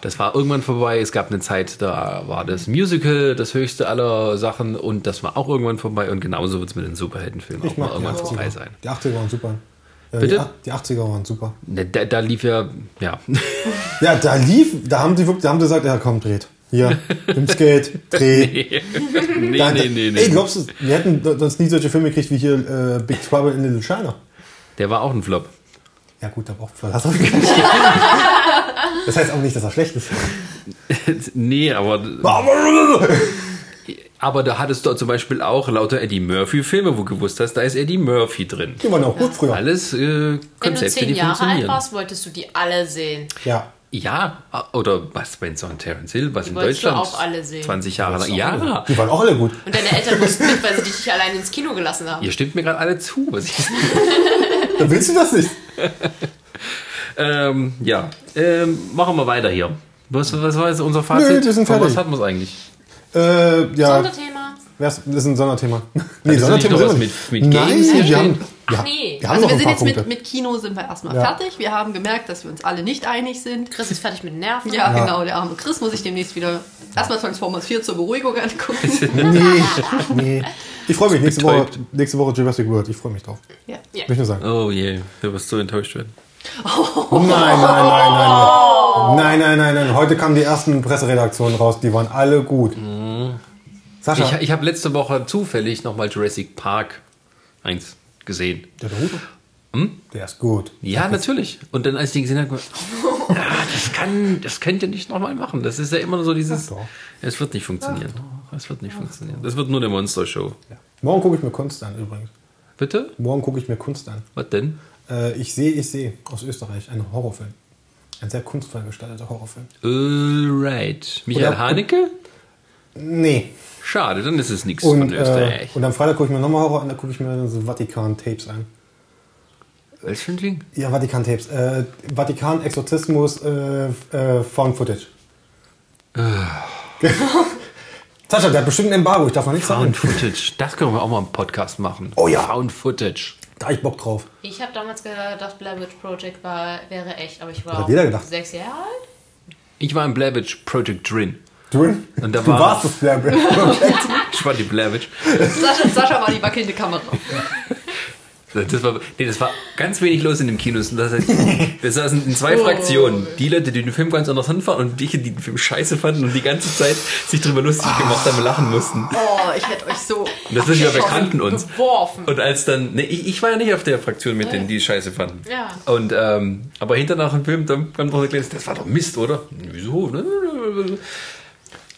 Das war irgendwann vorbei. Es gab eine Zeit, da war das Musical das höchste aller Sachen und das war auch irgendwann vorbei. Und genauso wird es mit den Superheldenfilmen auch mal irgendwann vorbei 80er. sein. Die 80er waren super. Äh, Bitte? Die, ach- die 80er waren super. Ne, Da, da lief ja, ja. Ja, da lief, da haben die da haben die gesagt, ja komm, dreht. Hier, im Skate, Dreh. Nee, Da- nee, nee, nee. Ey, glaubst du, wir hätten sonst nie solche Filme gekriegt wie hier äh, Big Trouble in Little China. Der war auch ein Flop. Ja gut, aber auch voll hast du Das heißt auch nicht, dass er schlecht ist. nee, aber, aber da hattest du zum Beispiel auch lauter Eddie Murphy-Filme, wo du gewusst hast, da ist Eddie Murphy drin. Die waren auch gut früher. Alles äh, Wenn du Konzepte, zehn die Jahre alt warst, wolltest du die alle sehen. Ja. Ja, oder was, Benson und Terence Hill, was in wolltest du Deutschland auch alle sehen. 20 Jahre lang. Ja, Die waren auch alle gut. Und deine Eltern mussten mit, weil sie dich nicht allein ins Kino gelassen haben. ihr stimmt mir gerade alle zu. Was ich, Dann willst du das nicht. ähm, ja, ähm, machen wir weiter hier. Was, was war jetzt unser Fazit? Nö, wir sind fertig. Was hatten wir es eigentlich? Äh, ja, Sonderthema. das ist ein Sonderthema. Nee, du noch was sind mit- wir mit Nein, Games hier wir haben, Ach ja, nee. wir haben Also noch wir sind jetzt Punkte. mit, mit Kino sind wir erstmal Ja. fertig. Wir haben gemerkt, dass wir uns alle nicht einig sind. Chris ist fertig mit Nerven. Ja, Ja. genau, der arme Chris muss ich demnächst wieder erstmal Transformers 4 zur Beruhigung angucken. Nee, nee. Ich freue mich. Nächste Woche, nächste Woche Jurassic World. Ich freue mich drauf. ja. Ja. Ich nur sagen. Oh je, du wirst so enttäuscht werden. Nein, nein, nein, nein. Nein, nein, nein, nein. Heute kamen die ersten Presseredaktionen raus. Die waren alle gut. Sascha. Ich, ich habe letzte Woche zufällig nochmal Jurassic Park 1 gesehen. der Naruto? Hm? Der ist gut. Ja, natürlich. Und dann, als ich den gesehen habe, oh, ja, das kann, das könnt ihr nicht nochmal machen. Das ist ja immer so dieses, es wird nicht funktionieren. Es wird nicht funktionieren. Das wird nur eine Monster-Show. Morgen gucke ich mir Kunst an übrigens. Bitte? Morgen gucke ich mir Kunst an. Was denn? Äh, ich sehe, ich sehe aus Österreich einen Horrorfilm. Ein sehr kunstvoll gestalteter Horrorfilm. Alright. Michael Oder- Haneke? Nee. Schade, dann ist es nichts Und, von äh, Österreich. und am Freitag gucke ich mir nochmal Horror an, da gucke ich mir so Vatikan-Tapes an. Was für ein Ding? Ja, Vatikan-Tapes. Äh, Vatikan, Exorzismus, äh, äh, Found Footage. Sascha, der hat bestimmt ein Embargo, ich darf noch nichts sagen. Found Footage. Das können wir auch mal im Podcast machen. Oh ja. Found Footage. Da hab ich Bock drauf. Ich habe damals gedacht, Blair Witch Project war, wäre echt, aber ich war hat auch jeder gedacht. sechs Jahre alt. Ich war im Blair Witch Project drin. Du, Und da du war- warst das Blair Witch Project. Ich war die Blair Witch. Sascha, Sascha war die wackelnde Kamera. Das war, nee, das war ganz wenig los in dem Kino. Das heißt, wir saßen in zwei Fraktionen. Die Leute, die den Film ganz interessant fanden und die, die den Film scheiße fanden und die ganze Zeit sich drüber lustig gemacht haben und lachen mussten. Oh, ich hätte euch so. Und das wissen wir, wir kannten uns. Geworfen. Und als dann, nee, ich, ich war ja nicht auf der Fraktion mit denen, die scheiße fanden. Ja. Und, ähm, aber hinter nach dem Film, dann kam doch erklärt, das war doch Mist, oder? Wieso?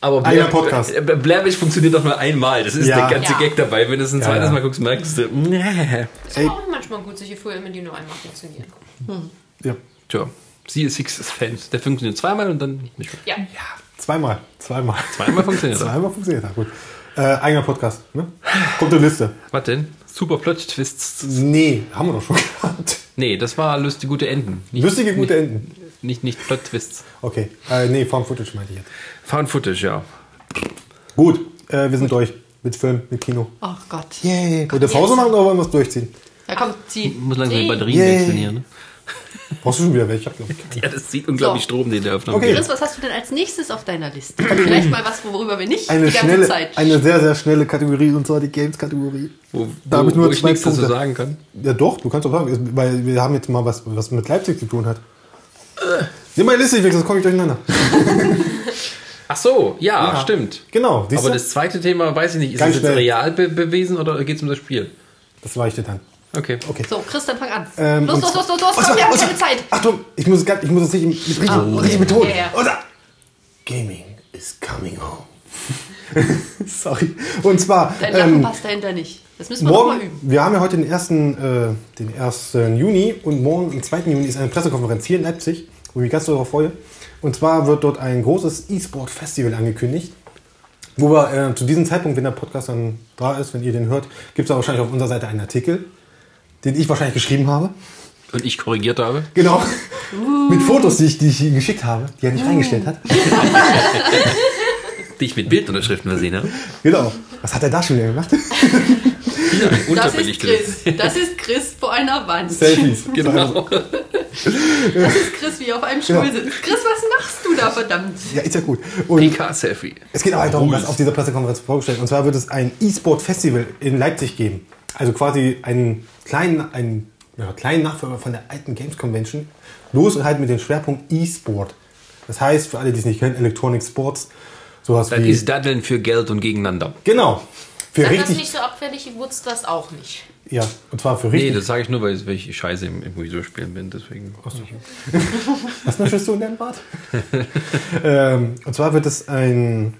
Aber Einer Podcast. äh, Blair Witch funktioniert doch nur einmal. Das ist Ja. der ganze Ja. Gag dabei. Wenn du es ein Ja, zweites ja. Mal guckst, merkst du, nee. Es ist auch manchmal gut, solche Filme, die nur einmal funktionieren. Ja. Tja, siehe Sixes Fans. Der funktioniert zweimal und dann nicht mehr. Ja. Zweimal. Zweimal. Zweimal funktioniert er. Zweimal funktioniert das. Gut. Äh, eigener Podcast. Ne? Kommt eine Liste. Was denn? Super Plot-Twists. Nee, haben wir doch schon gehabt. Nee, das war lustige gute Enden. Nicht, Lustige, gute Enden. Nicht, nicht Plot-Twists. Okay. Äh, nee, Found Footage meinte ich jetzt. Found Footage, ja. Gut, äh, wir sind durch. Mit Film, mit Kino. Ach Gott. Yay. Wollt ihr Pause machen oder wollen wir es durchziehen? Da kommt sie. Muss langsam die. Batterien Yay. wechseln hier, ne? Brauchst du schon wieder welche? Ich ich. Ja, das zieht unglaublich So. Strom, den der Aufnahme Okay. Chris, was hast du denn als nächstes auf deiner Liste? Vielleicht mal was, worüber wir nicht Eine die ganze schnelle, Zeit. eine sehr, sehr schnelle Kategorie und zwar die Games-Kategorie. Wo, Da wo, hab ich nur wo ich zwei nichts dazu Punkte. sagen kann. Ja doch, du kannst doch sagen, weil wir haben jetzt mal was, was mit Leipzig zu tun hat. Nimm mal die Liste weg, sonst komme ich durcheinander. Ach so, ja, Ja. stimmt. Genau, siehst Aber du? das zweite Thema, weiß ich nicht, ist Ganz es jetzt schnell. real be bewiesen oder geht es um das Spiel? Das war ich dir dann. Okay. Okay. So, Chris, dann fang an. Ähm, los, los, los, los, los, komm, zwar- wir haben und keine Zeit. Achtung, ich muss es, ganz- ich muss es richtig, mit richtig, Ah, richtig betonen. Und zwar- Gaming is coming home. Sorry. Und zwar, Dein Lachen ähm, passt dahinter nicht. Das müssen wir noch mal morgen, üben. wir haben ja heute den 1. Äh, den 1. Juni und morgen, am 2. Juni, ist eine Pressekonferenz hier in Leipzig, wo ich mich ganz doll darauf freue. Und zwar wird dort ein großes E-Sport-Festival angekündigt. Wo wir äh, zu diesem Zeitpunkt, wenn der Podcast dann da ist, wenn ihr den hört, gibt es wahrscheinlich auf unserer Seite einen Artikel, den ich wahrscheinlich geschrieben habe. Und ich korrigiert habe. Genau. Mit Fotos, die ich, die ich ihm geschickt habe, die er nicht reingestellt hat. Die ich mit Bildunterschriften versehen habe. Genau. Was hat er da schon wieder gemacht? Ein Das ist. Chris. Das ist Chris vor einer Wand. Selfies. Genau. Das ist Chris, wie auf einem Stuhl Genau. sitzt. Chris, was machst du da, verdammt? Ja, ist ja gut. PK-Selfie. es geht auch halt darum, was auf dieser Pressekonferenz vorgestellt. Und zwar wird es ein E-Sport-Festival in Leipzig geben. Also quasi einen kleinen, einen, ja, kleinen Nachfolger von der alten Games Convention. Los und halt mit dem Schwerpunkt E-Sport. Das heißt, für alle, die es nicht kennen, Electronic Sports. Sowas Das wie. ist Daddeln für Geld und gegeneinander. genau. Für Sag das richtig. nicht so abfällig, wurdest das auch nicht. Ja, und zwar für Nee, richtig. das sage ich nur, weil weil ich scheiße im, im Videospielen bin. Deswegen. Was möchtest du in deinem Bad? ähm, und zwar wird es ein,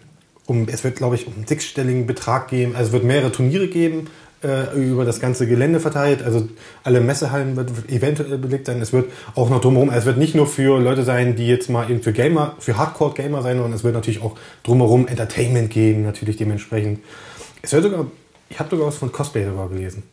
um, es wird, glaube ich, um einen sechsstelligen Betrag geben. Also es wird mehrere Turniere geben, äh, über das ganze Gelände verteilt. Also alle Messehallen wird eventuell belegt sein. Es wird auch noch drumherum, es wird nicht nur für Leute sein, die jetzt mal eben für Gamer, für Hardcore-Gamer sein, sondern es wird natürlich auch drumherum Entertainment geben, natürlich dementsprechend. Es wird sogar, ich habe sogar was von Cosplay sogar gelesen.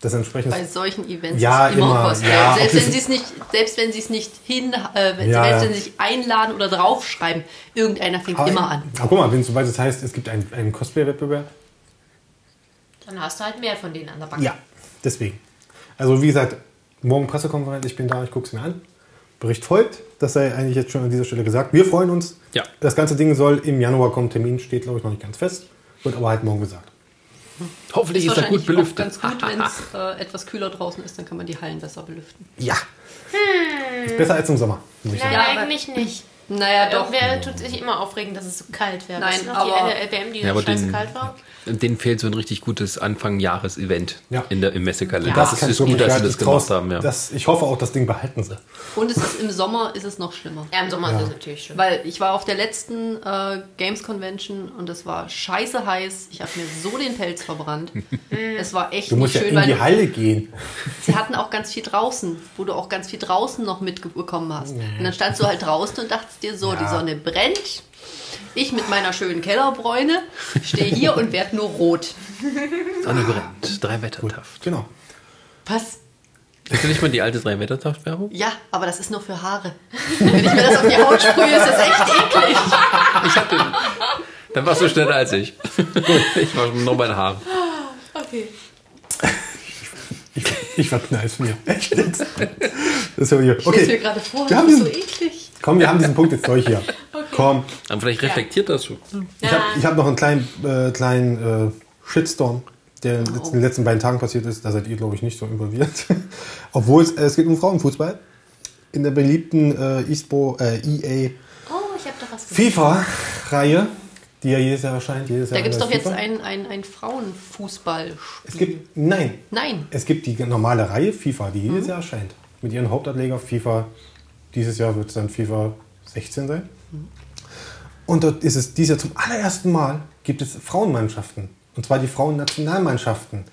Das entsprechend. Bei solchen Events Ja, immer, immer, Cosplay. ja, selbst wenn das- sie es nicht, selbst wenn sie es nicht hin, äh, wenn, Ja, selbst wenn sie sich einladen oder draufschreiben, irgendeiner fängt aber, immer an. Aber guck mal, wenn es soweit es heißt, es gibt einen, einen Cosplay-Wettbewerb, Dann hast du halt mehr von denen an der Backe. Ja, deswegen. Also wie gesagt, morgen Pressekonferenz, ich bin da, ich gucke es mir an. Bericht folgt, das sei eigentlich jetzt schon an dieser Stelle gesagt. Wir freuen uns. Ja. Das ganze Ding soll im Januar kommen. Termin steht, glaube ich, noch nicht ganz fest. Wird aber halt morgen gesagt. Hoffentlich ist, er gut belüftet. ganz gut, wenn es äh, etwas kühler draußen ist, dann kann man die Hallen besser belüften. Ja. Ist besser als im Sommer. muss ich sagen. Nein, Ja, eigentlich nicht. Naja, doch. Wer tut sich immer aufregen, dass es so kalt wäre? Nein, Weißt du noch, aber- die WM, die Ja, scheiße den, kalt war? Denen fehlt so ein richtig gutes Anfang-Jahres-Event Ja. in der, im Messekalender. Ja. Das, kann ist ich gut, dass sie das gemacht haben. Ja. Das, ich hoffe auch, das Ding behalten sie. Und es ist, im Sommer ist es noch schlimmer. Ja, im Sommer Ja. ist es natürlich schön. Weil ich war auf der letzten äh, Games Convention und es war scheiße heiß. Ich habe mir so den Pelz verbrannt. es war echt Du musst nicht ja schön, in die Halle gehen. sie hatten auch ganz viel draußen, wo du auch ganz viel draußen noch mitbekommen hast. Und dann standst du halt draußen und dachtest dir so, Ja. die Sonne brennt. Ich mit meiner schönen Kellerbräune stehe hier und werde nur rot. Sonne brennt. Drei Wettertaft. Genau. Was? Ist das nicht mal die alte Drei Wettertaft-Werbung? Ja, aber das ist nur für Haare. Wenn ich mir das auf die Haut sprühe, ist das echt eklig. Ich hab den. Dann warst du schneller als ich. ich war schon noch bei den Haaren. Okay. Ich, ich verknall's mir. Echt jetzt? Das ist ja hier. Ich stelle mir Okay. gerade vor, das ist so eklig. Komm, wir haben diesen Punkt jetzt durch hier. Komm. Aber vielleicht reflektiert das schon. Ich habe ich hab noch einen kleinen, äh, kleinen äh, Shitstorm, der in den letzten- in den letzten beiden Tagen passiert ist. Da seid ihr, glaube ich, nicht so involviert. Obwohl es, äh, es geht um Frauenfußball. In der beliebten äh, eSpo, äh, EA Oh. FIFA-Reihe, die ja jedes Jahr erscheint. Jedes Da Jahr gibt es doch jetzt FIFA. ein, ein, ein Frauenfußballspiel. Es gibt, nein, Nein. es gibt die normale Reihe FIFA, die Mhm. jedes Jahr erscheint. Mit ihren Hauptableger FIFA. Dieses Jahr wird es dann FIFA 16 sein. Und dort ist es dieses Jahr zum allerersten Mal gibt es Frauenmannschaften. Und zwar die Frauennationalmannschaften.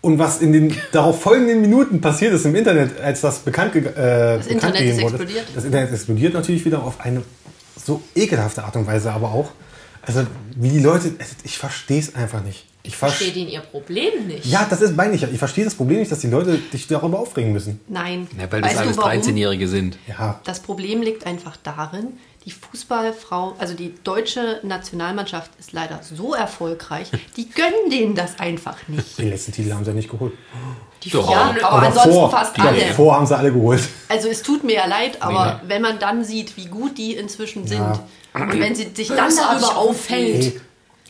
Und was in den darauf folgenden Minuten passiert ist im Internet, als das bekannt, äh, Das bekannt Internet gegeben ist wurde. explodiert. Das Internet explodiert natürlich wieder auf eine so ekelhafte Art und Weise, aber auch. Also, wie die Leute, ich verstehe es einfach nicht. Ich verstehe. Versteht ihn ihr Problem nicht? Ja, das ist meine ich. Ich verstehe das Problem nicht, dass die Leute sich darüber aufregen müssen. Nein. Ja, weil das Weißt du, alles warum? 13-Jährige sind. Ja, Das Problem liegt einfach darin, die Fußballfrau, also die deutsche Nationalmannschaft ist leider so erfolgreich, die gönnen denen das einfach nicht. den letzten Titel haben sie ja nicht geholt. Die Doch. ja, aber, ansonsten fast alle. Davor haben sie alle geholt. Also es tut mir ja leid, aber Nee. wenn man dann sieht, wie gut die inzwischen sind Ja. und wenn sie sich dann darüber auffällt, Hey,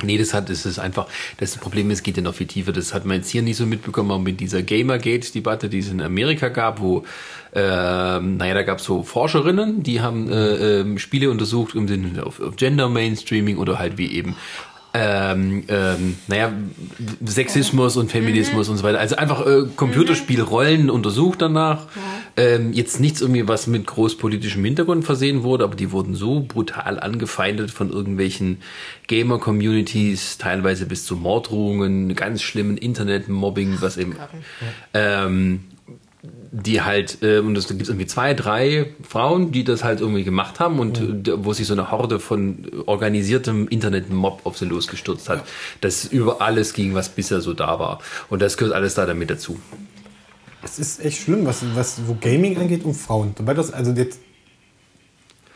Nee, das hat, das ist einfach, das Problem ist, geht ja noch viel tiefer. Das hat man jetzt hier nicht so mitbekommen, aber mit dieser Gamergate-Debatte, die es in Amerika gab, wo, ähm, naja, da gab es so Forscherinnen, die haben äh, ähm, Spiele untersucht im Sinne auf, auf Gender Mainstreaming oder halt wie eben ähm, ähm, naja, Sexismus und Feminismus und so weiter. Also einfach äh, Computerspielrollen untersucht danach. Ähm, jetzt nichts irgendwie, was mit großpolitischem Hintergrund versehen wurde, aber die wurden so brutal angefeindet von irgendwelchen Gamer-Communities, teilweise bis zu Morddrohungen, ganz schlimmen Internet-Mobbing, was eben ähm, die halt, äh, und es gibt irgendwie zwei, drei Frauen, die das halt irgendwie gemacht haben und äh, wo sich so eine Horde von organisiertem Internet-Mob auf sie losgestürzt hat, das über alles ging, was bisher so da war. Und das gehört alles da damit dazu. es ist echt schlimm, was, was so Gaming angeht und Frauen. Sobald das, also jetzt,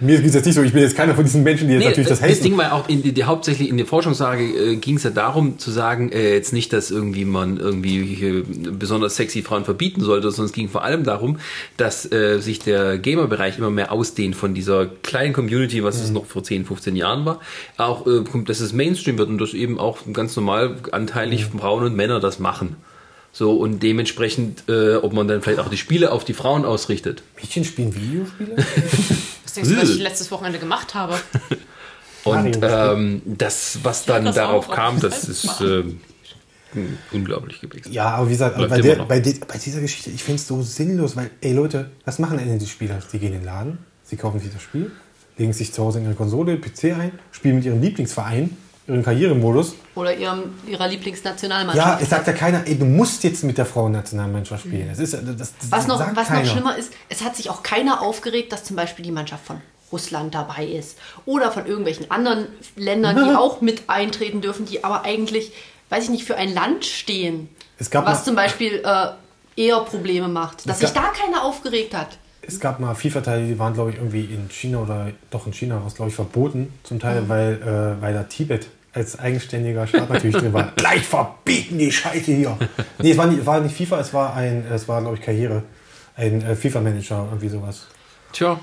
mir geht es jetzt nicht so, ich bin jetzt keiner von diesen Menschen, die jetzt Nee, natürlich das das haten. Ding war auch, in, die, hauptsächlich in der Forschungslage äh, ging es ja darum zu sagen, äh, jetzt nicht, dass irgendwie man irgendwie hier besonders sexy Frauen verbieten sollte, sondern es ging vor allem darum, dass äh, sich der Gamer-Bereich immer mehr ausdehnt von dieser kleinen Community, was es noch vor 10, 15 Jahren war, auch, äh, dass es Mainstream wird und dass eben auch ganz normal anteilig Frauen und Männer das machen. So, und dementsprechend, äh, ob man dann vielleicht auch die Spiele auf die Frauen ausrichtet. Mädchen spielen Videospiele? Was denkst du, was ich letztes Wochenende gemacht habe? Und ähm, das, was dann das darauf auch, kam, das das ist ähm, unglaublich gewesen. Ja, aber wie gesagt, bei, der, bei, die- bei dieser Geschichte, ich finde es so sinnlos, weil, ey Leute, was machen denn die Spieler? Sie gehen in den Laden, sie kaufen sich das Spiel, legen sich zu Hause in ihre Konsole, PC ein, spielen mit ihrem Lieblingsverein, ihren Karrieremodus. Oder ihrem, ihrer Ja, Lieblingsnationalmannschaft. es sagt ja keiner, ey, du musst jetzt mit der Frauennationalmannschaft spielen. Das ist, das, das was noch, was noch schlimmer ist, es hat sich auch keiner aufgeregt, dass zum Beispiel die Mannschaft von Russland dabei ist. Oder von irgendwelchen anderen Ländern, die auch mit eintreten dürfen, die aber eigentlich, weiß ich nicht, für ein Land stehen. Was mal- zum Beispiel äh, eher Probleme macht. Dass sich da keiner aufgeregt hat. Es gab mal FIFA-Teile, die waren, glaube ich, irgendwie in China oder doch in China, was glaube ich verboten. Zum Teil, weil, äh, weil da Tibet als eigenständiger Staat natürlich drin war. Gleich verbieten die Scheiße hier. Nee, es war nicht, war nicht FIFA, es war ein, es war, glaube ich, Karriere. Ein äh, FIFA-Manager, irgendwie sowas. Tja,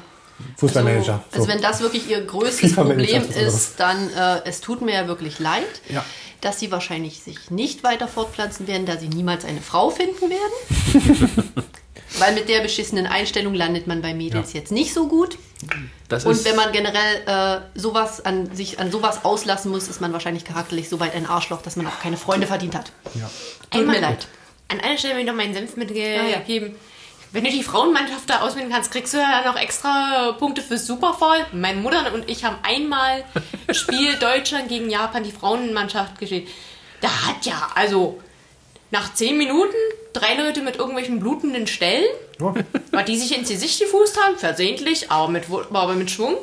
Fußballmanager. Also, also so. wenn das wirklich ihr größtes Problem ist, dann äh, es tut mir ja wirklich leid, Ja. dass sie wahrscheinlich sich nicht weiter fortpflanzen werden, da sie niemals eine Frau finden werden. Weil mit der beschissenen Einstellung landet man bei Mädels jetzt nicht so gut. das Und wenn man generell äh, sowas an sich an sowas auslassen muss, ist man wahrscheinlich charakterlich so weit ein Arschloch, dass man auch keine Freunde verdient hat. Ja. Tut Einmal- mir leid. An einer Stelle will ich noch meinen Senf Ah, ja. mitgeben. Wenn du die Frauenmannschaft da auswählen kannst, kriegst du ja noch extra Punkte fürs Superfall. Meine Mutter und ich haben einmal ein Spiel Deutschland gegen Japan die Frauenmannschaft gespielt. Da hat ja, also nach zehn Minuten drei Leute mit irgendwelchen blutenden Stellen, Ja. weil die sich ins Gesicht gefusst haben, versehentlich, aber mit, aber mit Schwung.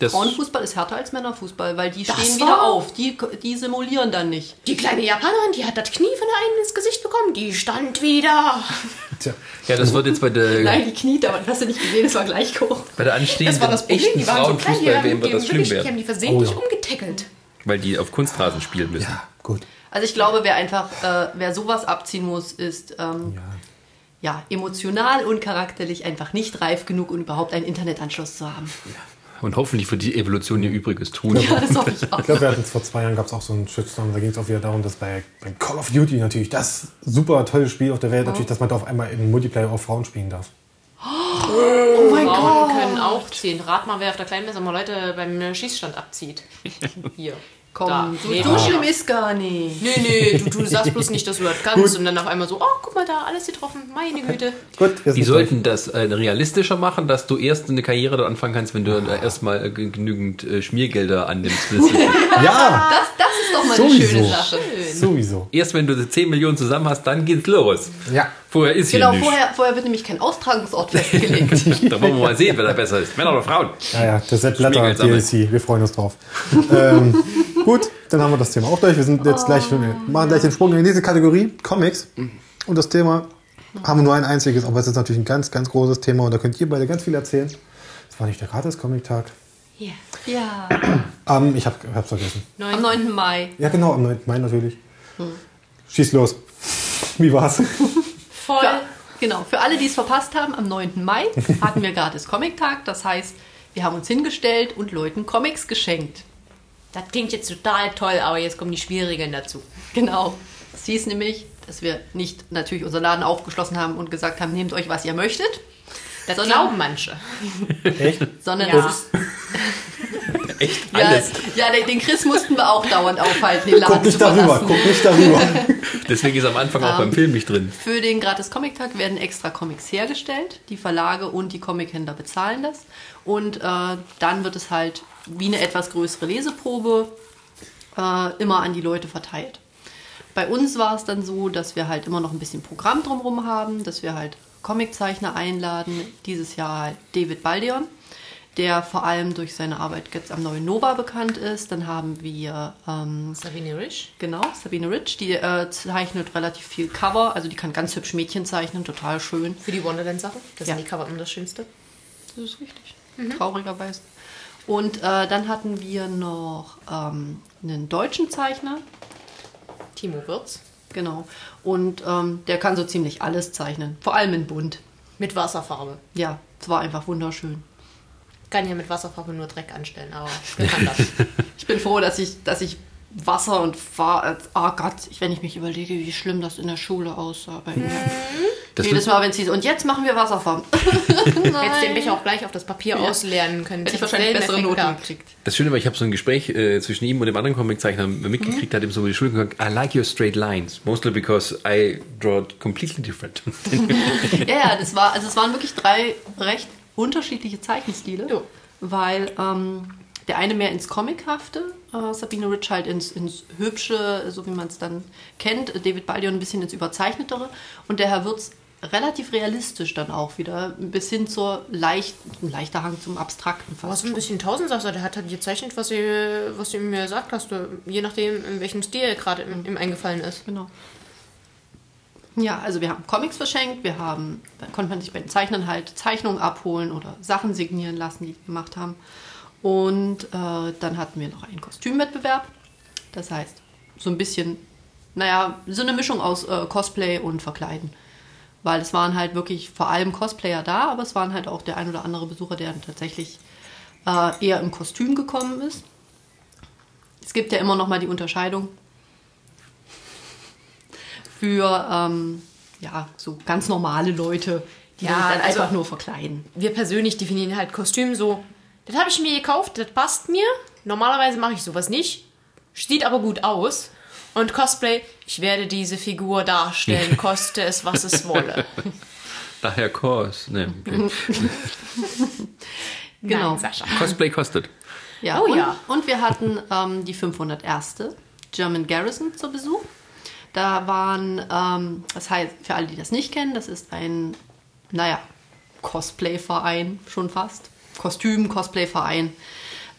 das, Frauenfußball ist härter als Männerfußball, weil die Das stehen wieder auf. Die, die simulieren dann nicht. Die kleine Japanerin, die hat das Knie von der einen ins Gesicht bekommen, die stand wieder. Tja. ja, das wird jetzt bei der, Nein, die kniet, aber das hast du nicht gesehen, es war gleich hoch. bei der anstehenden Das war das Problem, echten die waren so klein, die haben, Frauenfußball-WM wird die, das schlimm wirklich, die haben die versehentlich Oh ja. umgetackelt. Weil die auf Kunstrasen spielen müssen. ja, gut. Also ich glaube, wer einfach, äh, wer sowas abziehen muss, ist ähm, Ja. ja. emotional und charakterlich einfach nicht reif genug, um überhaupt einen Internetanschluss zu haben. Und hoffentlich für die Evolution ihr Übriges tun. Ja, das hoffe ich auch. Ich glaube, wir hatten vor zwei Jahren gab es auch so einen Shitstorm. Da ging es auch wieder darum, dass bei, bei Call of Duty natürlich das super tolle Spiel auf der Welt, natürlich, dass man da auf einmal im Multiplayer auch Frauen spielen darf. Oh mein Frauen Gott. können auch ziehen. Rat mal, wer auf der Kleinmesse mal Leute beim Schießstand abzieht. Hier. Komm, Da, so, neben so mir. schlimm ist gar nicht. Nee, nee, du, du sagst bloß nicht, dass du das kannst. Und dann auf einmal so, oh, guck mal da, alles getroffen. Meine Güte. Gut, Die sollten das äh, realistischer machen, dass du erst eine Karriere dort anfangen kannst, wenn du äh, erstmal äh, genügend äh, Schmiergelder annimmst. Ja, Das, das ist doch mal eine Sowieso. schöne Sache. sowieso. erst wenn du 10 Millionen zusammen hast, dann geht's los. Ja. Vorher ist Genau, hier nichts. vorher, vorher wird nämlich kein Austragungsort festgelegt. Da wollen wir mal sehen, wer da besser ist. Männer oder Frauen. Ja, ja, der Sepp Blatter. DLC, wir freuen uns drauf. ähm, gut, dann haben wir das Thema auch durch. Wir sind jetzt gleich, wir machen gleich den Sprung in die nächste Kategorie, Comics. Und das Thema haben wir nur ein einziges, aber es ist natürlich ein ganz, ganz großes Thema und da könnt ihr beide ganz viel erzählen. Es war nicht der Gratis-Comic-Tag. Ja. ja, Ähm, ich hab, hab's vergessen. am 9. Mai. Ja, genau, am 9. Mai natürlich. Schieß los. Wie war's? Voll. Für, genau, für alle, die es verpasst haben, am 9. Mai hatten wir gratis Comic-Tag. Das heißt, wir haben uns hingestellt und Leuten Comics geschenkt. Das klingt jetzt total toll, aber jetzt kommen die Schwierigen dazu. Genau. Es hieß nämlich, dass wir nicht natürlich unseren Laden aufgeschlossen haben und gesagt haben, nehmt euch, was ihr möchtet, Das Sondern- glauben manche. Echt? sondern Ja. Echt ja, alles. ja, den, den Chris mussten wir auch dauernd aufhalten, den Laden Guck nicht zu darüber, verlassen. guck nicht darüber. Deswegen ist am Anfang auch beim Film nicht drin. Für den Gratis Comic Tag werden extra Comics hergestellt. Die Verlage und die Comichändler bezahlen das. Und äh, dann wird es halt wie eine etwas größere Leseprobe äh, immer an die Leute verteilt. Bei uns war es dann so, dass wir halt immer noch ein bisschen Programm drumherum haben, dass wir halt Comiczeichner einladen. Dieses Jahr David Baldeon, der vor allem durch seine Arbeit jetzt am neuen Nova bekannt ist. Dann haben wir ähm, Sabine Rich. Genau, Sabine Rich, die äh, zeichnet relativ viel Cover, also die kann ganz hübsch Mädchen zeichnen, total schön. Für die Wonderland-Sachen. Das Ja. sind die Cover immer das Schönste. Das ist richtig. Traurigerweise. Und äh, dann hatten wir noch ähm, einen deutschen Zeichner, Timo Wirz. Genau. Und ähm, der kann so ziemlich alles zeichnen, vor allem in bunt. Mit Wasserfarbe. Ja, es war einfach wunderschön. Kann ja mit Wasserfarbe nur Dreck anstellen, aber wir kann das. Ich bin froh, dass ich, dass ich Wasser und Fahr... Oh Gott, ich- wenn ich mich überlege, wie schlimm das in der Schule aussah bei mir. Das Jedes Mal, wenn es hieß, und jetzt machen wir Wasserfarben. Hättest den Becher auch gleich auf das Papier auslernen können. Hätte ich wahrscheinlich bessere Noten gekriegt. Das Schöne war, ich habe so ein Gespräch äh, zwischen ihm und dem anderen Comiczeichner mitgekriegt, hat ihm so über die Schulter gesagt, I like your straight lines, mostly because I draw it completely different. Ja, ja, das war, also es waren wirklich drei recht unterschiedliche Zeichenstile, Jo. weil ähm, der eine mehr ins Comichafte, äh, Sabine Rich halt ins, ins Hübsche, so wie man es dann kennt, David Baldion ein bisschen ins Überzeichnetere und der Herr Würz relativ realistisch dann auch wieder, bis hin zur leicht, leichter Hang zum Abstrakten Du fast. ein bisschen Tausendsasser, der hat halt gezeichnet, was, ihr, was du ihm gesagt hast, du- je nachdem, in welchem Stil er gerade ihm, ihm eingefallen ist. Genau. Ja, also wir haben Comics verschenkt, wir haben, dann konnte man sich bei den Zeichnern halt Zeichnungen abholen oder Sachen signieren lassen, die die gemacht haben. Und äh, dann hatten wir noch einen Kostümwettbewerb. Das heißt, so ein bisschen, naja, so eine Mischung aus äh, Cosplay und Verkleiden. Weil es waren halt wirklich vor allem Cosplayer da, aber es waren halt auch der ein oder andere Besucher, der dann tatsächlich äh, eher im Kostüm gekommen ist. Es gibt ja immer noch mal die Unterscheidung für ähm, ja, so ganz normale Leute, die Ja, sich dann also- einfach nur verkleiden. Wir persönlich definieren halt Kostüm so, das habe ich mir gekauft, das passt mir. Normalerweise mache ich sowas nicht, sieht aber gut aus. Und Cosplay, ich werde diese Figur darstellen, koste es, was es wolle. Daher Kurs. Ne, okay. Genau. Nein, Sascha. Cosplay kostet. Ja, Oh und, ja. und wir hatten ähm, die 501. German Garrison zu Besuch. Da waren, ähm, das heißt, für alle, die das nicht kennen, das ist ein, naja, Cosplay-Verein schon fast. Kostüm, Cosplay-Verein,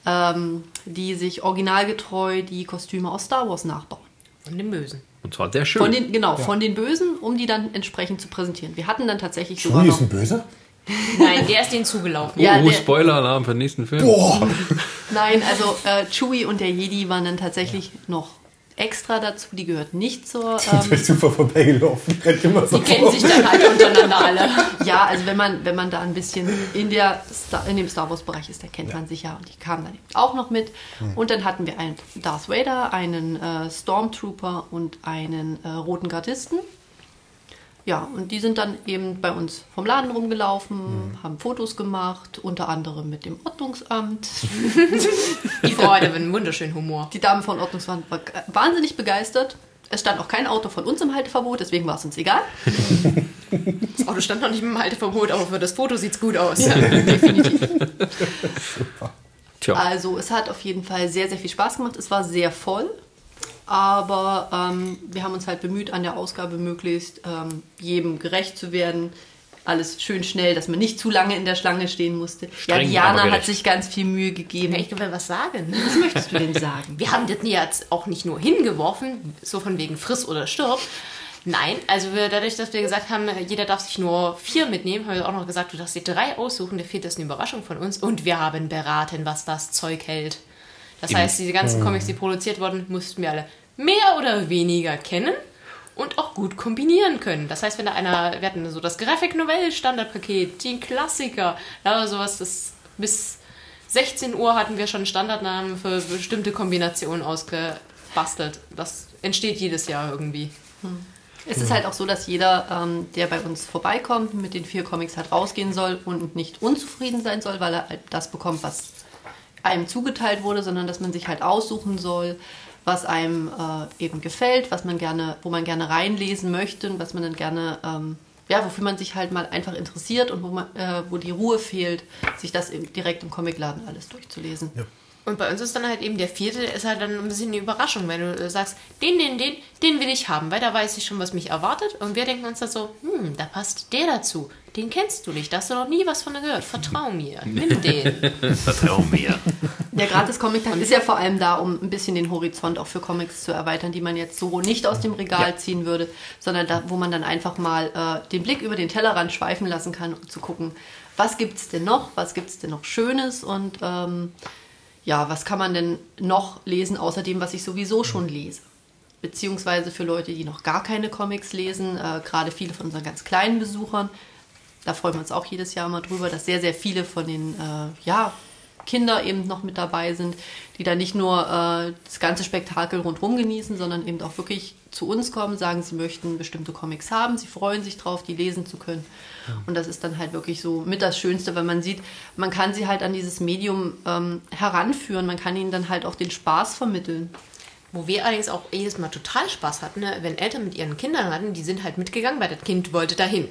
ähm, die sich originalgetreu die Kostüme aus Star Wars nachbauen. Und den Bösen. Und zwar sehr schön. Von den, genau, von den Bösen, um die dann entsprechend zu präsentieren. Wir hatten dann tatsächlich sogar Chewie noch... ist ein Böser? Nein, der ist denen zugelaufen. Ja, oh, der- Spoiler-Alarm für den nächsten Film. Boah! Nein, also äh, Chewie und der Jedi waren dann tatsächlich noch extra dazu. Die gehörten nicht zur. Ich Ähm, bin super vorbeigelaufen. Die immer so Die kennen sich dann halt untereinander alle. ja, also wenn man, wenn man da ein bisschen in, der Star, in dem Star Wars-Bereich ist, dann kennt man sich ja. Und die kamen dann eben auch noch mit. Und dann hatten wir einen Darth Vader, einen äh, Stormtrooper und einen äh, roten Gardisten. Ja, und die sind dann eben bei uns vom Laden rumgelaufen, haben Fotos gemacht, unter anderem mit dem Ordnungsamt. Die Frau hatte einen wunderschönen Humor. Die Dame von Ordnungsamt war wahnsinnig begeistert. Es stand auch kein Auto von uns im Halteverbot, deswegen war es uns egal. Das Auto stand noch nicht im Halteverbot, aber für das Foto sieht's gut aus. Tja, Also es hat auf jeden Fall sehr, sehr viel Spaß gemacht. Es war sehr voll, aber ähm, wir haben uns halt bemüht, an der Ausgabe möglichst ähm, jedem gerecht zu werden. Alles schön schnell, dass man nicht zu lange in der Schlange stehen musste. Streng, ja, Diana hat sich ganz viel Mühe gegeben. Ich will was sagen. Was möchtest du denn sagen? Wir haben das jetzt auch nicht nur hingeworfen, so von wegen friss oder stirb. Nein, also wir, dadurch, dass wir gesagt haben, jeder darf sich nur vier mitnehmen, haben wir auch noch gesagt, du darfst dir drei aussuchen, der vierte ist eine Überraschung von uns. Und wir haben beraten, was das Zeug hält. Das Im- heißt, diese ganzen Comics, die produziert wurden, mussten wir alle mehr oder weniger kennen und auch gut kombinieren können. Das heißt, wenn da einer, wir hatten so das Graphic Novell Standardpaket, die Klassiker, da war sowas, das bis 16 Uhr hatten wir schon Standardnamen für bestimmte Kombinationen ausgebastelt. Das entsteht jedes Jahr irgendwie. Es ist halt auch so, dass jeder, ähm, der bei uns vorbeikommt, mit den vier Comics halt rausgehen soll und nicht unzufrieden sein soll, weil er halt das bekommt, was einem zugeteilt wurde, sondern dass man sich halt aussuchen soll, was einem äh, eben gefällt, was man gerne, wo man gerne reinlesen möchte und was man dann gerne, ähm, ja, wofür man sich halt mal einfach interessiert und wo man, äh, wo die Ruhe fehlt, sich das direkt im Comicladen alles durchzulesen. Ja. Und bei uns ist dann halt eben der vierte, ist halt dann ein bisschen eine Überraschung, wenn du sagst, den, den, den, den will ich haben, weil da weiß ich schon, was mich erwartet. Und wir denken uns dann so, hm, da passt der dazu. Den kennst du nicht, da hast du noch nie was von gehört. Vertrau mir, nimm den. vertrau mir. Der Gratis-Comic-Tag ist ja vor allem da, um ein bisschen den Horizont auch für Comics zu erweitern, die man jetzt so nicht aus dem Regal ziehen würde, sondern da, wo man dann einfach mal äh, den Blick über den Tellerrand schweifen lassen kann, um zu gucken, was gibt es denn noch, was gibt es denn noch Schönes und ähm, ja, was kann man denn noch lesen, außer dem, was ich sowieso schon lese. Beziehungsweise für Leute, die noch gar keine Comics lesen, äh, gerade viele von unseren ganz kleinen Besuchern, da freuen wir uns auch jedes Jahr mal drüber, dass sehr, sehr viele von den, äh, ja, Kinder eben noch mit dabei sind, die da nicht nur äh, das ganze Spektakel rundherum genießen, sondern eben auch wirklich zu uns kommen, sagen, sie möchten bestimmte Comics haben, sie freuen sich drauf, die lesen zu können. Und das ist dann halt wirklich so mit das Schönste, weil man sieht, man kann sie halt an dieses Medium ähm, heranführen, man kann ihnen dann halt auch den Spaß vermitteln. Wo wir allerdings auch jedes Mal total Spaß hatten, ne? wenn Eltern mit ihren Kindern hatten, die sind halt mitgegangen, weil das Kind wollte dahin.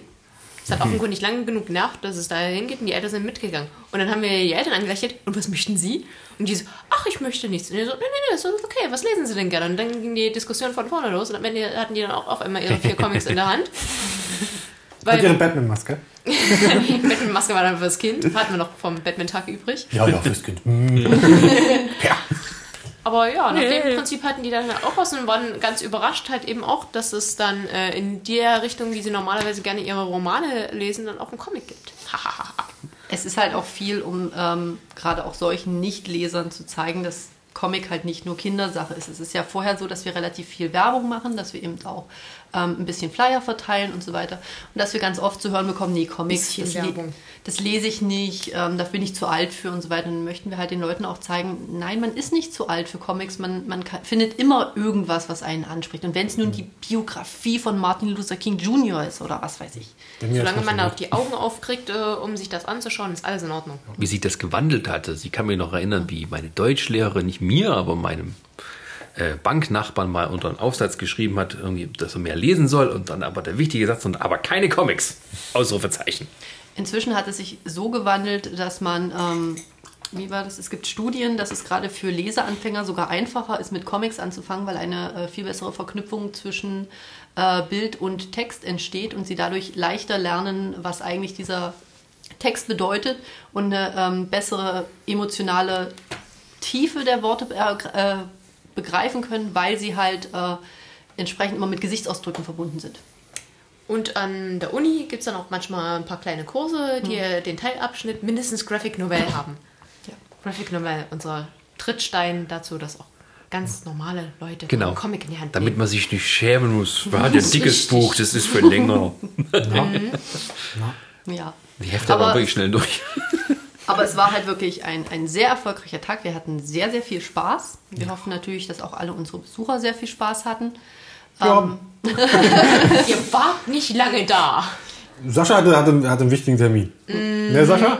Es hat offenkundig lange genug genervt, dass es da hingeht und die Eltern sind mitgegangen. Und dann haben wir die Eltern angelächelt, und was möchten sie? Und die so, ach, ich möchte nichts. Und die so, nee, nee, nee, ist alles okay, was lesen sie denn gerne? Und dann ging die Diskussion von vorne los und am Ende hatten die dann auch auf einmal ihre vier Comics in der Hand. Hat ihre Weil Batman-Maske? Batman-Maske war dann fürs Kind, hatten wir noch vom Batman-Tag übrig. Ja, ja, fürs Kind. ja. Aber ja, nach dem Prinzip hatten die dann auch was und waren ganz überrascht halt eben auch, dass es dann äh, in der Richtung, wie sie normalerweise gerne ihre Romane lesen, dann auch einen Comic gibt. Hahaha. Es ist halt auch viel, um ähm, gerade auch solchen Nichtlesern zu zeigen, dass Comic halt nicht nur Kindersache ist. Es ist ja vorher so, dass wir relativ viel Werbung machen, dass wir eben auch ähm, ein bisschen Flyer verteilen und so weiter. Und dass wir ganz oft zu hören bekommen, nee, Comics, das, le das lese ich nicht, ähm, da bin ich zu alt für und so weiter. Und dann möchten wir halt den Leuten auch zeigen, nein, man ist nicht zu alt für Comics. Man, man kann, findet immer irgendwas, was einen anspricht. Und wenn es nun die Biografie von Martin Luther King Jr. ist oder was weiß ich. Solange man da auch die Augen aufkriegt, äh, um sich das anzuschauen, ist alles in Ordnung. Wie sich das gewandelt hatte. Sie kann mich noch erinnern, wie meine Deutschlehrerin, nicht mir, aber meinem Banknachbarn mal unter einen Aufsatz geschrieben hat, irgendwie, dass er mehr lesen soll und dann aber der wichtige Satz und aber keine Comics. Ausrufezeichen. Inzwischen hat es sich so gewandelt, dass man, ähm, wie war das? Es gibt Studien, dass es gerade für Leseanfänger sogar einfacher ist, mit Comics anzufangen, weil eine äh, viel bessere Verknüpfung zwischen äh, Bild und Text entsteht und sie dadurch leichter lernen, was eigentlich dieser Text bedeutet und eine ähm, bessere emotionale Tiefe der Worte äh, äh, begreifen können, weil sie halt äh, entsprechend immer mit Gesichtsausdrücken verbunden sind. Und an der Uni gibt es dann auch manchmal ein paar kleine Kurse, die äh, den Teilabschnitt mindestens Graphic Novel haben. Ja. Graphic Novel, unser Trittstein dazu, dass auch ganz normale Leute Genau. einen Comic in die Hand Damit nehmen. man sich nicht schämen muss. Hatten ja ein dickes Buch, das ist für länger. Ja. Die Hefte Aber- waren wirklich schnell durch. Aber es war halt wirklich ein, ein sehr erfolgreicher Tag. Wir hatten sehr, sehr viel Spaß. Wir hoffen natürlich, dass auch alle unsere Besucher sehr viel Spaß hatten. Ja, Ihr wart nicht lange da. Sascha hatte, hatte, hatte einen wichtigen Termin. Ne, Sascha?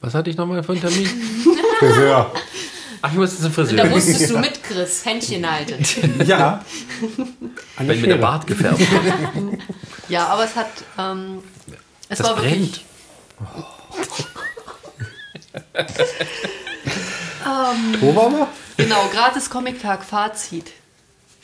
Was hatte ich nochmal für einen Termin? Friseur. Ach, ich muss jetzt zum Da Friseur. musstest du mit, Chris, Händchen halten. Ja. Wenn mir der. Bart gefärbt wird. Ja, aber es hat. Ähm, es Das war brennt. wirklich. Wo waren wir? Genau, gratis Comic-Tag, Fazit.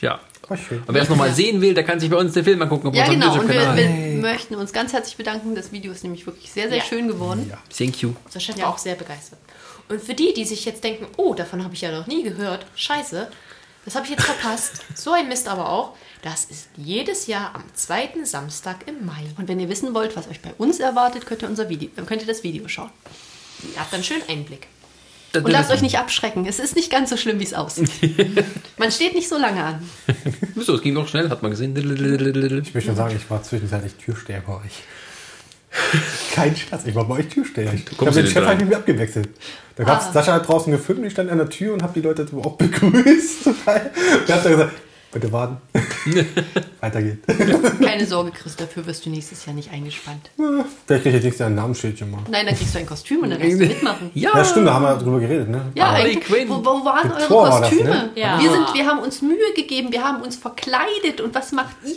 Ja. Oh, schön. Und wer es nochmal sehen will, der kann sich bei uns den Film angucken Ja, genau. Und wir, wir möchten uns ganz herzlich bedanken. Das Video ist nämlich wirklich sehr, sehr Ja. schön geworden. Ja. Thank you. Sascha war Ja. auch sehr begeistert. Und für die, die sich jetzt denken, oh, davon habe ich ja noch nie gehört, scheiße, das habe ich jetzt verpasst. So ein Mist aber auch. Das ist jedes Jahr am zweiten Samstag im Mai. Und wenn ihr wissen wollt, was euch bei uns erwartet, könnt ihr, unser Video, könnt ihr das Video schauen. Ihr habt dann schön Einblick. Und lasst euch nicht abschrecken. Es ist nicht ganz so schlimm, wie es aussieht. Man steht nicht so lange an. So, es ging noch schnell, hat man gesehen. Ich will schon sagen, ich war zwischenzeitlich Türsteher bei euch. Kein Scherz, ich war bei euch Türsteher. Ich habe den Chef denn halt abgewechselt. Da gab es Sascha hat draußen gefilmt und ich stand an der Tür und habe die Leute auch begrüßt. Und er hat dann gesagt, bitte warten. Weiter geht. Keine Sorge, Chris, dafür wirst du nächstes Jahr nicht eingespannt. Vielleicht kriege ich nächstes Jahr ein Namensschildchen mal. Nein, dann kriegst du ein Kostüm und dann darfst du mitmachen. Ja, Ja, stimmt, da haben wir drüber geredet, ne? Ja, eigentlich. Wo, wo waren Mit eure Thor war das, Kostüme? ne? Ja. Wir, sind, wir haben uns Mühe gegeben, wir haben uns verkleidet. Und was macht ihr?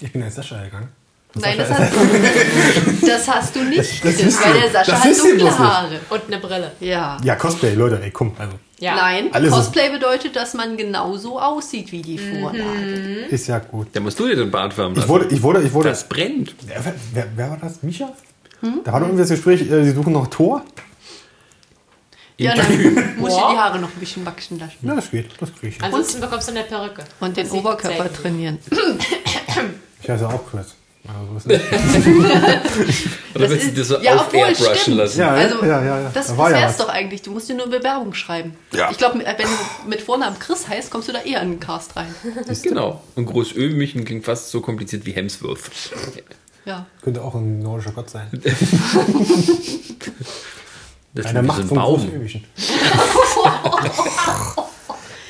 Ich bin als Sascha gegangen. Nein, das hast, du, das hast du nicht, Das wisst weil der Sascha Das hat dunkle. Haare. Und eine Brille. Ja. Ja, Cosplay, Leute, ey, komm. Also, Ja. Nein, Alles ist- Cosplay bedeutet, dass man genauso aussieht wie die Vorlage. ist ja gut. Da musst du dir den Bart färben Ich lassen. wurde, ich wurde, ich wurde. Das brennt. Wer, wer, wer war das? Micha? Da war doch irgendwie das Gespräch, äh, sie suchen noch Tor. Ja, dann musst du Wow. die Haare noch ein bisschen wachsen lassen. Ja, das geht, das kriege ich. Ansonsten bekommst du eine Perücke. Und den Das Oberkörper trainieren. Ich heiße auch Chris. Also. Oder willst du dir so ja, auf obwohl, lassen? Ja, Also, ja, ja, ja. das, Da das ja wär's doch eigentlich. Du musst dir nur Bewerbung schreiben. Ja. Ich glaube, wenn du mit Vornamen Chris heißt, kommst du da eher in den Cast rein. Genau. Und Groß Ömichen klingt fast so kompliziert wie Hemsworth. Ja. Könnte auch ein nordischer Gott sein. Das ist Eine wie Macht so ein vom Baum.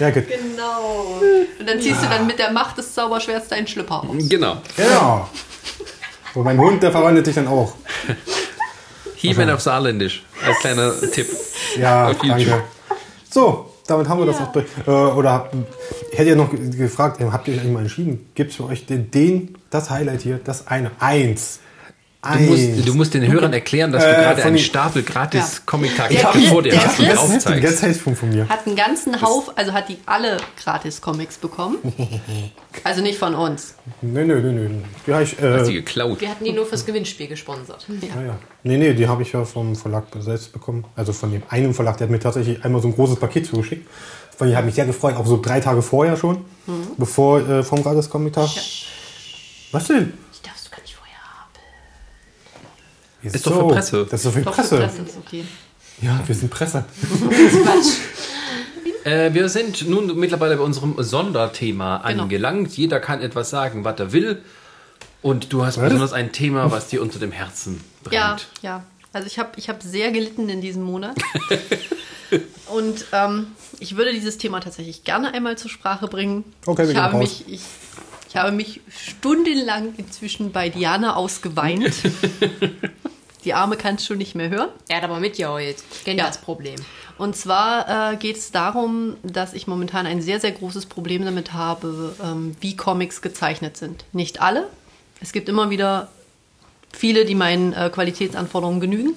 ja, gut. Genau. Und dann ziehst du dann mit der Macht des Zauberschwerts deinen Schlüpper aus. Genau. Genau. Und mein Hund, der verwandelt sich dann auch. He-Man auf Saarländisch. Als kleiner Tipp. Ja, danke. So, damit haben wir das Ja. auch durch. Äh, oder habt- ich hätte ja noch ge- gefragt, äh, habt ihr euch eigentlich mal entschieden? Gibt es für euch den, den, das Highlight hier, das eine? Eins. Du musst, du musst den Hörern erklären, dass du Äh, gerade einen Stapel gratis Ja. Comic-Tage Der- vor dir der hast und Chris- das ist ein aufzeigst. Geldhälfte von mir. Hat einen ganzen Haufen, also hat die alle gratis Comics bekommen. Also nicht von uns. Nö, nö, nö, nö. Ja, ich, äh, Hast die geklaut. Wir hatten die nur fürs Gewinnspiel gesponsert. Ja, ja. Nee, nee, die habe ich ja vom Verlag selbst bekommen. Also von dem einen Verlag, der hat mir tatsächlich einmal so ein großes Paket zugeschickt. Von habe mich sehr gefreut, auch so drei Tage vorher schon, bevor äh, vom Gratis Comic Tag. Was denn? Ich darfst du gar nicht vorher haben. Ist doch für Presse. Das ist doch für Doch, für Presse. Presse ist okay. Ja, wir sind Presse. Äh, wir sind nun mittlerweile bei unserem Sonderthema Genau. angelangt. Jeder kann etwas sagen, was er will. Und du hast Was? besonders ein Thema, was dir unter dem Herzen brennt. Ja, ja. Also ich habe ich hab sehr gelitten in diesem Monat. Und ähm, ich würde dieses Thema tatsächlich gerne einmal zur Sprache bringen. Okay, wir ich, gehen habe raus. mich, ich, ich habe mich stundenlang inzwischen bei Diana ausgeweint. Die Arme kannst schon nicht mehr hören. Er hat aber mitgeheult. Ich kenne Ja. das Problem. Und zwar äh, geht es darum, dass ich momentan ein sehr, sehr großes Problem damit habe, ähm, wie Comics gezeichnet sind. Nicht alle. Es gibt immer wieder viele, die meinen äh, Qualitätsanforderungen genügen.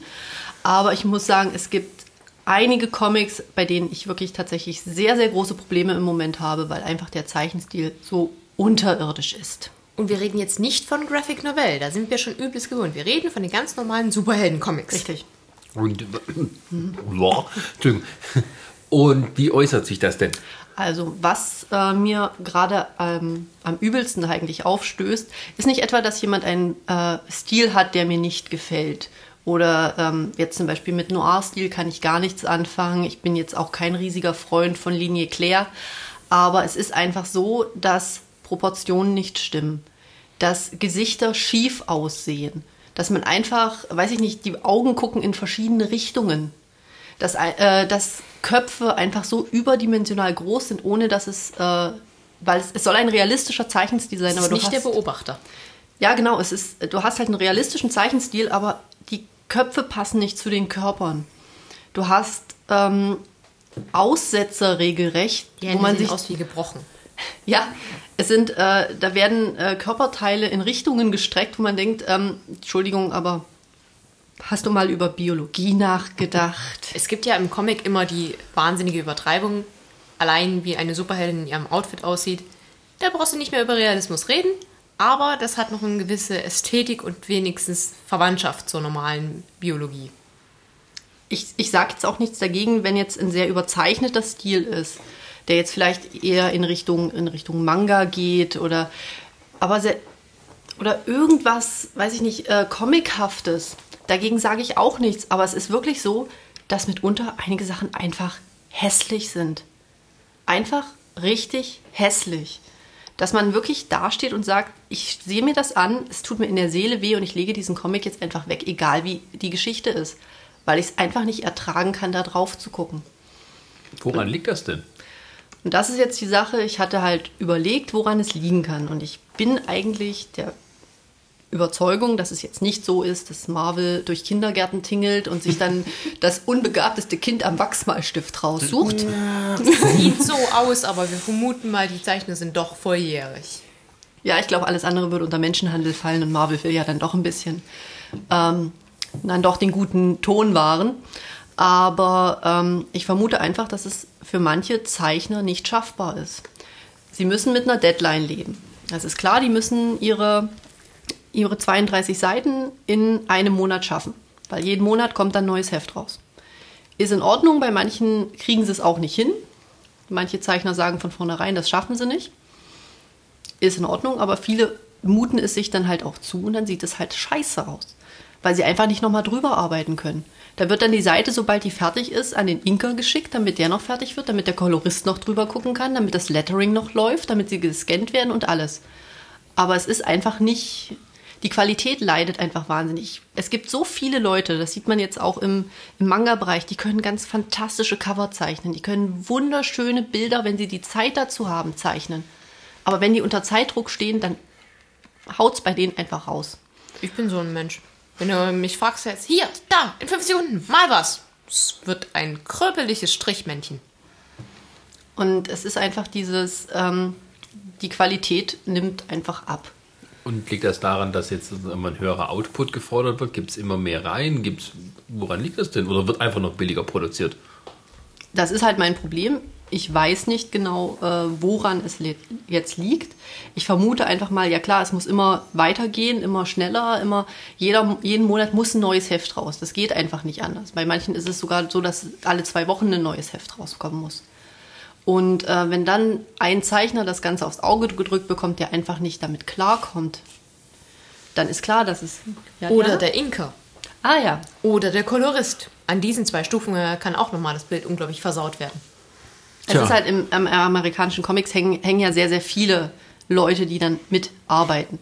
Aber ich muss sagen, es gibt einige Comics, bei denen ich wirklich tatsächlich sehr, sehr große Probleme im Moment habe, weil einfach der Zeichenstil so unterirdisch ist. Und wir reden jetzt nicht von Graphic Novell, da sind wir schon übelst gewohnt. Wir reden von den ganz normalen Superhelden-Comics. Richtig. Und, Entschuldigung. Und wie äußert sich das denn? Also, was äh, mir gerade ähm, am übelsten eigentlich aufstößt, ist nicht etwa, dass jemand einen äh, Stil hat, der mir nicht gefällt. Oder ähm, jetzt zum Beispiel mit Noir-Stil kann ich gar nichts anfangen. Ich bin jetzt auch kein riesiger Freund von Linie Claire. Aber es ist einfach so, dass Proportionen nicht stimmen. Dass Gesichter schief aussehen. Dass man einfach, weiß ich nicht, die Augen gucken in verschiedene Richtungen dass, äh, dass Köpfe einfach so überdimensional groß sind, ohne dass es, äh, weil es, es soll ein realistischer Zeichenstil sein, aber ist du nicht der hast, Beobachter. ja genau, es ist, du hast halt einen realistischen Zeichenstil, aber die Köpfe passen nicht zu den Körpern. Du hast ähm, Aussetzer regelrecht, Die wo man sich aus wie gebrochen. Ja, es sind, äh, da werden äh, Körperteile in Richtungen gestreckt, wo man denkt, ähm, Entschuldigung, aber hast du mal über Biologie nachgedacht? Es gibt ja im Comic immer die wahnsinnige Übertreibung, allein wie eine Superheldin in ihrem Outfit aussieht. Da brauchst du nicht mehr über Realismus reden, aber das hat noch eine gewisse Ästhetik und wenigstens Verwandtschaft zur normalen Biologie. ich, ich sage jetzt auch nichts dagegen, wenn jetzt ein sehr überzeichneter Stil ist, der jetzt vielleicht eher in Richtung, in Richtung Manga geht oder aber sehr, oder irgendwas, weiß ich nicht, äh, Comichaftes. Dagegen sage ich auch nichts, aber es ist wirklich so, dass mitunter einige Sachen einfach hässlich sind. Einfach richtig hässlich. Dass man wirklich dasteht und sagt, ich sehe mir das an, es tut mir in der Seele weh und ich lege diesen Comic jetzt einfach weg, egal wie die Geschichte ist. Weil ich es einfach nicht ertragen kann, da drauf zu gucken. Woran liegt das denn? Und das ist jetzt die Sache, ich hatte halt überlegt, woran es liegen kann. Und ich bin eigentlich der Überzeugung, dass es jetzt nicht so ist, dass Marvel durch Kindergärten tingelt und sich dann das unbegabteste Kind am Wachsmalstift raussucht. Sieht so aus, aber wir vermuten mal, die Zeichner sind doch volljährig. Ja, ich glaube, alles andere würde unter Menschenhandel fallen und Marvel will ja dann doch ein bisschen ähm, dann doch den guten Ton wahren. Aber ähm, ich vermute einfach, dass es für manche Zeichner nicht schaffbar ist. Sie müssen mit einer Deadline leben. Das ist klar, die müssen ihre, ihre 32 Seiten in einem Monat schaffen, weil jeden Monat kommt dann neues Heft raus. Ist in Ordnung, bei manchen kriegen sie es auch nicht hin. Manche Zeichner sagen von vornherein, das schaffen sie nicht ist in Ordnung, aber viele muten es sich dann halt auch zu und dann sieht es halt scheiße aus, weil sie einfach nicht nochmal drüber arbeiten können. Da wird dann die Seite, sobald die fertig ist, an den Inker geschickt, damit der noch fertig wird, damit der Kolorist noch drüber gucken kann, damit das Lettering noch läuft, damit sie gescannt werden und alles. Aber es ist einfach nicht, die Qualität leidet einfach wahnsinnig. Es gibt so viele Leute, das sieht man jetzt auch im, im Manga-Bereich, die können ganz fantastische Cover zeichnen. Die können wunderschöne Bilder, wenn sie die Zeit dazu haben, zeichnen. Aber wenn die unter Zeitdruck stehen, dann haut's bei denen einfach raus. Ich bin so ein Mensch. Wenn du mich fragst jetzt, hier, da, in fünf Sekunden, mal was. Es wird ein kröpeliges Strichmännchen. Und es ist einfach dieses, ähm, die Qualität nimmt einfach ab. Und liegt das daran, dass jetzt immer ein höherer Output gefordert wird? Gibt es immer mehr rein? Gibt's, woran liegt das denn? Oder wird einfach noch billiger produziert? Das ist halt mein Problem. Ich weiß nicht genau, äh, woran es jetzt liegt. Ich vermute einfach mal, ja klar, es muss immer weitergehen, immer schneller, immer jeder, jeden Monat muss ein neues Heft raus. Das geht einfach nicht anders. Bei manchen ist es sogar so, dass alle zwei Wochen ein neues Heft rauskommen muss. Und äh, wenn dann ein Zeichner das Ganze aufs Auge gedrückt bekommt, der einfach nicht damit klarkommt, dann ist klar, dass es. Ja, Oder ja. der Inker. Ah ja. Oder der Kolorist. An diesen zwei Stufen äh, kann auch nochmal das Bild unglaublich versaut werden. Es Tja. ist halt im, im amerikanischen Comics hängen, hängen ja sehr, sehr viele Leute, die dann mitarbeiten.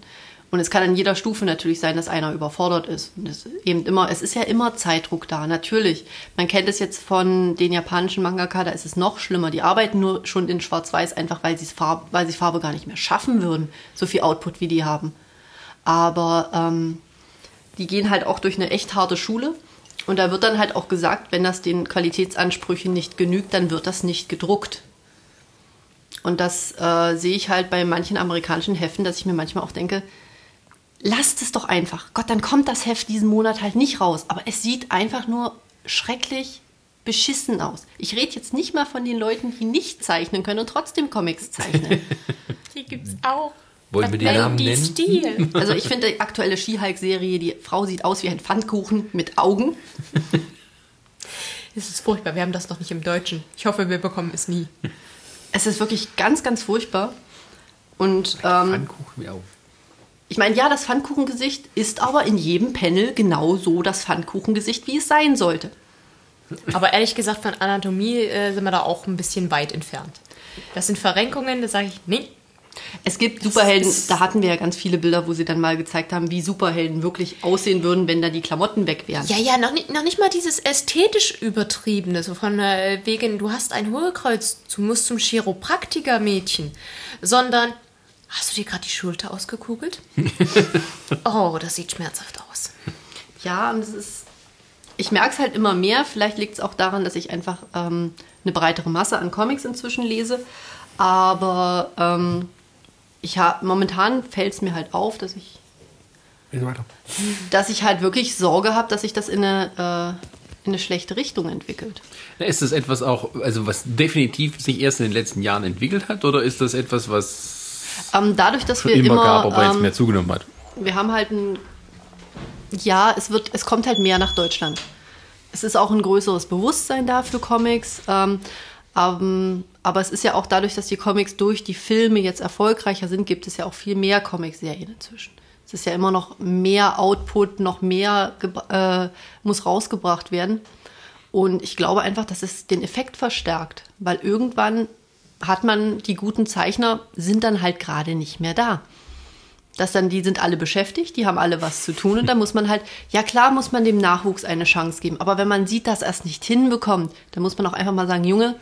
Und es kann an jeder Stufe natürlich sein, dass einer überfordert ist. Und es, eben immer, es ist ja immer Zeitdruck da, natürlich. Man kennt es jetzt von den japanischen Mangaka, da ist es noch schlimmer. Die arbeiten nur schon in Schwarz-Weiß, einfach weil, sie's Farbe, weil sie Farbe gar nicht mehr schaffen würden, so viel Output wie die haben. Aber ähm, die gehen halt auch durch eine echt harte Schule. Und da wird dann halt auch gesagt, wenn das den Qualitätsansprüchen nicht genügt, dann wird das nicht gedruckt. Und das äh, sehe ich halt bei manchen amerikanischen Heften, dass ich mir manchmal auch denke, lasst es doch einfach. Gott, dann kommt das Heft diesen Monat halt nicht raus. Aber es sieht einfach nur schrecklich beschissen aus. Ich rede jetzt nicht mal von den Leuten, die nicht zeichnen können und trotzdem Comics zeichnen. Die gibt's auch. Wollen wir die Namen die nennen? Stil. Also ich finde die aktuelle She-Hulk-Serie, die Frau sieht aus wie ein Pfannkuchen mit Augen. Es ist furchtbar. Wir haben das noch nicht im Deutschen. Ich hoffe, wir bekommen es nie. Es ist wirklich ganz, ganz furchtbar. Und ähm, Pfannkuchen, ja. ich meine, ja, das Pfannkuchengesicht ist aber in jedem Panel genau so das Pfannkuchengesicht, wie es sein sollte. Aber ehrlich gesagt, von Anatomie äh, sind wir da auch ein bisschen weit entfernt. Das sind Verrenkungen, da sage ich, nee. Es gibt Superhelden, da hatten wir ja ganz viele Bilder, wo sie dann mal gezeigt haben, wie Superhelden wirklich aussehen würden, wenn da die Klamotten weg wären. Ja, ja, noch nicht, noch nicht mal dieses ästhetisch übertriebene, so von äh, wegen, du hast ein Hohlkreuz, du musst zum Chiropraktiker-Mädchen, sondern, hast du dir gerade die Schulter ausgekugelt? oh, das sieht schmerzhaft aus. Ja, und es ist. Ich merke es halt immer mehr. Vielleicht liegt es auch daran, dass ich einfach ähm, eine breitere Masse an Comics inzwischen lese. Aber ähm, ich habe momentan fällt es mir halt auf, dass ich, dass ich halt wirklich Sorge habe, dass sich das in eine, äh, in eine schlechte Richtung entwickelt. Na, Ist das etwas auch, also was definitiv sich erst in den letzten Jahren entwickelt hat, oder ist das etwas, was Ähm, dadurch, dass schon wir immer, immer, gab, aber jetzt ähm, mehr zugenommen hat? wir haben halt ein, ja, es wird, es kommt halt mehr nach Deutschland. Es ist auch ein größeres Bewusstsein da für Comics. Ähm, ähm, aber es ist ja auch dadurch, dass die Comics durch die Filme jetzt erfolgreicher sind, gibt es ja auch viel mehr Comicserien inzwischen. Es ist ja immer noch mehr Output, noch mehr äh, muss rausgebracht werden. Und ich glaube einfach, dass es den Effekt verstärkt, weil irgendwann hat man die guten Zeichner sind dann halt gerade nicht mehr da dass dann die sind alle beschäftigt, die haben alle was zu tun und da muss man halt, ja klar muss man dem Nachwuchs eine Chance geben, aber wenn man sieht, dass er es nicht hinbekommt, dann muss man auch einfach mal sagen, Junge,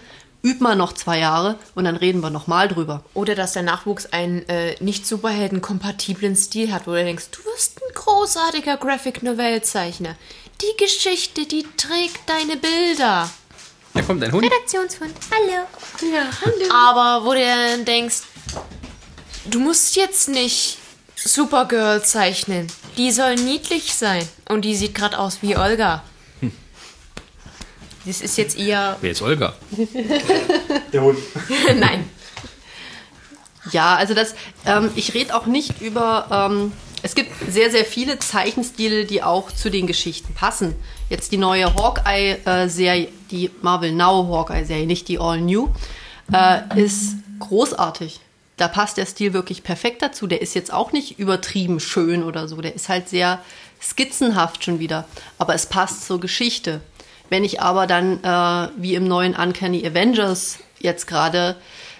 üb mal noch zwei Jahre und dann reden wir noch mal drüber. Oder dass der Nachwuchs einen äh, nicht superheldenkompatiblen Stil hat, wo du denkst, du wirst ein großartiger Graphic Novell-Zeichner. Die Geschichte, die trägt deine Bilder. Da kommt ein Hund. Redaktionshund, hallo. Ja, hallo. Aber wo du dann denkst, du musst jetzt nicht Supergirl zeichnen. Die soll niedlich sein. Und die sieht gerade aus wie Olga. Das ist jetzt eher. Wer ist Olga? Der Hund. Nein. Ja, also das, ähm, ich rede auch nicht über, ähm, es gibt sehr, sehr viele Zeichenstile, die auch zu den Geschichten passen. Jetzt die neue Hawkeye-Serie, die Marvel Now Hawkeye-Serie, nicht die All New, äh, ist großartig. Da passt der Stil wirklich perfekt dazu. Der ist jetzt auch nicht übertrieben schön oder so. Der ist halt sehr skizzenhaft schon wieder. Aber es passt zur Geschichte. Wenn ich aber dann, äh, wie im neuen Uncanny Avengers jetzt gerade,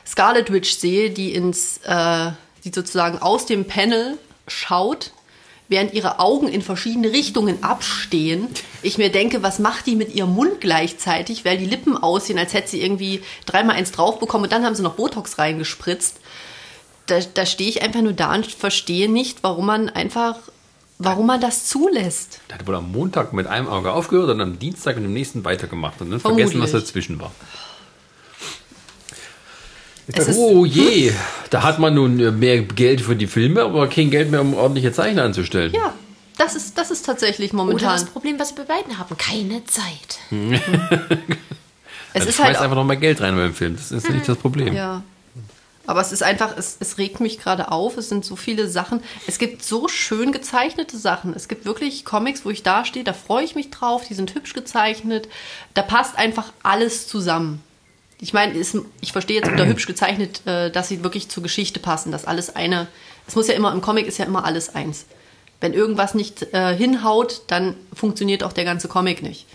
Scarlet Witch sehe, die ins, äh, die sozusagen aus dem Panel schaut während ihre Augen in verschiedene Richtungen abstehen. Ich mir denke, was macht die mit ihrem Mund gleichzeitig, weil die Lippen aussehen, als hätte sie irgendwie dreimal eins drauf bekommen und dann haben sie noch Botox reingespritzt. Da, da stehe ich einfach nur da und verstehe nicht, warum man einfach, warum man das zulässt. Der hat wohl am Montag mit einem Auge aufgehört und am Dienstag mit dem nächsten weitergemacht und dann vergessen, was Vermutlich. dazwischen war. Ist, Oh je, da hat man nun äh, mehr Geld für die Filme, aber kein Geld mehr, um ordentliche Zeichner anzustellen. ja, das ist, das ist tatsächlich Oder momentan. das Problem, was wir bei beiden haben, keine Zeit. es also ist schmeiß halt einfach noch mal Geld rein beim Film. Das ist nicht das Problem. Ja. Aber es ist einfach, es, es regt mich gerade auf. Es sind so viele Sachen. Es gibt so schön gezeichnete Sachen. Es gibt wirklich Comics, wo ich da stehe, da freue ich mich drauf. Die sind hübsch gezeichnet. Da passt einfach alles zusammen. Ich meine, es- ich verstehe jetzt unter hübsch gezeichnet, äh, dass sie wirklich zur Geschichte passen, dass alles eine. Es muss ja immer, im Comic ist ja immer alles eins. Wenn irgendwas nicht äh, hinhaut, dann funktioniert auch der ganze Comic nicht.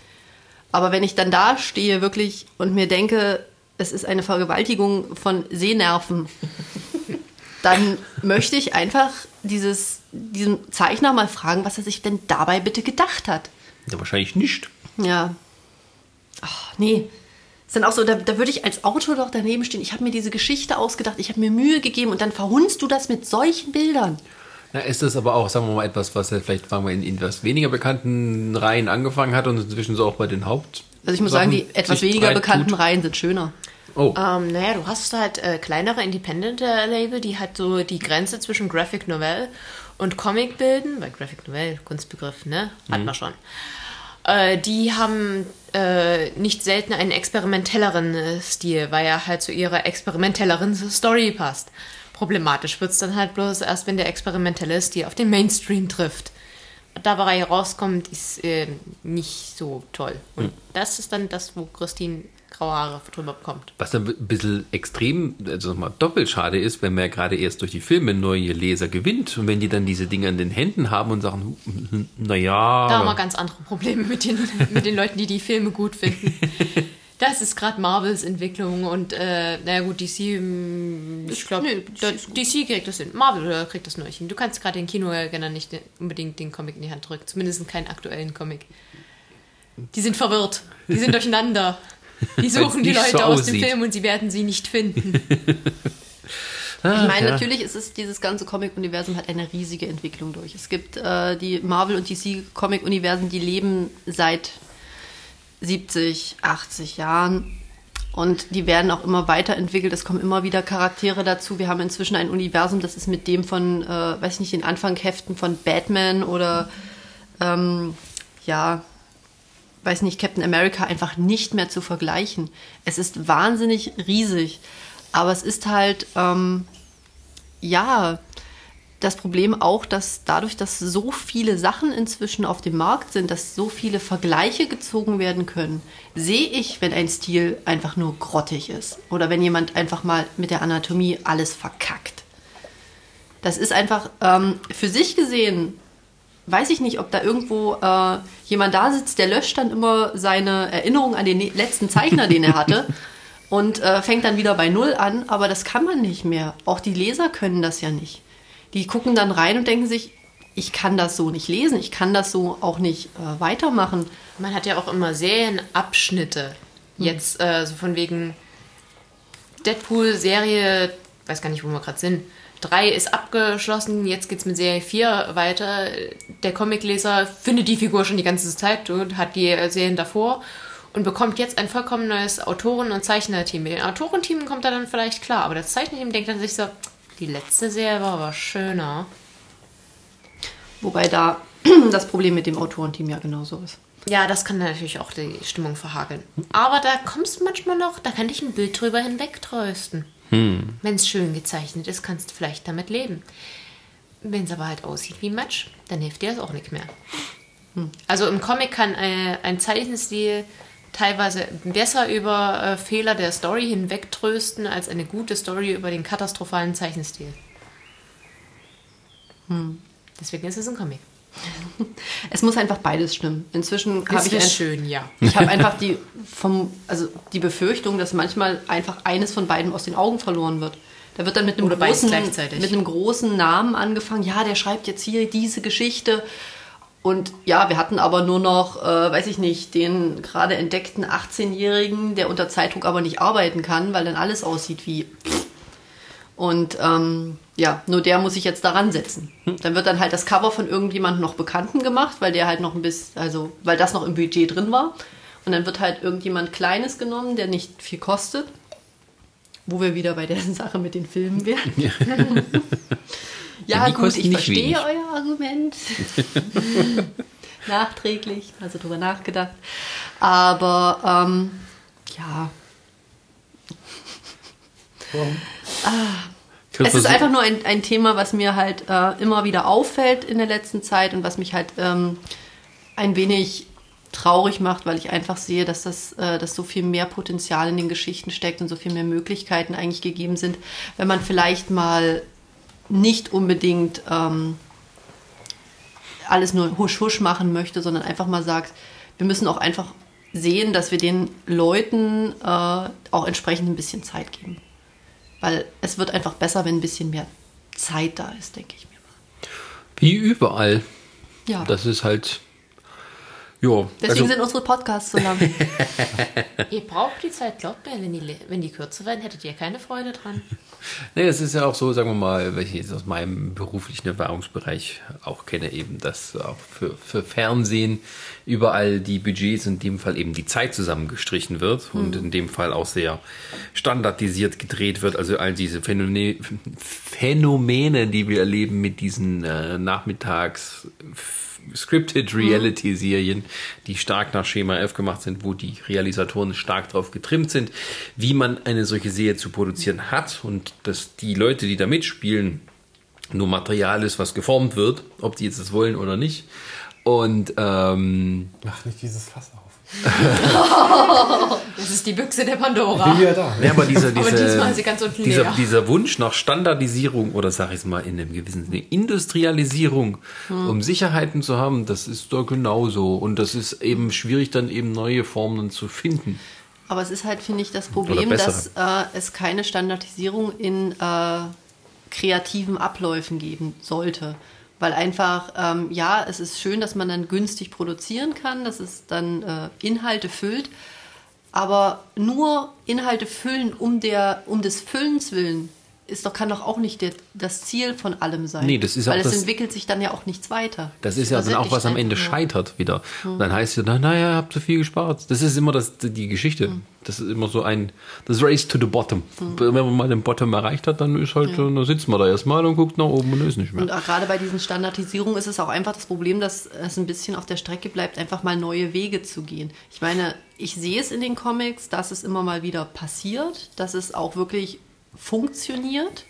Aber wenn ich dann da stehe wirklich und mir denke, es ist eine Vergewaltigung von Sehnerven, dann möchte ich einfach dieses, diesen Zeichner mal fragen, was er sich denn dabei bitte gedacht hat. Ja, wahrscheinlich nicht. Ja. Ach, nee. Ist dann auch so, da, da würde ich als Autor doch daneben stehen. Ich habe mir diese Geschichte ausgedacht, ich habe mir Mühe gegeben und dann verhunzt du das mit solchen Bildern. Na, ist das aber auch, sagen wir mal, etwas, was ja vielleicht fangen wir in etwas weniger bekannten Reihen angefangen hat und inzwischen so auch bei den Haupt. Also ich muss sagen, die Sachen etwas weniger bekannten tut. Reihen sind schöner. Oh, Ähm, naja, du hast halt äh, kleinere Independent-Label, die halt so die Grenze zwischen Graphic Novel und Comic bilden, weil Graphic Novel, Kunstbegriff, ne? Hat man schon. Äh, die haben äh, nicht selten einen experimentelleren äh, Stil, weil er halt zu ihrer experimentelleren Story passt. Problematisch wird es dann halt bloß erst, wenn der experimentelle Stil auf den Mainstream trifft. Da, er rauskommt, ist äh, nicht so toll. Und das ist dann das, wo Christine graue Haare drüber bekommt. was dann ein bisschen extrem, also nochmal doppelt schade ist, wenn man ja gerade erst durch die Filme neue Leser gewinnt und wenn die dann diese Dinge in den Händen haben und sagen, hm, naja. Da haben wir ganz andere Probleme mit den, mit den Leuten, die die Filme gut finden. Das ist gerade Marvels Entwicklung und, äh, naja gut, DC, mm, ich glaube, DC kriegt das hin. Marvel oder kriegt das nur nicht hin. Du kannst gerade den Kinogänger nicht unbedingt den Comic in die Hand drücken. Zumindest keinen aktuellen Comic. Die sind verwirrt. Die sind durcheinander. Die suchen die Leute so aus aussieht. dem Film und sie werden sie nicht finden. Ah, Ich meine, ja. natürlich ist es, dieses ganze Comic-Universum hat eine riesige Entwicklung durch. Es gibt äh, die Marvel- und DC-Comic-Universen, die leben seit 70, 80 Jahren. Und die werden auch immer weiterentwickelt. Es kommen immer wieder Charaktere dazu. Wir haben inzwischen ein Universum, das ist mit dem von, äh, weiß ich nicht, den Anfangheften von Batman oder ähm, ja, weiß nicht, Captain America einfach nicht mehr zu vergleichen. Es ist wahnsinnig riesig. Aber es ist halt, ähm, ja, das Problem auch, dass dadurch, dass so viele Sachen inzwischen auf dem Markt sind, dass so viele Vergleiche gezogen werden können, sehe ich, wenn ein Stil einfach nur grottig ist. Oder wenn jemand einfach mal mit der Anatomie alles verkackt. Das ist einfach ähm, für sich gesehen, weiß ich nicht, ob da irgendwo äh, jemand da sitzt, der löscht dann immer seine Erinnerung an den ne- letzten Zeichner, den er hatte. Und äh, fängt dann wieder bei Null an, aber das kann man nicht mehr. Auch die Leser können das ja nicht. Die gucken dann rein und denken sich, ich kann das so nicht lesen, ich kann das so auch nicht äh, weitermachen. Man hat ja auch immer Serienabschnitte. Jetzt äh, so von wegen Deadpool-Serie, weiß gar nicht, wo wir gerade sind. Drei ist abgeschlossen, jetzt geht's mit Serie 4 weiter. Der Comicleser findet die Figur schon die ganze Zeit und hat die Serien davor und bekommt jetzt ein vollkommen neues Autoren- und Zeichnerteam. Mit den Autorenteam kommt er dann vielleicht klar, aber das Zeichnerteam denkt dann sich so, die letzte Serie war aber schöner. Wobei da das Problem mit dem Autorenteam ja genauso ist. Ja, das kann natürlich auch die Stimmung verhageln. Aber da kommst du manchmal noch, da kann dich ein Bild drüber hinwegtrösten. Wenn es schön gezeichnet ist, kannst du vielleicht damit leben. Wenn es aber halt aussieht wie Matsch, dann hilft dir das auch nicht mehr. Also im Comic kann äh, ein Zeichenstil teilweise besser über äh, Fehler der Story hinwegtrösten, als eine gute Story über den katastrophalen Zeichenstil. Deswegen ist es ein Comic. Es muss einfach beides stimmen. Inzwischen habe ich ein, schön, ja. Ich habe einfach die, vom, also die Befürchtung, dass manchmal einfach eines von beiden aus den Augen verloren wird. Da wird dann mit einem, Oder großen, mit einem großen Namen angefangen. Ja, der schreibt jetzt hier diese Geschichte. Und ja, wir hatten aber nur noch, äh, weiß ich nicht, den gerade entdeckten 18-Jährigen, der unter Zeitdruck aber nicht arbeiten kann, weil dann alles aussieht wie. Und ähm, ja, nur der muss sich jetzt daran setzen. Dann wird dann halt das Cover von irgendjemandem noch Bekannten gemacht, weil der halt noch ein bisschen, also weil das noch im Budget drin war. Und dann wird halt irgendjemand Kleines genommen, der nicht viel kostet. Wo wir wieder bei der Sache mit den Filmen wären. Ja, Ja, gut, ich nicht verstehe wenig. euer Argument. Nachträglich, also drüber nachgedacht. Aber ähm, ja, es ist einfach nur ein, ein Thema, was mir halt äh, immer wieder auffällt in der letzten Zeit und was mich halt ähm, ein wenig traurig macht, weil ich einfach sehe, dass das, äh, dass so viel mehr Potenzial in den Geschichten steckt und so viel mehr Möglichkeiten eigentlich gegeben sind, wenn man vielleicht mal nicht unbedingt ähm, alles nur husch husch machen möchte, sondern einfach mal sagt, wir müssen auch einfach sehen, dass wir den Leuten äh, auch entsprechend ein bisschen Zeit geben. Weil es wird einfach besser, wenn ein bisschen mehr Zeit da ist, denke ich mir. Wie überall. Ja, Das ist halt. Ja, deswegen also, sind unsere Podcasts so lang. Ihr braucht die Zeit, glaubt mir, wenn die, wenn die kürzer werden, hättet ihr keine Freude dran. nee, es ist ja auch so, sagen wir mal, weil ich jetzt aus meinem beruflichen Erfahrungsbereich auch kenne, eben, dass auch für, für Fernsehen überall die Budgets, in dem Fall eben die Zeit zusammengestrichen wird und in dem Fall auch sehr standardisiert gedreht wird. Also all diese Phänomene, Phänomene die wir erleben mit diesen äh, Nachmittags Scripted Reality-Serien, die stark nach Schema F gemacht sind, wo die Realisatoren stark drauf getrimmt sind, wie man eine solche Serie zu produzieren hat und dass die Leute, die da mitspielen, nur Material ist, was geformt wird, ob die jetzt das wollen oder nicht. Und ähm, Mach nicht dieses Fass auf. Das ist die Büchse der Pandora. Wieder da. Ja, aber dieser, Aber dieser, diesmal ist sie ganz unten dieser, leer. dieser Wunsch nach Standardisierung oder sag ich es mal in einem gewissen Sinne Industrialisierung, Hm. um Sicherheiten zu haben, das ist doch genauso. Und das ist eben schwierig, dann eben neue Formen zu finden. Aber es ist halt, finde ich, das Problem, dass äh, es keine Standardisierung in äh, kreativen Abläufen geben sollte. Weil einfach, ähm, ja, es ist schön, dass man dann günstig produzieren kann, dass es dann äh, Inhalte füllt. Aber nur Inhalte füllen um, der, um des Füllens willen ist doch, kann doch auch nicht der, das Ziel von allem sein. Nee, das ist Weil auch es entwickelt sich dann ja auch nichts weiter. Das ist ja dann auch, was am Ende nur. scheitert wieder. Und dann heißt es, na, naja, ihr habt zu viel gespart. Das ist immer das, die Geschichte. Das ist immer so ein, das Race to the Bottom. Wenn man mal den Bottom erreicht hat, dann ist halt, dann sitzt man da erstmal und guckt nach oben und ist nicht mehr. Und auch gerade bei diesen Standardisierungen ist es auch einfach das Problem, dass es ein bisschen auf der Strecke bleibt, einfach mal neue Wege zu gehen. Ich meine, ich sehe es in den Comics, dass es immer mal wieder passiert, dass es auch wirklich funktioniert.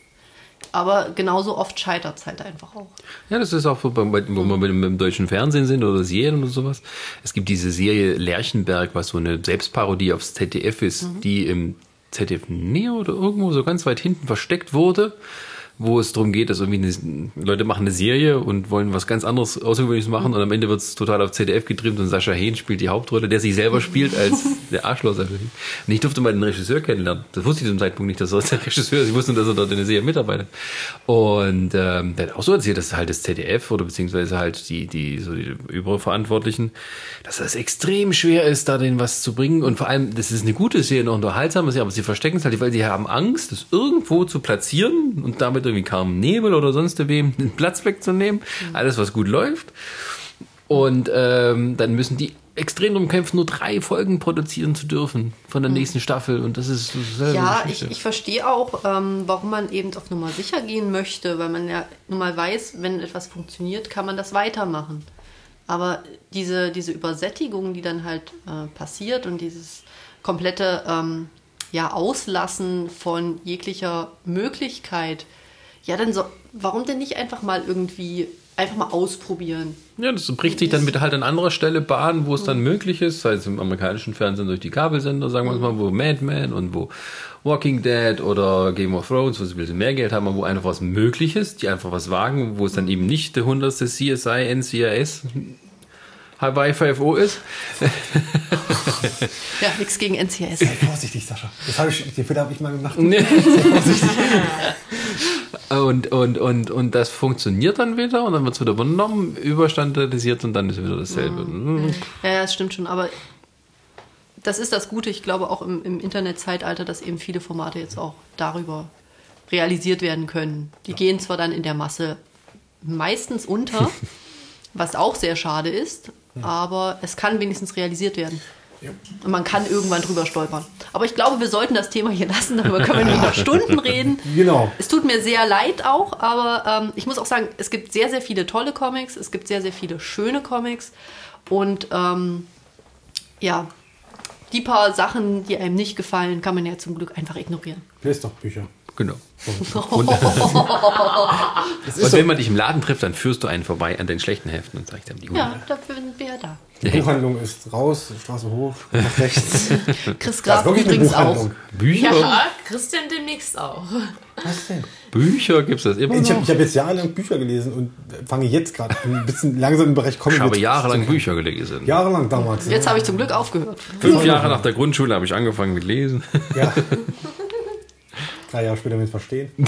Aber genauso oft scheitert es halt einfach auch. Ja, das ist auch wo wir mit, dem- deutschen Fernsehen sind oder Serien oder sowas. Es gibt diese Serie Lerchenberg, was so eine Selbstparodie aufs ZDF ist, die im ZDF Neo oder irgendwo so ganz weit hinten versteckt wurde, wo es darum geht, dass irgendwie eine, Leute machen eine Serie und wollen was ganz anderes Außergewöhnliches machen und am Ende wird es total auf ZDF getrimmt und Sascha Hehn spielt die Hauptrolle, der sich selber spielt als der Arschloch. Und ich durfte mal den Regisseur kennenlernen. Das wusste ich zum Zeitpunkt nicht, dass er der Regisseur ist. Ich wusste nur, dass er dort in der Serie mitarbeitet. Und ähm, der hat auch so erzählt, dass halt das ZDF oder beziehungsweise halt die, die, so die Überverantwortlichen, dass das extrem schwer ist, da denen was zu bringen. Und vor allem, das ist eine gute Serie, eine unterhaltsame Serie, aber sie verstecken es halt, weil sie haben Angst, das irgendwo zu platzieren und damit irgendwie Carmen Nebel oder sonst wem den Platz wegzunehmen. Alles, was gut läuft. Und ähm, dann müssen die extrem drum kämpfen, nur drei Folgen produzieren zu dürfen von der nächsten Staffel. Und das ist selbe Ja, ich, ich verstehe auch, ähm, warum man eben auf Nummer sicher gehen möchte, weil man ja nun mal weiß, wenn etwas funktioniert, kann man das weitermachen. Aber diese, diese Übersättigung, die dann halt äh, passiert und dieses komplette ähm, ja, Auslassen von jeglicher Möglichkeit, ja, dann so, warum denn nicht einfach mal irgendwie einfach mal ausprobieren? Ja, das bricht sich dann mit halt an anderer Stelle Bahn, wo es dann möglich ist, sei es im amerikanischen Fernsehen durch die Kabelsender, sagen wir mal, wo Mad Men und wo Walking Dead oder Game of Thrones, wo sie ein bisschen mehr Geld haben, aber wo einfach was möglich ist, die einfach was wagen, wo es dann eben nicht der hundertste CSI, NCIS Hawaii 5O ist. Ja, nichts gegen NCS. Sei vorsichtig, Sascha. Das habe ich, den Fehler habe ich mal gemacht. Und, und, und, und das funktioniert dann wieder und dann wird es wieder übernommen, überstandardisiert und dann ist wieder dasselbe. Hm. Ja, ja, das stimmt schon. Aber das ist das Gute, ich glaube auch im, im Internetzeitalter, dass eben viele Formate jetzt auch darüber realisiert werden können. Die gehen zwar dann in der Masse meistens unter, was auch sehr schade ist, aber es kann wenigstens realisiert werden. Und man kann irgendwann drüber stolpern. Aber ich glaube, wir sollten das Thema hier lassen, darüber können wir noch Stunden reden. Genau. Es tut mir sehr leid auch, aber ähm, ich muss auch sagen, es gibt sehr, sehr viele tolle Comics, es gibt sehr, sehr viele schöne Comics und ähm, ja, die paar Sachen, die einem nicht gefallen, kann man ja zum Glück einfach ignorieren. Lest doch Bücher. Genau. Das Und wenn man dich im Laden trifft, dann führst du einen vorbei an den schlechten Heften und zeigst ihm die guten. Ja, dafür sind wir ja da. Die Buchhandlung ist raus, Straße hoch, nach rechts. Chris Graf übrigens auch. Bücher, Ja, Christian demnächst auch. Was denn? Bücher gibt es das immer Ich habe noch. ich hab jetzt jahrelang Bücher gelesen und fange jetzt gerade ein bisschen langsam im Bereich Comic. Ich habe jahrelang Bücher gelesen. Jahrelang damals. Jetzt habe ich zum Glück aufgehört. Fünf Jahre nach der Grundschule habe ich angefangen mit Lesen. Ja. Drei Jahre später mit Verstehen.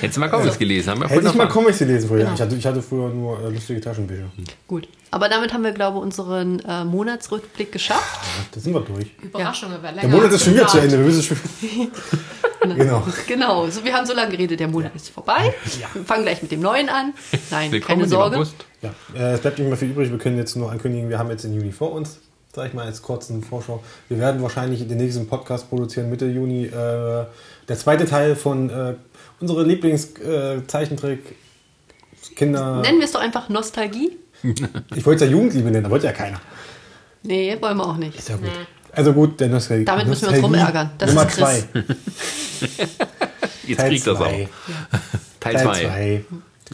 Hättest du mal Comics gelesen, haben wir Hätte ich mal. Comics gelesen früher. Genau. Ich, hatte, ich hatte früher nur äh, lustige Taschenbücher. Gut. Aber damit haben wir, glaube ich, unseren äh, Monatsrückblick geschafft. Da sind wir durch. Überraschung, ja. Der Monat ist schon wieder zu Ende. Wir müssen schon genau. Genau, so, wir haben so lange geredet, der Monat ist vorbei. Wir fangen gleich mit dem neuen an. Nein, Willkommen keine Sorge. August. Ja, äh, es bleibt nicht mehr viel übrig. Wir können jetzt nur ankündigen, wir haben jetzt den Juni vor uns. Sag ich mal als kurzen Vorschau. Wir werden wahrscheinlich den nächsten Podcast produzieren Mitte Juni. Äh, der zweite Teil von äh, unserer Lieblingszeichentrick Kinder. Nennen wir es doch einfach Nostalgie. Ich wollte es ja Jugendliebe nennen, da wollte ja keiner. Nee, wollen wir auch nicht. Ist ja gut. Also gut, der Nostalgie. Damit müssen wir uns rumärgern. Das Nummer ist Chris. zwei. Jetzt Teil kriegt das auch. zwei. Teil Teil 2. 2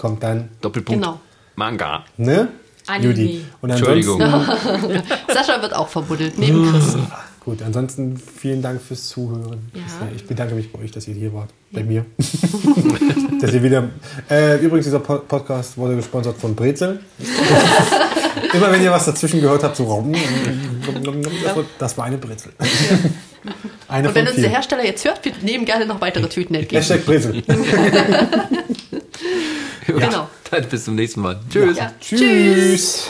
kommt dann. Doppelpunkt. Genau. Manga. Ne? Anime. Judy. Und Entschuldigung. Sascha wird auch verbuddelt, neben Chris. gut, ansonsten vielen Dank fürs Zuhören. Ja. Ich bedanke mich bei euch, dass ihr hier wart. Bei mir. dass ihr wieder. Äh, übrigens, dieser Po- Podcast wurde gesponsert von Brezel. Immer wenn ihr was dazwischen gehört habt, so Raum. Das war- eine Brezel. Eine Und wenn uns der. Hersteller jetzt hört, wir nehmen gerne noch weitere Tüten entgegen. Hashtag Brezel. Genau. Dann bis zum nächsten Mal. Tschüss. Ja. Tschüss.